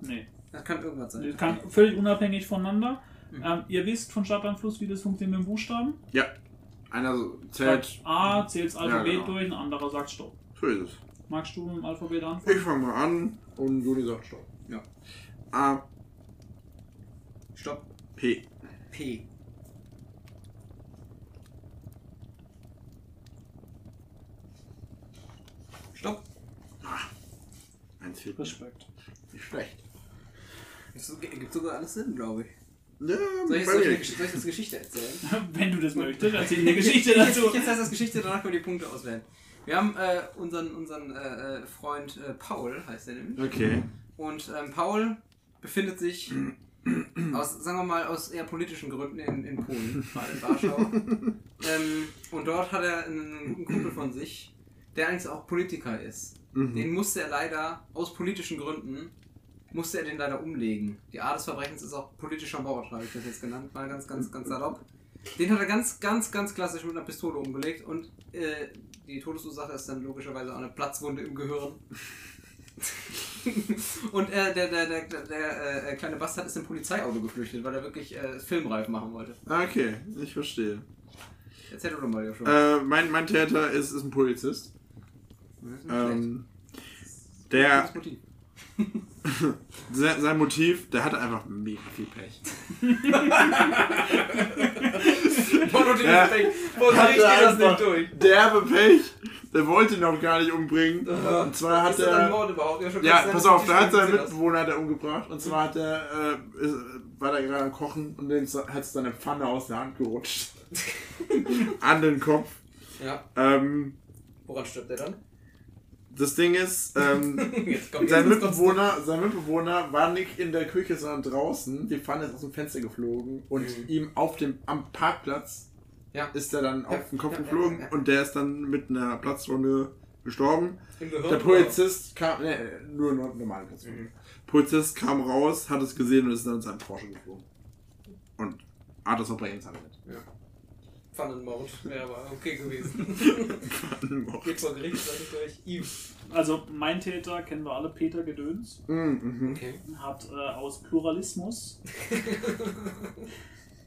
Speaker 3: Nee.
Speaker 1: Das kann irgendwas sein.
Speaker 3: Das kann völlig unabhängig voneinander.
Speaker 1: Mhm.
Speaker 3: Ähm, ihr wisst von Stadt am Fluss, wie das funktioniert mit dem Buchstaben.
Speaker 2: Ja. Einer zählt.
Speaker 3: Sagt A, zählt das Alphabet
Speaker 2: Ja, genau.
Speaker 3: durch, ein anderer sagt Stopp.
Speaker 2: So ist es.
Speaker 3: Magst du mit dem Alphabet anfangen?
Speaker 2: Ich fange mal an und Juli sagt Stopp.
Speaker 1: Ja.
Speaker 2: A,
Speaker 1: Stopp.
Speaker 2: P.
Speaker 1: P. Stopp.
Speaker 2: Eins fehlt.
Speaker 3: Respekt.
Speaker 2: Nicht schlecht.
Speaker 1: Es gibt sogar alles Sinn, glaube ich.
Speaker 2: Ja,
Speaker 1: Soll ich, soll ich, soll ich das Geschichte erzählen? (laughs)
Speaker 3: Wenn du das möchtest, erzähl eine Geschichte dazu.
Speaker 1: Jetzt heißt das Geschichte, danach können wir die Punkte auswählen. Wir haben äh, unseren, unseren äh, äh, Freund äh, Paul, heißt er nämlich.
Speaker 2: Okay.
Speaker 1: Und ähm, Paul befindet sich aus, sagen wir mal, aus eher politischen Gründen in, in Polen, mal in Warschau. (laughs) ähm, und dort hat er einen, einen Kumpel von sich, der eigentlich auch Politiker ist.
Speaker 2: Mhm.
Speaker 1: Den musste er leider, aus politischen Gründen, musste er den leider umlegen. Die Art des Verbrechens ist auch politischer Mord, habe ich das jetzt genannt, mal ganz, ganz, ganz salopp. Den hat er ganz, ganz, ganz klassisch mit einer Pistole umgelegt und äh, die Todesursache ist dann logischerweise auch eine Platzwunde im Gehirn. (laughs) und äh, der, der, der, der, der äh, kleine Bastard ist im Polizeiauto geflüchtet, weil er wirklich äh, Filmreif machen wollte.
Speaker 2: Okay, ich verstehe.
Speaker 1: Erzähl doch mal, Joshua.
Speaker 2: Äh, mein, mein Täter ist, ist ein Polizist.
Speaker 1: Das ist nicht schlecht.
Speaker 2: Ähm, der,
Speaker 1: Gutes Motiv. (laughs)
Speaker 2: sein, Motiv, der hatte einfach mega viel Pech.
Speaker 1: So
Speaker 2: Hatte einfach. Derbe Pech. Der wollte ihn auch gar nicht umbringen. Und zwar hat er. Ja, pass auf, da hat
Speaker 1: wie
Speaker 2: sein
Speaker 1: sieht das?
Speaker 2: Mitbewohner hat er umgebracht. Und zwar hat er, äh, war da gerade am Kochen und dann hat seine Pfanne aus der Hand gerutscht. (laughs) An den Kopf.
Speaker 1: Ja,
Speaker 2: Ähm,
Speaker 1: woran stirbt er dann?
Speaker 2: Das Ding ist, ähm, (laughs) sein. Mitbewohner, sein Mitbewohner war nicht in der Küche, sondern draußen. Die Pfanne ist aus dem Fenster geflogen und
Speaker 1: Mhm.
Speaker 2: ihm auf dem, am Parkplatz
Speaker 1: Ja.
Speaker 2: ist er dann
Speaker 1: Ja,
Speaker 2: auf den Kopf
Speaker 1: ja,
Speaker 2: geflogen und der ist dann mit einer Platzwunde gestorben. Der
Speaker 1: oder?
Speaker 2: Polizist kam, ne, nur normale Platzwunde.
Speaker 1: Mhm.
Speaker 2: Polizist kam raus, hat es gesehen und ist dann in seinen Porsche geflogen. Und Art des Verbrechens hat er mit.
Speaker 1: Pfannenmord wäre aber okay gewesen. Geht vor Gericht, sag ich durch. Eve.
Speaker 3: Also mein Täter kennen wir alle, Peter Gedöns,
Speaker 2: Mhm, mhm.
Speaker 1: Okay.
Speaker 3: hat äh, aus Pluralismus (laughs)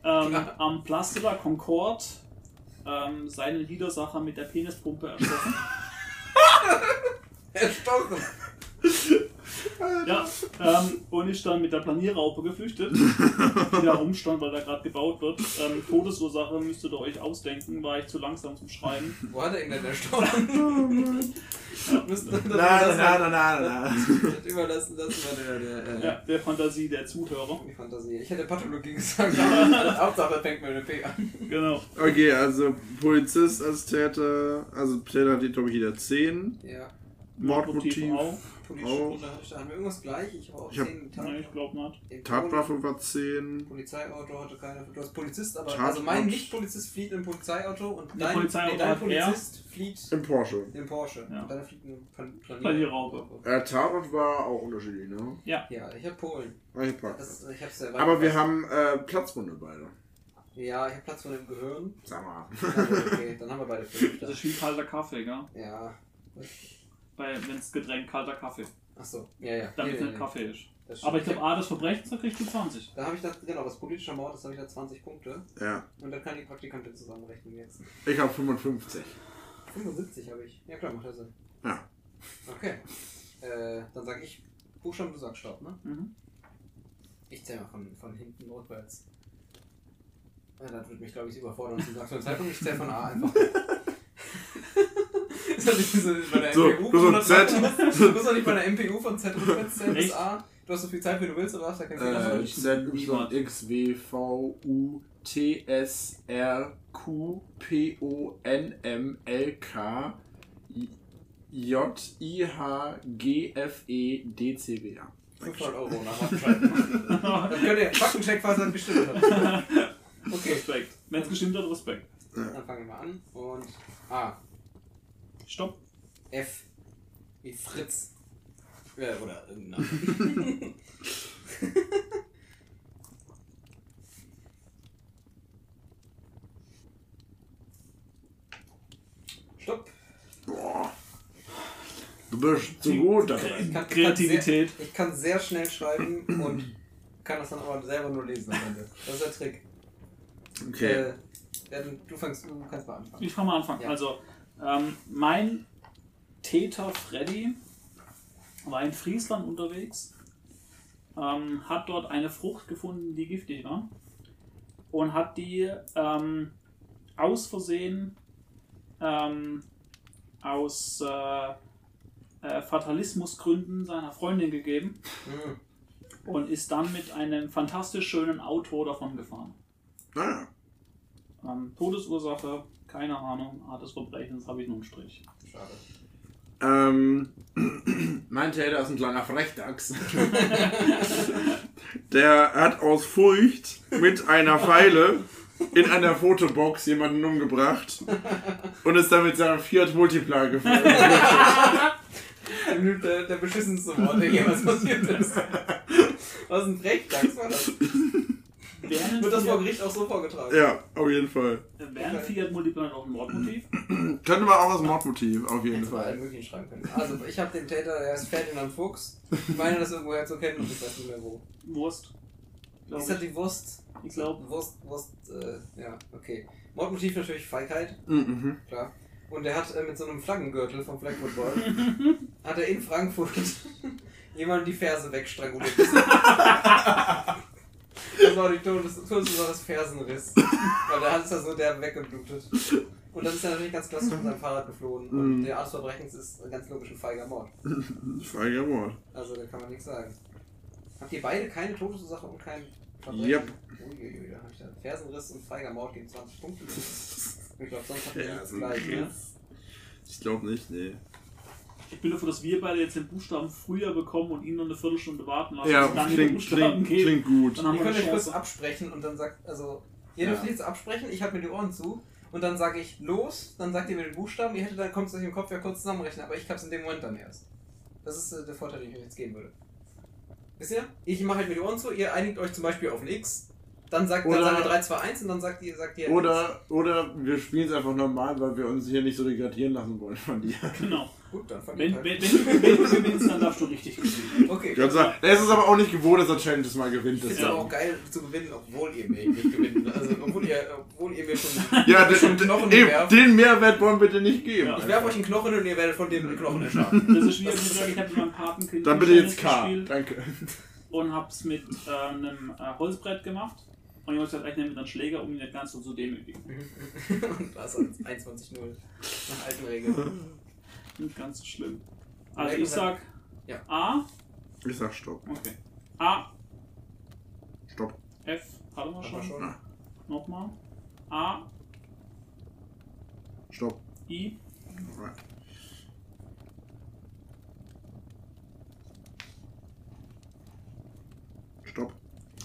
Speaker 3: ähm, am Place de la Concorde ähm, seinen Widersacher mit der Penispumpe erstochen. (laughs)
Speaker 1: Erstochen.
Speaker 3: Ja, ähm, und ist dann mit der Planierraupe geflüchtet, (laughs) die da rumstand, weil da gerade gebaut wird. Ähm, Todesursache müsstet ihr euch ausdenken, war ich zu langsam zum Schreiben.
Speaker 1: Wo hat er ihn denn erstochen?
Speaker 2: Nein, nein, nein, nein,
Speaker 1: überlassen, das war der, der, äh,
Speaker 3: Ja, der Fantasie der Zuhörer.
Speaker 1: die Fantasie. Ich hätte Pathologie gesagt, aber (laughs) Hauptsache fängt mit einem P an.
Speaker 3: Genau.
Speaker 2: Okay, also Polizist als Täter, also Täter hat die, glaube ich, jeder 10.
Speaker 1: Ja.
Speaker 2: Mordmotiv.
Speaker 3: auch.
Speaker 1: Politische da haben wir irgendwas gleich. Ich habe auch
Speaker 2: Ich hab-
Speaker 1: 10
Speaker 3: Nein, ich glaube nicht.
Speaker 2: Tatwaffe war 10.
Speaker 1: Polizeiauto hatte keine. Du hast Polizist, aber
Speaker 2: Tatort.
Speaker 1: also mein Nicht-Polizist flieht im Polizeiauto und dein,
Speaker 3: Polizeiauto
Speaker 1: nee, dein
Speaker 3: er.
Speaker 1: Polizist flieht
Speaker 2: Im Porsche.
Speaker 1: im Porsche.
Speaker 3: Ja.
Speaker 1: Und deiner fliegt im Plan
Speaker 3: Planierraupe.
Speaker 2: Äh, Tatort war auch unterschiedlich, ne?
Speaker 1: Ja, ich habe Polen.
Speaker 2: War ich.
Speaker 1: Das, ich hab's ja
Speaker 2: Aber wir haben äh, Platzwunde beide.
Speaker 1: Ja, ich habe Platz von dem Gehirn.
Speaker 2: Sag mal.
Speaker 1: Ja, okay, dann haben wir beide (laughs) fünf.
Speaker 3: Das ist wie kalter Kaffee, gell?
Speaker 1: Ja.
Speaker 3: Wenn es Getränk kalter Kaffee.
Speaker 1: Achso, ja, ja.
Speaker 3: Damit es
Speaker 1: nee,
Speaker 3: nicht
Speaker 1: nee.
Speaker 3: Kaffee ist.
Speaker 1: Das.
Speaker 3: Aber ich glaube, A des Verbrechens, da kriegst du 20.
Speaker 1: Da habe ich das, genau, das politische Mord, das habe ich da 20 Punkte.
Speaker 2: Ja.
Speaker 1: Und dann kann die Praktikantin zusammenrechnen jetzt.
Speaker 2: Ich habe 55.
Speaker 1: 75 habe ich. Ja klar, macht ja Sinn.
Speaker 2: Ja.
Speaker 1: Okay. Äh, dann sage ich Buchstaben, du sagst Stopp, ne?
Speaker 3: Mhm.
Speaker 1: Ich zähle mal von, von hinten rückwärts. Ja, das wird mich, glaube ich, überfordern zum aktuellen Zeitpunkt. Ich zähle von A einfach. (laughs) (laughs) Ist das nicht so bei der
Speaker 2: So,
Speaker 1: MPU?
Speaker 2: du so
Speaker 1: von
Speaker 2: Z.
Speaker 1: Du musst doch nicht bei der MPU von Z rückwärts zählen bis? A. Du hast so viel Zeit, wie du willst, oder was? Da kein Fehler
Speaker 2: Äh. Z, Y, X, W, V, U, T, S, R, Q, P, O, N, M, L, K, J, I, H, G, F, E, D, C, W, A.
Speaker 1: 500 Euro nach. (laughs) Dann könnt ihr Faktencheck, falls er bestimmt hat. (laughs) Okay,
Speaker 3: Respekt. Wenn es gestimmt hat, Respekt.
Speaker 1: dann fangen wir an. Und A.
Speaker 3: Stopp.
Speaker 1: F. Wie Fritz. Ja, oder irgendein Name. (laughs) Stopp.
Speaker 2: Boah. Du bist zu gut da
Speaker 1: Ich
Speaker 2: drin.
Speaker 1: kann,
Speaker 3: Kreativität.
Speaker 1: Ich kann, sehr, ich kann sehr schnell schreiben und kann das dann aber selber nur lesen am Ende. Das ist der Trick.
Speaker 2: Okay.
Speaker 1: Äh, ja, du- fängst, du kannst mal anfangen.
Speaker 3: Ich fange mal anfangen.
Speaker 1: Ja.
Speaker 3: Also, ähm, mein Täter Freddy war in Friesland unterwegs, ähm, hat dort eine Frucht gefunden, die giftig war und hat die ähm, aus Versehen ähm, aus äh, äh, Fatalismusgründen seiner Freundin gegeben
Speaker 1: Hm.
Speaker 3: und ist dann mit einem fantastisch schönen Auto davon gefahren.
Speaker 2: Naja.
Speaker 3: Ähm, Todesursache, keine Ahnung, Art des Verbrechens, habe ich noch einen Strich.
Speaker 1: Schade.
Speaker 2: Ähm, (clears throat) mein Täter ist ein kleiner Frechdachs. (laughs) Der hat aus Furcht mit einer Pfeile in einer Fotobox jemanden umgebracht und ist dann mit seinem Fiat Multipla gefahren.
Speaker 1: Der, der, der beschissenste Wort, der jemals passiert ist. (laughs) Was ein Frechdachs war das? Wird das vor Gericht auch so vorgetragen?
Speaker 2: ja, auf jeden Fall.
Speaker 3: Fiat, wäre ein Fiat Multiplan auch ein Mordmotiv? (clears throat)
Speaker 2: Könnte man auch als Mordmotiv, auf jeden
Speaker 1: Hätte allen
Speaker 2: Fall.
Speaker 1: möglichen schreiben können. Also, ich habe den Täter, der ist Ferdinand Fuchs. Ich meine, das irgendwoher zu kennen und ich weiß nicht mehr wo.
Speaker 3: Wurst. Glaub
Speaker 1: Ist das die Wurst?
Speaker 3: Ich glaube.
Speaker 1: Wurst, Wurst, äh, ja, okay. Mordmotiv natürlich Feigheit,
Speaker 2: Mhm.
Speaker 1: klar. Und er hat äh, mit so einem Flaggengürtel vom Flag Football, (laughs) hat er in Frankfurt (laughs) jemanden die Ferse wegstranguliert. (laughs) das war die Todes Todesursache des Fersenriss. Weil da ist er so der weggeblutet. Und dann ist er natürlich ganz klassisch mit seinem Fahrrad geflohen. Und
Speaker 2: Mhm.
Speaker 1: der Art des Verbrechens ist ganz logisch ein feiger Mord.
Speaker 2: Feiger Mord.
Speaker 1: Also da kann man nichts sagen. Habt ihr beide keine Todesursache und kein Verbrechen?
Speaker 2: Yep.
Speaker 1: Uiuiui, da hab ich da. Fersenriss und feiger Mord gegen 20 Punkte. (laughs) Ich glaube, sonst habt ihr
Speaker 2: Ja,
Speaker 1: nichts
Speaker 2: so
Speaker 1: gleich. Ne?
Speaker 2: Ich glaube nicht, nee.
Speaker 3: Ich bin dafür, dass wir beide jetzt den Buchstaben früher bekommen und ihn noch eine Viertelstunde warten lassen.
Speaker 2: Ja,
Speaker 3: dann
Speaker 2: klingt,
Speaker 3: Buchstaben
Speaker 2: klingt,
Speaker 3: gehen.
Speaker 2: klingt gut.
Speaker 3: Dann haben
Speaker 1: Ihr
Speaker 3: wir
Speaker 1: euch kurz absprechen und dann sagt, also, ihr
Speaker 2: Ja.
Speaker 1: dürft jetzt absprechen, ich halte mir die Ohren zu und dann sage ich los, dann sagt ihr mir den Buchstaben, ihr hättet dann kommt es euch im Kopf ja kurz zusammenrechnen, aber ich hab's in dem Moment dann erst. Das ist äh, der Vorteil, den ich euch jetzt geben würde. Wisst ihr? Ich mache halt mir die Ohren zu, ihr einigt euch zum Beispiel auf ein X, dann sagt
Speaker 2: Oder-
Speaker 1: dann sagen wir 3, 2, 1 und dann sagt ihr, sagt ihr
Speaker 2: Oder, oder wir spielen es einfach normal, weil wir uns hier nicht so degradieren lassen wollen von dir.
Speaker 3: Genau.
Speaker 1: Gut, dann fang
Speaker 3: Wenn,
Speaker 1: ich
Speaker 3: wenn, wenn, du, wenn du gewinnst, dann darfst du richtig gewinnen.
Speaker 1: Okay.
Speaker 2: Gott sei Dank. Es ist aber auch nicht gewohnt, dass er Challenges mal gewinnt.
Speaker 1: Es ist aber auch geil zu gewinnen, obwohl ihr mich nicht gewinnt. Also, obwohl ihr obwohl ihr mir schon, (laughs)
Speaker 2: Ja,
Speaker 1: schon
Speaker 2: den,
Speaker 1: Knochen
Speaker 2: eben,
Speaker 1: werft.
Speaker 2: den Mehrwert wollen wir dir nicht geben.
Speaker 3: Ja.
Speaker 1: Ich werfe euch einen Knochen und ihr werdet von dem Knochen erschaffen.
Speaker 3: Das ist schwierig, wie ich habe mit meinem Patenkind
Speaker 2: Dann bitte jetzt K. Danke.
Speaker 3: und hab's mit äh, einem äh, Holzbrett gemacht. Und ich muss ich nehme mit einem Schläger, um ihn nicht ganz so zu demütigen. (laughs)
Speaker 1: Und das ist 21-0. Nach alten Regeln.
Speaker 3: Nicht ganz so schlimm. Also ich sag
Speaker 1: Ja.
Speaker 3: A.
Speaker 2: Ich sag Stopp.
Speaker 3: Okay. A,
Speaker 2: Stopp.
Speaker 3: F, hatten wir
Speaker 1: Haben
Speaker 3: schon.
Speaker 1: wir schon.
Speaker 3: Nochmal. A,
Speaker 2: Stopp.
Speaker 3: I,
Speaker 2: Stopp.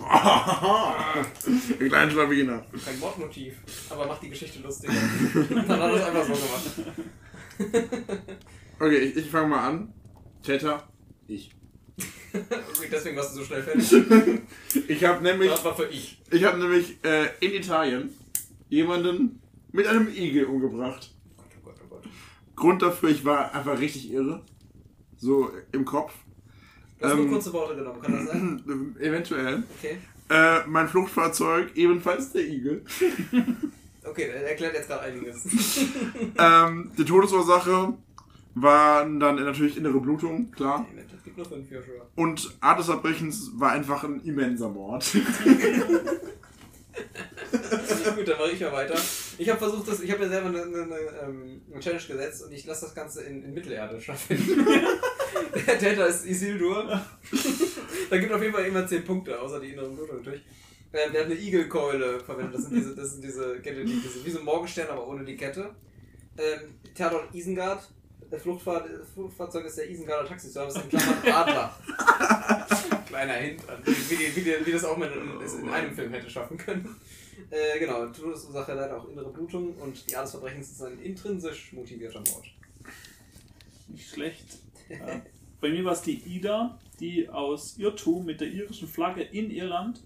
Speaker 2: Ein kleiner Schlawiner.
Speaker 1: Kein Mordmotiv, aber macht die Geschichte lustig. (laughs) Dann hat er es einfach so gemacht. (laughs)
Speaker 2: Okay, ich, ich fange mal an. Täter, ich.
Speaker 1: Deswegen warst du so schnell fertig. (laughs)
Speaker 2: Ich habe nämlich,
Speaker 1: Das war für ich.
Speaker 2: ich habe nämlich äh, in Italien jemanden mit einem Igel umgebracht.
Speaker 1: Oh Gott, oh Gott, oh Gott.
Speaker 2: Grund dafür, ich war einfach richtig irre. So im Kopf.
Speaker 1: Du hast
Speaker 2: Ähm,
Speaker 1: nur kurze Worte genommen, kann das sein? (clears throat)
Speaker 2: Eventuell.
Speaker 1: Okay.
Speaker 2: Äh, mein Fluchtfahrzeug, ebenfalls der Igel. (laughs)
Speaker 1: Okay, der erklärt jetzt gerade einiges. (laughs)
Speaker 2: Ähm, die Todesursache waren dann natürlich innere Blutung, klar. Und Art des Verbrechens war einfach ein immenser Mord. (laughs)
Speaker 1: Gut, dann mache ich mal weiter. Ich habe versucht, das, ich habe mir selber eine, eine, eine, ähm, eine Challenge gesetzt und ich lasse das Ganze in, in Mittelerde stattfinden. Der Täter ist Isildur. da gibt auf jeden Fall immer 10 Punkte, außer die inneren Blutungen natürlich. Ähm, der hat eine Igelkeule verwendet. Das sind diese, das sind diese Kette, die, diese, wie so ein Morgenstern, aber ohne die Kette. Ähm, Tatort Isengard. Der Fluchtfahr Fluchtfahrzeug ist der Isengarder Taxiservice in Klammern Adler. Kleiner Hint, wie, die, wie, die, wie das auch man in, in einem Film hätte schaffen können. Äh, genau, Todesursache leider auch innere Blutung und die Art des Verbrechens ist ein intrinsisch motivierter Mord.
Speaker 3: nicht schlecht. Ja. Bei mir war es die Ida, die aus Irrtum mit der irischen Flagge in Irland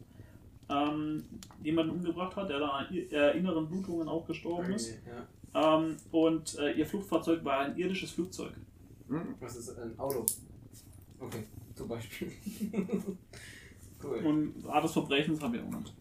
Speaker 3: ähm, jemanden umgebracht hat, der da an äh, inneren Blutungen auch gestorben ist.
Speaker 1: Ja.
Speaker 3: Ähm, und äh, ihr Flugfahrzeug war ein irdisches Flugzeug.
Speaker 1: Was ist ein Auto? Okay, zum Beispiel. (laughs) cool.
Speaker 3: Und Art des Verbrechens habe ich auch nicht.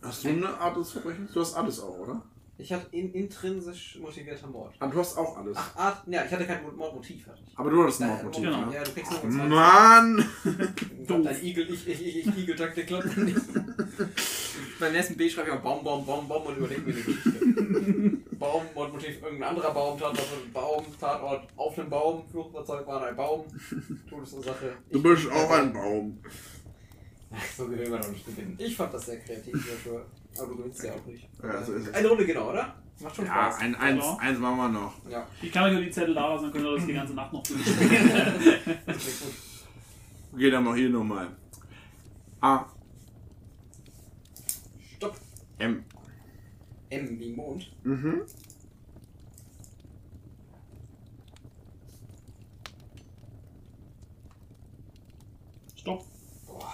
Speaker 2: Hast du eine Art des Verbrechens? Du hast alles auch, oder?
Speaker 1: Ich hatte in, intrinsisch motivierter Mord.
Speaker 2: Ah, du hast auch alles.
Speaker 1: Ach, Art, ja, ich hatte kein Mordmotiv, hatte ich.
Speaker 2: Aber du hattest ein
Speaker 1: Äh,
Speaker 2: Mordmotiv.
Speaker 3: Genau.
Speaker 1: Ja, du kriegst nur 20.
Speaker 2: Mann! (laughs)
Speaker 1: Klappt dein Igel, ich, ich, ich, ich Igel-Taktik klappt nicht. (laughs) Beim nächsten B schreibe ich auch Baum, Baum, Baum, Baum und überlege mir eine Geschichte. Baum, Mordmotiv, irgendein anderer Baum, Tatort, Baum, Tatort, auf einem Baum, Fluchtfahrzeug war ein Baum, Todesursache.
Speaker 2: Du bist auch ein Baum.
Speaker 1: Ach, so gewinnen wir doch nicht gewinnen. Ich fand das sehr kreativ, Joshua. Aber du gewinnst ja auch nicht.
Speaker 2: Ja, so ist es.
Speaker 1: Eine Runde genau, oder? Macht schon
Speaker 2: Ja,
Speaker 1: Spaß.
Speaker 2: ein, eins,
Speaker 3: Ja.
Speaker 2: eins machen wir noch.
Speaker 1: Ja,
Speaker 3: Ich kann euch nur die Zettel da lassen, dann könnt ihr das die ganze Nacht noch durchspielen. (laughs)
Speaker 2: Okay, dann mal hier nochmal. A,
Speaker 1: Stopp.
Speaker 2: M.
Speaker 1: M wie Mond.
Speaker 2: Mhm.
Speaker 3: Stopp.
Speaker 1: Boah.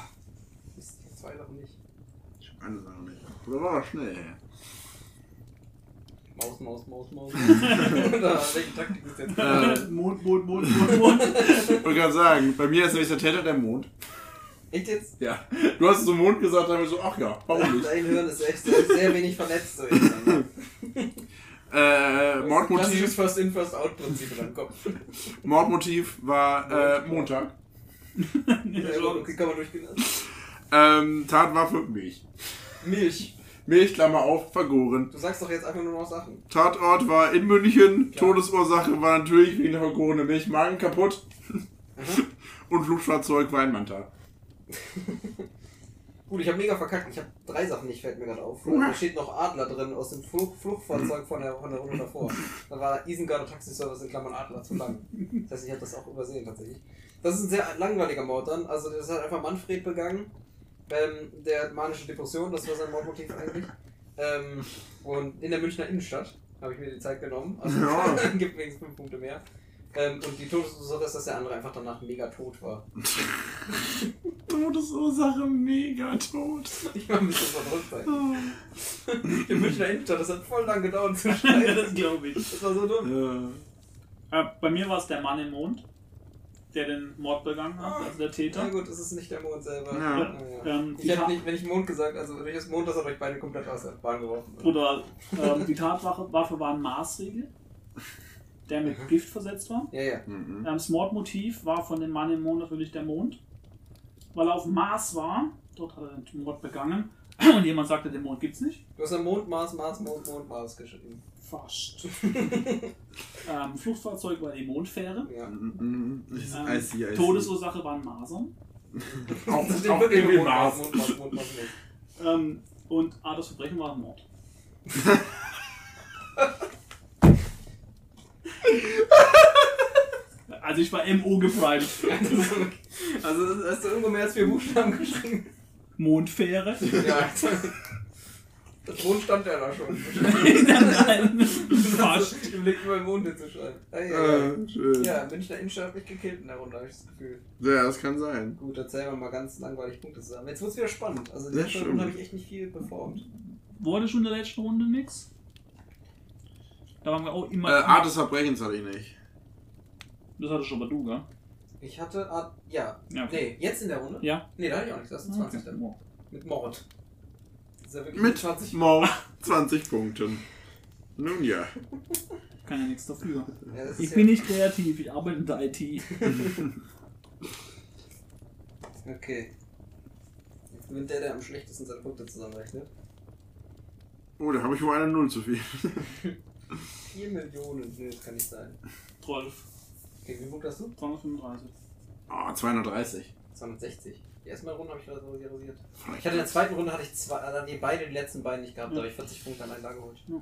Speaker 1: Mist, die zwei Sachen nicht.
Speaker 2: Ich hab eine War aber schnell.
Speaker 1: Maus, Maus, Maus, Maus. (laughs) Oder welche Taktik ist jetzt?
Speaker 2: Äh,
Speaker 3: Mond, Mond, Mond, Mond, Mond. (laughs)
Speaker 2: ich wollte gerade sagen, bei mir ist nämlich der Täter der Mond.
Speaker 1: Echt jetzt?
Speaker 2: Ja. Du hast so Mond gesagt, dann habe ich so, ach ja, warum nicht?
Speaker 1: Dein Hirn ist echt sehr, wenig vernetzt. So ne?
Speaker 2: Äh, Mordmotiv,
Speaker 1: First In, First Out Prinzip in deinem Kopf.
Speaker 2: Mordmotiv war äh, Montag. (laughs)
Speaker 1: Ja, okay, kann man durchgehen.
Speaker 2: Ähm, Tatwaffe Milch.
Speaker 1: Milch.
Speaker 2: Milch, Klammer auf, vergoren.
Speaker 1: Du sagst doch jetzt einfach nur noch Sachen.
Speaker 2: Tatort war in München.
Speaker 1: Klar.
Speaker 2: Todesursache war natürlich wegen der vergorene Milch, Magen kaputt. (laughs) Und Flugfahrzeug war ein Manta. (laughs)
Speaker 1: Gut, ich habe mega verkackt. Ich habe drei Sachen nicht, fällt mir gerade auf. Da steht noch Adler drin aus dem Fluch Fluchtfahrzeug von der, von der Runde davor. Da war Isengarder Taxiservice in Klammern Adler zu lang. Das heißt, ich habe das auch übersehen tatsächlich. Das ist ein sehr langweiliger Mord dann. Also das hat einfach Manfred begangen. Ähm, der hat manische Depression, das war sein Mordmotiv eigentlich. Ähm, und in der Münchner Innenstadt habe ich mir die Zeit genommen. Also
Speaker 2: Ja. (laughs)
Speaker 1: gibt wenigstens fünf Punkte mehr. Ähm, und die Todesursache ist, dass der andere einfach danach mega tot war. (laughs)
Speaker 2: Todesursache mega tot.
Speaker 1: Ich war ein bisschen verrückt sein. In Münchner Innenstadt, das hat voll lang gedauert zu schneiden. (laughs)
Speaker 3: das glaube ich.
Speaker 1: Das war so dumm.
Speaker 2: Ja.
Speaker 3: Äh, bei mir war es der Mann im Mond. Der den Mord begangen hat, also der
Speaker 1: Na
Speaker 3: Täter.
Speaker 1: gut, es ist nicht der Mond selber.
Speaker 2: Ja.
Speaker 1: Ja.
Speaker 3: Ähm,
Speaker 1: Ich hätte nicht, wenn ich Mond gesagt, also wenn ich das Mond, das hat euch beide komplett aus der Bahn geworfen.
Speaker 3: Oder ähm, die Tatwaffe Waffe war ein Maßriegel, der mit Gift versetzt war.
Speaker 1: Ja, ja.
Speaker 2: Mhm.
Speaker 3: Ähm, Das Mordmotiv war von dem Mann im Mond natürlich der Mond. Weil er auf Mars war, dort hat er den Mord begangen. Und jemand sagte, den Mond gibt's nicht.
Speaker 1: Du hast ja Mond, Mars, Mars, Mond, Mond, Mars geschrieben.
Speaker 3: Fast. (laughs) ähm, Fluchtfahrzeug war die Mondfähre.
Speaker 1: Ja.
Speaker 2: Mhm. Das ist
Speaker 3: Ähm,
Speaker 2: I see, I see.
Speaker 3: Todesursache waren Masern. (laughs)
Speaker 2: Auch,
Speaker 1: Das
Speaker 2: auch irgendwie
Speaker 1: Mond, Mars,
Speaker 2: Mars.
Speaker 1: Mond, Mars, Mond, Mars, Mond.
Speaker 3: Ähm, und Art des Verbrechen war ein Mord. (laughs) also ich war MO geprimed.
Speaker 1: Also hast du irgendwo mehr als vier Buchstaben geschrieben?
Speaker 3: Mondfähre.
Speaker 1: Ja. Das Mond stand ja da schon. (laughs)
Speaker 3: Nein, Fast.
Speaker 1: Ich überlege über den Mond hinzuschreiben. Ah, ja, ja.
Speaker 2: Äh, schön. Ja.
Speaker 1: ja, Münchner Innenstadt hat mich gekillt in der Runde, habe ich das Gefühl.
Speaker 2: das kann sein.
Speaker 1: Gut, erzählen wir mal ganz langweilig Punkte zusammen. Jetzt wird es wieder spannend. Also in
Speaker 2: Ja,
Speaker 1: der letzten. Runde habe ich echt nicht viel performt.
Speaker 3: Wurde schon in der letzten Runde nix? Da waren wir auch
Speaker 2: Äh,
Speaker 3: immer.
Speaker 2: Art des Verbrechens hatte ich nicht.
Speaker 3: das hattest schon mal du, gell?
Speaker 1: Ich hatte, ah, ja.
Speaker 3: Ja, okay.
Speaker 1: Nee, jetzt in der Runde?
Speaker 3: Ja.
Speaker 1: Nee, da hatte ich auch nichts. Das ist 20
Speaker 3: Okay.
Speaker 1: dann. Mit Mord. Ja wirklich
Speaker 2: Mit
Speaker 1: 20.
Speaker 2: Mord (laughs) 20 Punkten. Nun ja.
Speaker 3: Ich kann ja nichts dafür.
Speaker 1: Ja,
Speaker 3: Ich bin nicht kreativ, ich arbeite in der IT. (laughs)
Speaker 1: Okay. Jetzt gewinnt der, der am schlechtesten seine Punkte zusammenrechnet.
Speaker 2: Oh, da habe ich wohl eine Null zu viel. (laughs)
Speaker 1: 4 Millionen. Nee, das kann nicht sein.
Speaker 3: 12.
Speaker 1: Okay, wie viel Punkte hast du?
Speaker 3: 235.
Speaker 2: Oh, 230.
Speaker 1: 260. Die erste Runde habe ich rasiert. rasiert.
Speaker 2: Vielleicht
Speaker 1: Ich hatte in der zweiten Runde hatte ich zwei, dann die beide die letzten beiden nicht gehabt, da
Speaker 3: Ja.
Speaker 1: habe ich 40 Punkte allein da geholt.
Speaker 3: Ja.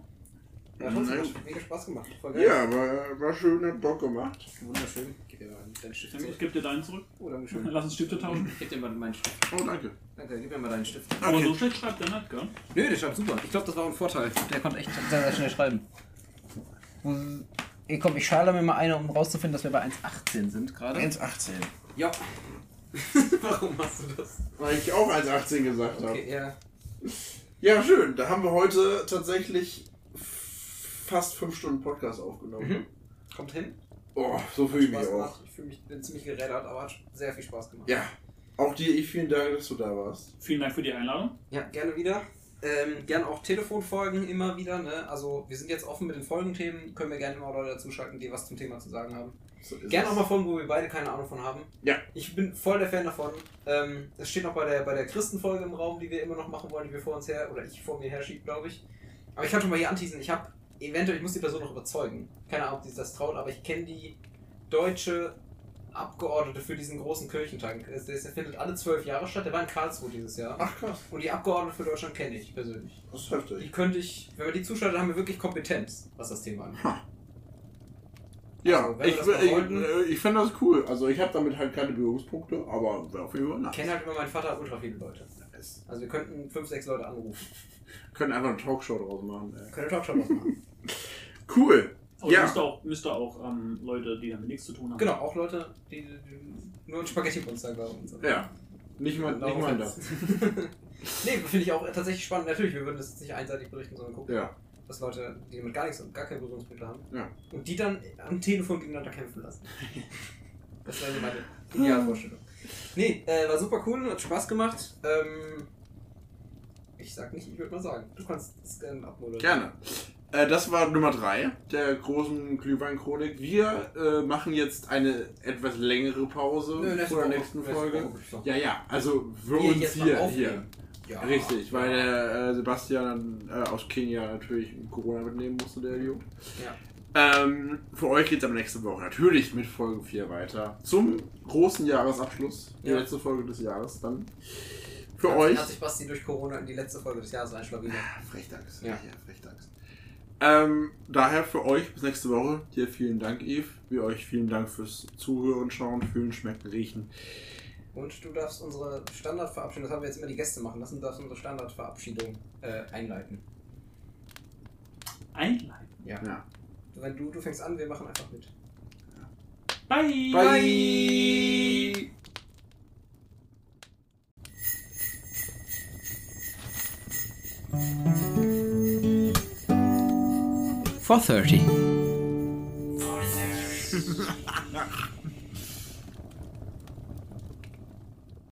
Speaker 1: Ja, hat mega Spaß gemacht. Voll geil.
Speaker 2: Ja, aber war schön, hat Bock gemacht.
Speaker 1: Wunderschön. Gib dir mal deinen Stift
Speaker 3: Ich
Speaker 1: zurück.
Speaker 3: gebe dir deinen zurück.
Speaker 1: Oh, danke schön.
Speaker 3: Lass uns Stifte tauschen.
Speaker 1: Gib dir mal meinen Stift.
Speaker 2: Oh, danke.
Speaker 1: Danke, gib mir mal deinen Stift.
Speaker 3: Aber
Speaker 2: Okay.
Speaker 3: so schlecht schreibt er nicht, gell?
Speaker 1: Nö, der schreibt super. Ich glaube, das war ein Vorteil. Der konnte echt sehr, sehr schnell schreiben. Ey, komm, ich schale mir mal eine, um rauszufinden, dass wir bei 1,18 sind gerade.
Speaker 8: 1,18.
Speaker 1: Ja. (laughs) Warum machst du das?
Speaker 2: Weil ich auch 1,18 gesagt habe.
Speaker 1: Okay, ja.
Speaker 2: Ja, schön. Da haben wir heute tatsächlich fast 5 Stunden Podcast aufgenommen.
Speaker 1: Mhm. Kommt hin.
Speaker 2: Oh, so fühle ich mich
Speaker 1: Spaß
Speaker 2: auch.
Speaker 1: gemacht. Ich fühle mich bin ziemlich gerädert, aber hat sehr viel Spaß gemacht.
Speaker 2: Ja. Auch dir, ich vielen Dank, dass du da warst.
Speaker 3: Vielen Dank für die Einladung.
Speaker 1: Ja, gerne wieder. Ähm, gerne auch Telefonfolgen immer wieder. Ne? Also wir sind jetzt offen mit den Folgenthemen. Können wir gerne immer Leute dazuschalten, die was zum Thema zu sagen haben.
Speaker 2: So
Speaker 1: Gerne auch mal Folgen, wo wir beide keine Ahnung von haben.
Speaker 2: Ja.
Speaker 1: Ich bin voll der Fan davon. Ähm, es steht noch bei der, bei der Christenfolge im Raum, die wir immer noch machen wollen, die wir vor uns her, oder ich vor mir her schiebe, glaube ich. Aber ich kann schon mal hier anteasen, ich habe eventuell, ich muss die Person noch überzeugen. Keine Ahnung, ob sich das traut, aber ich kenne die deutsche Abgeordnete für diesen großen Kirchentag. Es- Der findet alle zwölf Jahre statt. Der war in Karlsruhe dieses Jahr.
Speaker 2: Ach krass,
Speaker 1: Und die Abgeordnete für Deutschland kenne ich persönlich.
Speaker 2: das ist heftig.
Speaker 1: Die könnte ich, wenn wir die zuschalten, haben wir wirklich Kompetenz, was das Thema angeht.
Speaker 2: Ja,
Speaker 1: Also, wir
Speaker 2: ich, ich, äh, ich finde das cool. Also ich habe damit halt keine Berührungspunkte, aber wäre auf jeden Fall
Speaker 1: Ich
Speaker 2: nice.
Speaker 1: kenne halt immer, mein Vater ultra viele Leute. Also wir könnten fünf, sechs Leute anrufen. (laughs)
Speaker 2: können einfach eine Talkshow draus machen. Ey.
Speaker 1: Können eine Talkshow draus machen. (laughs)
Speaker 2: Cool.
Speaker 3: Aber
Speaker 2: Ja.
Speaker 3: müsste auch, müsste auch ähm, Leute, die damit nichts zu tun haben.
Speaker 1: Genau, auch Leute, die, die nur ein Spaghetti-Monster glauben und so.
Speaker 2: Ja. Nicht mal, nicht mal das. (laughs)
Speaker 1: nee, finde ich auch tatsächlich spannend. Natürlich, wir würden das jetzt nicht einseitig berichten, sondern gucken,
Speaker 2: Ja.
Speaker 1: dass Leute, die damit gar nichts und gar keine Berührungspunkte haben,
Speaker 2: Ja.
Speaker 1: und die dann am Telefon gegeneinander kämpfen lassen. (laughs) Das wäre so meine Idealvorstellung. Nee, äh, war super cool, hat Spaß gemacht. Ähm, ich sag nicht, ich würde mal sagen. Du kannst es gerne abmoderieren.
Speaker 2: Gerne. Äh, das war Nummer 3 der großen Glühwein-Chronik. Wir äh, machen jetzt eine etwas längere Pause
Speaker 1: Nö,
Speaker 2: vor der nächsten
Speaker 1: Nächste
Speaker 2: Folge. Ja, ja, also für
Speaker 1: Wir
Speaker 2: uns hier. hier.
Speaker 1: Ja.
Speaker 2: Richtig, weil der äh, Sebastian äh, aus Kenia natürlich Corona mitnehmen musste, der Idiot.
Speaker 1: Ja.
Speaker 2: Ähm, für euch geht es aber nächste Woche natürlich mit Folge 4 weiter. Zum großen Jahresabschluss. Die
Speaker 1: Ja.
Speaker 2: letzte Folge des Jahres dann. Für
Speaker 1: Hat-
Speaker 2: euch.
Speaker 1: Hat sich Basti durch Corona in die letzte Folge des Jahres einschlawinert.
Speaker 2: Frechdachs.
Speaker 1: Ja.
Speaker 2: Frechdachs. Ähm, daher für euch bis nächste Woche. Dir vielen Dank, Eve. Wir euch vielen Dank fürs Zuhören, Schauen, Fühlen, Schmecken, Riechen.
Speaker 1: Und du darfst unsere Standardverabschiedung, das haben wir jetzt immer die Gäste machen lassen, du darfst unsere Standardverabschiedung äh, einleiten.
Speaker 3: Einleiten?
Speaker 2: Ja. ja.
Speaker 1: Wenn du, du fängst an, wir machen einfach mit. Ja.
Speaker 3: Bye!
Speaker 1: Bye. Bye. Bye. for 30.